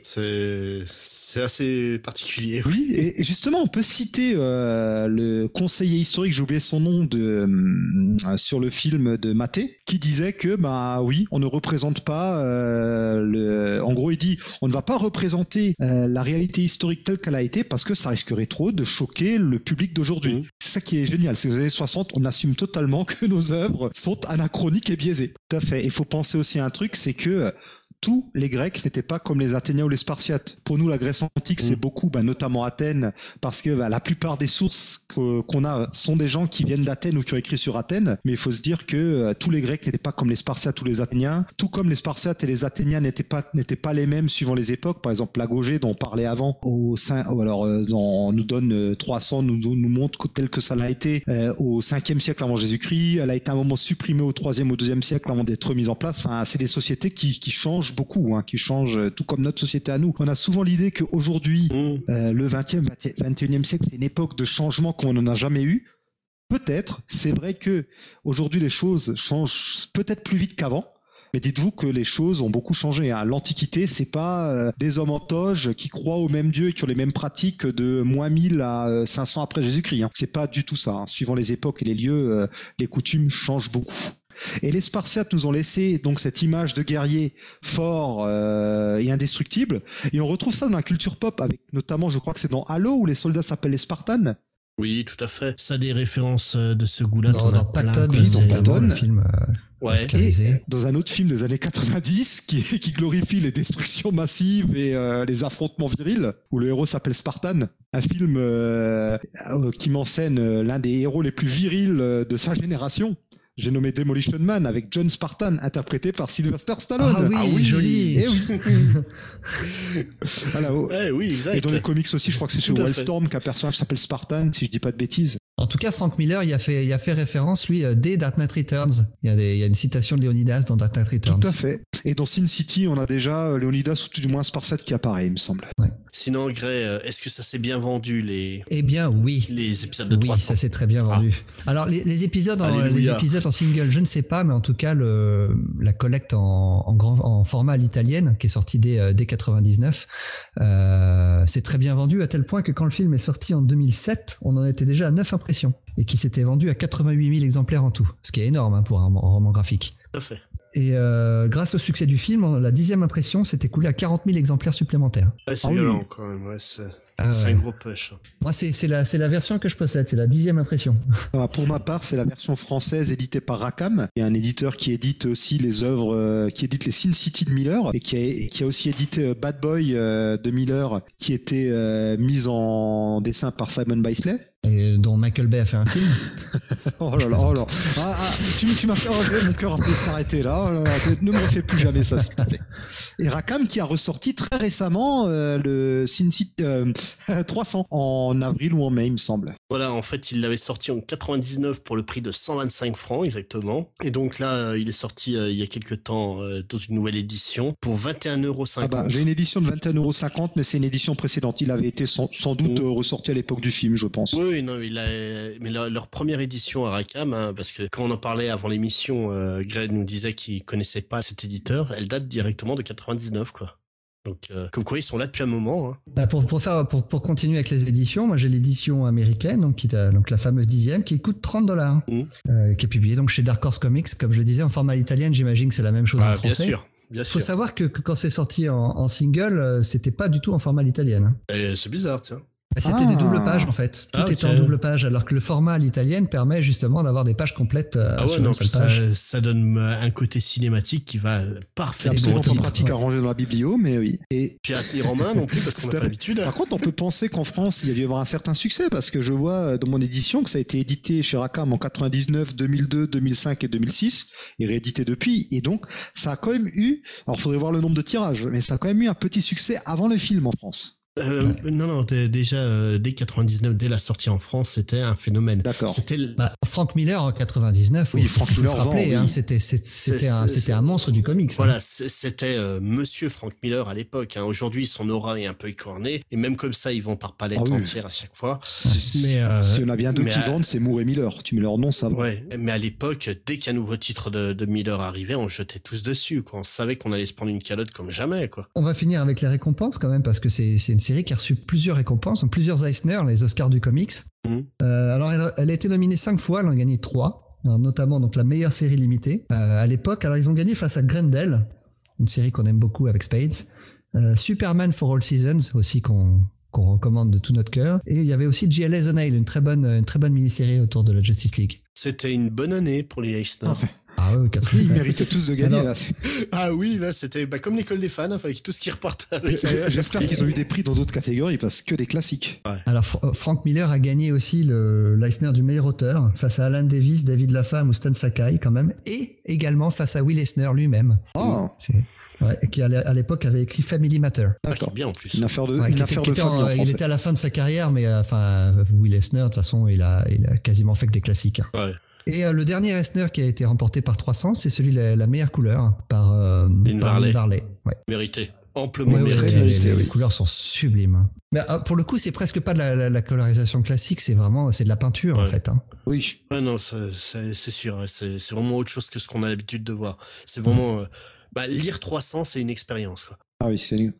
C'est assez particulier. Oui, et justement, on peut citer euh, le conseiller historique, j'ai oublié son nom, de euh, sur le film de Maté, qui disait que bah oui, on ne représente pas euh, le. En gros, il dit, on ne va pas représenter la réalité historique telle qu'elle a été parce que ça risquerait trop de choquer le public d'aujourd'hui. Mhm. C'est ça qui est génial, c'est que les années 60, on assume totalement que nos œuvres sont anachroniques et biaisées. Tout à fait. Il faut penser aussi à un truc, c'est que tous les Grecs n'étaient pas comme les Athéniens ou les Spartiates. Pour nous, la Grèce antique, c'est Mm. beaucoup, bah, notamment Athènes, parce que bah, la plupart des sources qu'on a sont des gens qui viennent d'Athènes ou qui ont écrit sur Athènes. Mais il faut se dire que euh, tous les Grecs n'étaient pas comme les Spartiates ou les Athéniens, tout comme les Spartiates et les Athéniens n'étaient pas n'étaient pas les mêmes suivant les époques. Par exemple, l'Agogée dont on parlait avant, au sein, oh, alors euh, on nous donne euh, 300, nous, nous montre que tel que ça l'a été euh, au 5e siècle avant Jésus-Christ. Elle a été à un moment supprimée au 3e ou 2e siècle avant d'être mise en place. Enfin, c'est des sociétés qui, qui changent beaucoup, hein, qui changent euh, tout comme notre société à nous. On a souvent l'idée qu'aujourd'hui, Mmh. euh, le 20e, 21e siècle, c'est une époque de changement qu'on n'en a jamais eu. Peut-être, c'est vrai que aujourd'hui les choses changent peut-être plus vite qu'avant. Mais dites-vous que les choses ont beaucoup changé. hein. L'Antiquité, c'est pas euh, des hommes en toge qui croient au même Dieu et qui ont les mêmes pratiques de moins 1000 à euh, 500 après Jésus-Christ. Hein. C'est pas du tout ça. hein. Suivant les époques et les lieux, euh, les coutumes changent beaucoup. Et les Spartiates nous ont laissé donc cette image de guerrier fort euh, et indestructible. Et on retrouve ça dans la culture pop, avec notamment, je crois que c'est dans Halo où les soldats s'appellent les Spartans. Oui, tout à fait. Ça a des références euh, de ce goût-là. Dans, dans plein, Patton, oui, dans Patton. le film euh, Ouais. oscarisé. Et dans un autre film des années 90 qui, [LAUGHS] qui glorifie les destructions massives et euh, les affrontements virils, où le héros s'appelle Spartan. Un film euh, qui m'enseigne l'un des héros les plus virils de sa génération. J'ai nommé Demolition Man avec John Spartan, interprété par Sylvester Stallone. Ah oui, Ah oui. joli. Eh oui. [LAUGHS] Voilà, oh. Ouais, oui, exact. Et dans les comics aussi, je crois que c'est Tout chez à fait. Wildstorm qu'un personnage s'appelle Spartan, si je dis pas de bêtises. En tout cas, Frank Miller, il a fait, il a fait référence, lui, euh, dès Dark Knight Returns. Il y, a des- il y a une citation de Leonidas dans Dark Knight Returns. Tout à fait. Et dans Sin City, on a déjà euh, Leonidas ou tout du moins Spartiate qui apparaît, il me semble. Sinon, Gray, euh, est-ce que ça s'est bien vendu les Eh bien, oui. les épisodes de Oui, 300 ça s'est très bien vendu. Alors les, les épisodes, en, les épisodes en single, je ne sais pas, mais en tout cas le la collecte en, en grand en format à l'italienne qui est sortie dès euh, dès 99, euh, c'est très bien vendu à tel point que quand le film est sorti en 2007, on en était déjà à 9 impressions et qui s'était vendu à 88 000 exemplaires en tout, ce qui est énorme hein, pour un, roman- un roman graphique. Tout à fait. Et euh, grâce au succès du film, la dixième impression s'est écoulée à 40 000 exemplaires supplémentaires. Ouais, c'est Ah violent quand même. Ouais, c'est Ah ouais. un gros push. Moi, c'est c'est la c'est la version que je possède, c'est la dixième impression. [LAUGHS] Ah, Pour ma part, c'est la version française éditée par Rackham. Il y a un éditeur qui édite aussi les œuvres, euh, qui édite les Sin City de Miller et qui a, et qui a aussi édité euh, Bad Boy euh, de Miller, qui était euh, mise en dessin par Simon Bisley. Et dont Michael Bay a fait un film. [LAUGHS] Oh là là, oh là. Ah, ah, tu, tu m'as fait oh, mon cœur a fait s'arrêter là. Oh là là, Ne me refais plus jamais ça, s'il te plaît. Et Rackham qui a ressorti très récemment euh, le Sin City euh, [LAUGHS] 300 en avril ou en mai, il me semble. Voilà, en fait, il l'avait sorti en 99 pour le prix de 125 francs exactement. Et donc là, euh, il est sorti euh, il y a quelques temps euh, dans une nouvelle édition pour 21,50€. Ah bah, j'ai une édition de 21,50€, mais c'est une édition précédente. Il avait été sans, sans doute Mm. euh, ressorti à l'époque du film, je pense. Oui, oui, non, il a, mais leur, leur première édition à Rackham, hein, parce que quand on en parlait avant l'émission, euh, Greg nous disait qu'il connaissait pas cet éditeur. Elle date directement de 99, quoi. Donc, euh, comme quoi ils sont là depuis un moment. Hein. Bah, pour, pour faire pour, pour continuer avec les éditions, moi j'ai l'édition américaine donc qui euh, donc la fameuse dixième qui coûte 30 dollars, Mhm. euh, qui est publiée donc chez Dark Horse Comics comme je le disais en format italien. J'imagine que c'est la même chose Ah, en bien français. sûr, bien Faut savoir que, que quand c'est sorti en, en single, euh, c'était pas du tout en format italienne. hein. Euh, C'est bizarre, tiens. C'était des doubles pages en fait. Tout Ah, était en double page, alors que le format à l'italienne permet justement d'avoir des pages complètes euh, Ah ouais, sur non, une ça, page. ça donne euh, un côté cinématique qui va C'est parfaitement Absolument titre. pratique à ranger dans la biblio, mais oui. Et Puis à tenir en main non plus parce qu'on n'a pas l'habitude. Par contre, on peut penser qu'en France, il y a dû y avoir un certain succès parce que je vois euh, dans mon édition que ça a été édité chez Rackham en 99, 2002, 2005 et 2006 et réédité depuis. Et donc, ça a quand même eu, alors faudrait voir le nombre de tirages, mais ça a quand même eu un petit succès avant le film en France. Euh, Non, non, déjà euh, dès 99, dès la sortie en France, c'était un phénomène. D'accord. C'était l- Bah, Frank Miller en 99, Oui, faut, faut- Frank faut Miller se rappeler, hein, oui. c'était c'est- c'était un, c'était un monstre du comics. hein. Voilà, c- c'était euh, Monsieur Frank Miller à l'époque. Hein. Aujourd'hui, son aura est un peu écornée, et même comme ça, ils vont par palette Ah oui. entière à chaque fois. Mais, euh, si on a bien deux qui à- vendent, c'est Moore et Miller. Tu mets leur nom, ça va. Ouais, mais à l'époque, dès qu'un nouveau titre de, de Miller arrivait, on jetait tous dessus. Quoi. On savait qu'on allait se prendre une calotte comme jamais. quoi. On va finir avec les récompenses quand même parce que c'est c'est une série qui a reçu plusieurs récompenses, plusieurs Eisner, les Oscars du comics. Mhm. Euh, alors elle, elle a été nominée cinq fois, elle en a gagné trois, Alors, notamment donc la meilleure série limitée Euh, à l'époque. Alors ils ont gagné face à Grendel, une série qu'on aime beaucoup avec Spades, Euh, Superman for All Seasons aussi qu'on qu'on recommande de tout notre cœur, et il y avait aussi GLA The Nail, une très bonne une très bonne mini-série autour de la Justice League. C'était une bonne année pour les Eisner. Ah quatre Ils méritent tous de gagner Alors- là. Ah oui, là, c'était bah, comme l'école des fans, hein, fallait tout ce qui repartait avec. J'espère qu'ils ont eu des prix dans d'autres catégories parce que des classiques. Alors Fr- euh, Frank Miller a gagné aussi le l'Eisner du meilleur auteur face à Alan Davis, David Lafame ou Stan Sakai quand même, et également face à Will Eisner lui-même. Ah, ouais, qui à l'é- à l'époque avait écrit Family Matter. Ah, qui d'accord. est bien en plus. Une affaire de, Ouais, une qui était- affaire qui de était en- famille en il était à la fin de sa carrière, mais euh, enfin Will Eisner de toute façon il a il a quasiment fait que des classiques. hein. Ouais. Et euh, le dernier Eisner qui a été remporté par 300, c'est celui la, la meilleure couleur par, euh, Lynn par Lynn Varley. Varley. Ouais. Mérité. Amplement Ouais, mérité. les, mérité, les- les oui. couleurs sont sublimes. hein. Mais euh, pour le coup, c'est presque pas de la, la- la colorisation classique, c'est vraiment c'est de la peinture en fait. hein. Oui. Ouais, non, c'est sûr. hein, C'est vraiment autre chose que ce qu'on a l'habitude de voir. C'est vraiment. euh, bah, lire 300, c'est une expérience. Quoi. Ah oui, c'est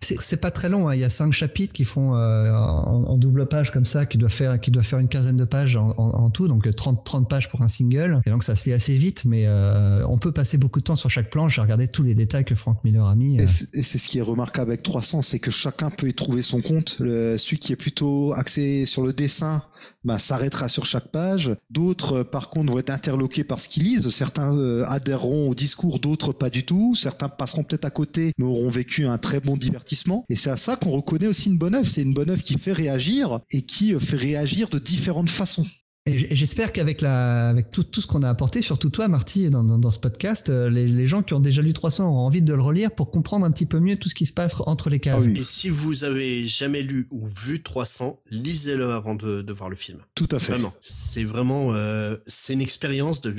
C'est c'est pas très long, hein. il y a cinq chapitres qui font euh, en, en double page comme ça, qui doivent faire qui doivent faire une quinzaine de pages en, en- en tout, donc 30 30 pages pour un single. Et donc ça se lit assez vite, mais euh, on peut passer beaucoup de temps sur chaque planche à regarder tous les détails que Frank Miller a mis. euh. Et c'est et c'est ce qui est remarquable avec 300, c'est que chacun peut y trouver son compte. Le, celui qui est plutôt axé sur le dessin, bah, s'arrêtera sur chaque page. D'autres, euh, par contre, vont être interloqués par ce qu'ils lisent. Certains euh, adhéreront au discours, d'autres pas du tout. Certains passeront peut-être à côté, mais auront vécu un très bon divertissement. Et c'est à ça qu'on reconnaît aussi une bonne œuvre. C'est une bonne œuvre qui fait réagir et qui euh, fait réagir de différentes façons. Et j'espère qu'avec la, avec tout, tout ce qu'on a apporté, surtout toi, Marty, dans, dans, dans ce podcast, euh, les, les gens qui ont déjà lu 300 auront envie de le relire pour comprendre un petit peu mieux tout ce qui se passe entre les cases. Ah oui. Et si vous avez jamais lu ou vu 300, lisez-le avant de, de voir le film. Tout à fait. Vraiment. C'est vraiment. euh, c'est une expérience de,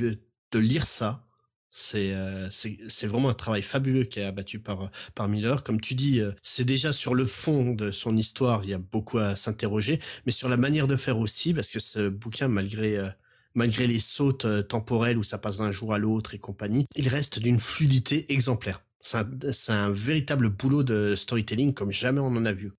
de lire ça. C'est euh, c'est vraiment un travail fabuleux qui est abattu par par Miller. Comme tu dis, euh, c'est déjà sur le fond de son histoire, il y a beaucoup à s'interroger, mais sur la manière de faire aussi, parce que ce bouquin, malgré euh, malgré les sautes euh, temporelles où ça passe d'un jour à l'autre et compagnie, il reste d'une fluidité exemplaire. C'est un, un véritable boulot de storytelling comme jamais on en a vu.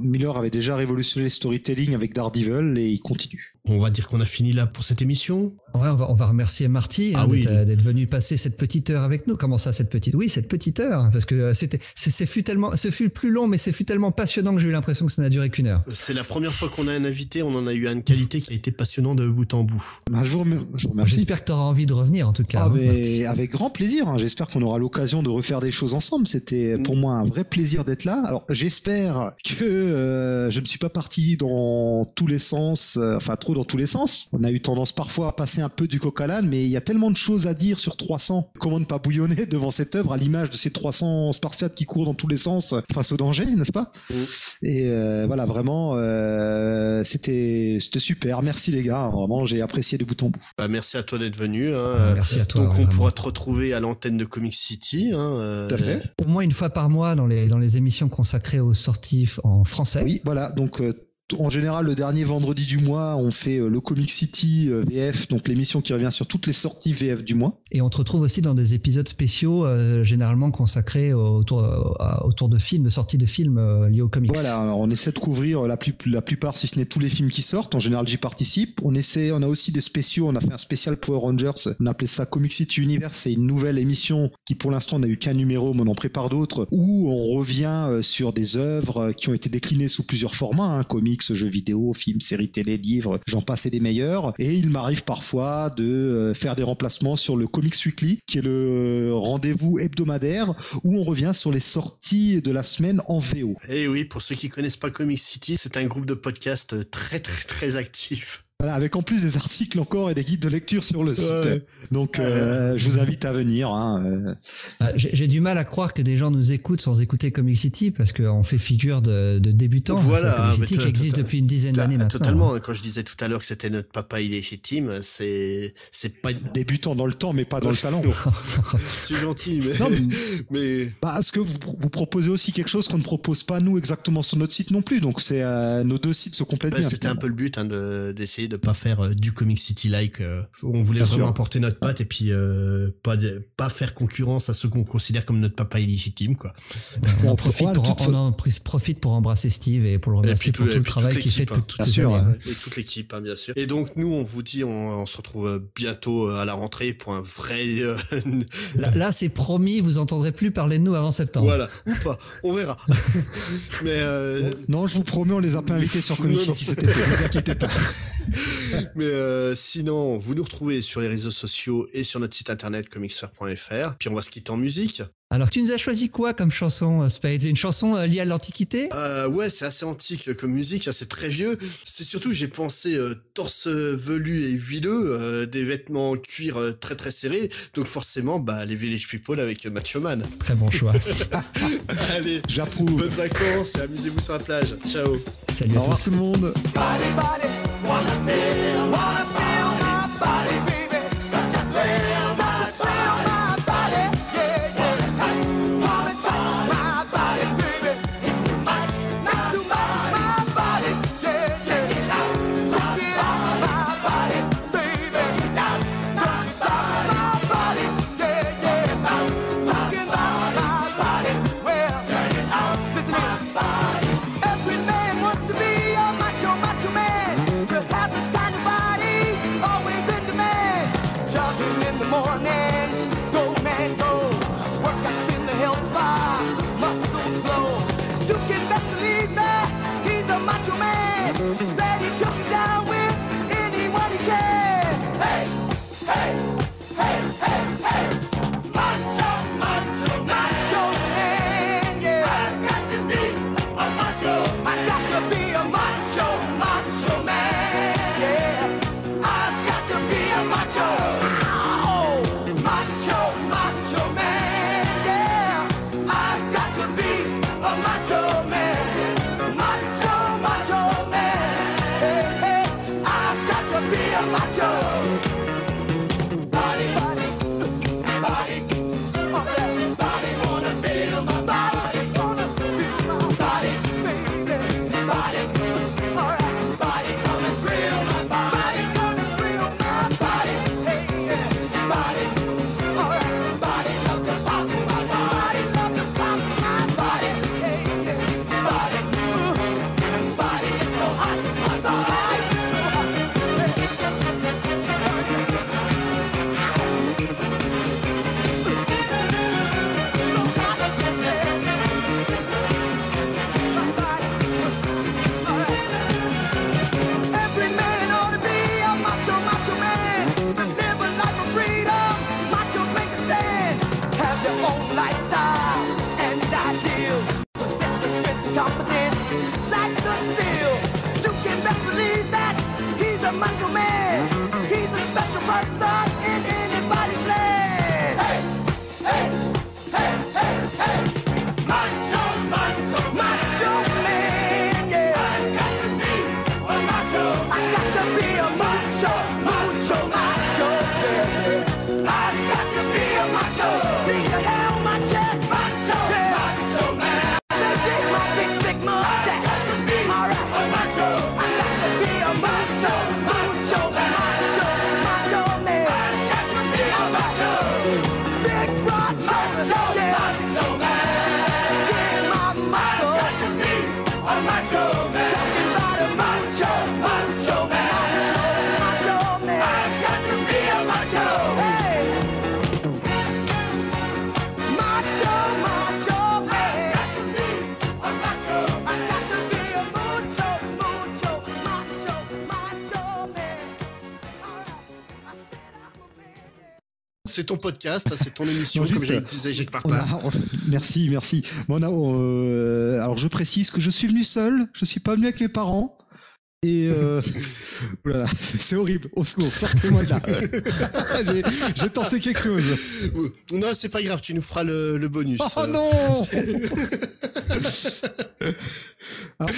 Miller avait déjà révolutionné le storytelling avec Daredevil et il continue. On va dire qu'on a fini là pour cette émission. Ouais, on va, on va remercier Marty Ah hein, oui. d'être, euh, d'être venu passer cette petite heure avec nous. Comment ça, cette petite Oui, cette petite heure, parce que euh, c'était, c'est, c'est fut tellement, ce fut plus long, mais c'est fut tellement passionnant que j'ai eu l'impression que ça n'a duré qu'une heure. C'est la première fois qu'on a un invité, on en a eu un de qualité qui a été passionnant de bout en bout. Je vous remer- je vous remercie. J'espère que tu auras envie de revenir en tout cas. Ah, hein, mais avec grand plaisir. hein. J'espère qu'on aura l'occasion de refaire des choses ensemble. C'était pour moi un vrai plaisir d'être là. Alors j'espère que euh, je ne suis pas parti dans tous les sens, euh, enfin trop dans tous les sens. On a eu tendance parfois à passer un peu du coq à l'âne, mais il y a tellement de choses à dire sur 300. Comment ne pas bouillonner [LAUGHS] devant cette œuvre à l'image de ces 300 spartiates qui courent dans tous les sens face au danger, n'est-ce pas? Et euh, voilà, vraiment, euh, c'était c'était super. Merci les gars. Vraiment, j'ai apprécié de bout en bout. Bah, merci à toi d'être venu. Hein. Merci à toi, Donc on vraiment. pourra te retrouver à l'antenne de Comic City. Hein, euh, Tout à fait. Au moins une fois par mois dans les, dans les émissions consacrées aux sorties en français. Oui, voilà. Donc, euh, en général, le dernier vendredi du mois, on fait euh, le Comic City euh, VF, donc l'émission qui revient sur toutes les sorties VF du mois. Et on te retrouve aussi dans des épisodes spéciaux, euh, généralement consacrés autour, euh, autour de films, de sorties de films euh, liés aux comics. Voilà, alors on essaie de couvrir la, plus, la plupart, si ce n'est tous les films qui sortent. En général, j'y participe. On essaie, on a aussi des spéciaux. On a fait un spécial Power Rangers. On appelait ça Comic City Universe. C'est une nouvelle émission qui, pour l'instant, n'a eu qu'un numéro, mais on en prépare d'autres, où on revient sur des œuvres qui ont été déclinées sous plusieurs formats, hein, comics, comics, jeux vidéo, films, séries télé, livres, j'en passais des meilleurs. Et il m'arrive parfois de euh, faire des remplacements sur le Comics Weekly, qui est le rendez-vous hebdomadaire où on revient sur les sorties de la semaine en VO. Et oui, pour ceux qui connaissent pas Comic City, c'est un groupe de podcast très très très actif. Voilà, avec en plus des articles encore et des guides de lecture sur le site. Donc, euh, je vous invite à venir. Hein, euh. Ah, J'ai du mal à croire que des gens nous écoutent sans écouter Comic City parce qu'on fait figure de, de débutant. Voilà, Comic City qui existe depuis une dizaine d'années maintenant. Totalement. hein. Quand je disais tout à l'heure que c'était notre papa illégitime, c'est c'est pas Débutant dans le temps, mais pas dans le [LAUGHS] talent. c'est gentil, mais Non, mais- [LAUGHS] mais Bah, parce que vous, vous proposez aussi quelque chose qu'on ne propose pas nous exactement sur notre site non plus? Donc, c'est euh, nos deux sites se complètent bah, bien. c'était un peu le but hein, de d'essayer de pas faire euh, du Comic City like. euh, on voulait vraiment apporter notre patte et puis euh, pas de- pas faire concurrence à ceux qu'on considère comme notre papa illégitime quoi. On en On profite pour, de on en pr- profite pour embrasser Steve et pour le Et remercier puis tout- pour tout et le puis travail qu'il fait hein. toutes ces années. hein. Et toute l'équipe, hein, bien sûr. Et donc nous, on vous dit, on, on se retrouve bientôt à la rentrée pour un vrai. [LAUGHS] Là, là, c'est promis, vous entendrez plus parler de nous avant septembre. voilà, ou pas, on verra. [LAUGHS] Mais euh, Non, je vous promets, on les a pas invités sur [LAUGHS] Comic. City cet été. Ne vous inquiétez pas. [LAUGHS] Mais euh, sinon, vous nous retrouvez sur les réseaux sociaux et sur notre site internet comicsfair.fr. Puis on va se quitter en musique. Alors, tu nous as choisi quoi comme chanson, euh, Spade Une chanson euh, liée à l'Antiquité? Euh, ouais, c'est assez antique comme musique, hein, c'est très vieux. C'est surtout, j'ai pensé euh, torse velu et huileux, euh, des vêtements en cuir euh, très très serrés. Donc forcément, bah les Village People avec euh, Macho Man. Très bon choix. [LAUGHS] Allez, J'approuve. bonnes vacances et amusez-vous sur la plage. Ciao. Salut Au à revoir tous. tout le monde. Body, body, wanna feel, wanna feel C'est ton podcast, hein, c'est ton émission, Non, comme disais Jacques Martin. merci, merci. Bon, on a, euh, alors je précise que je suis venu seul, je suis pas venu avec mes parents. Et euh, [LAUGHS] voilà, c'est horrible. Au secours, sortez-moi de là. [LAUGHS] J'ai- tenté quelque chose. Non, c'est pas grave, tu nous feras le, le bonus. Oh non [LAUGHS] Alors,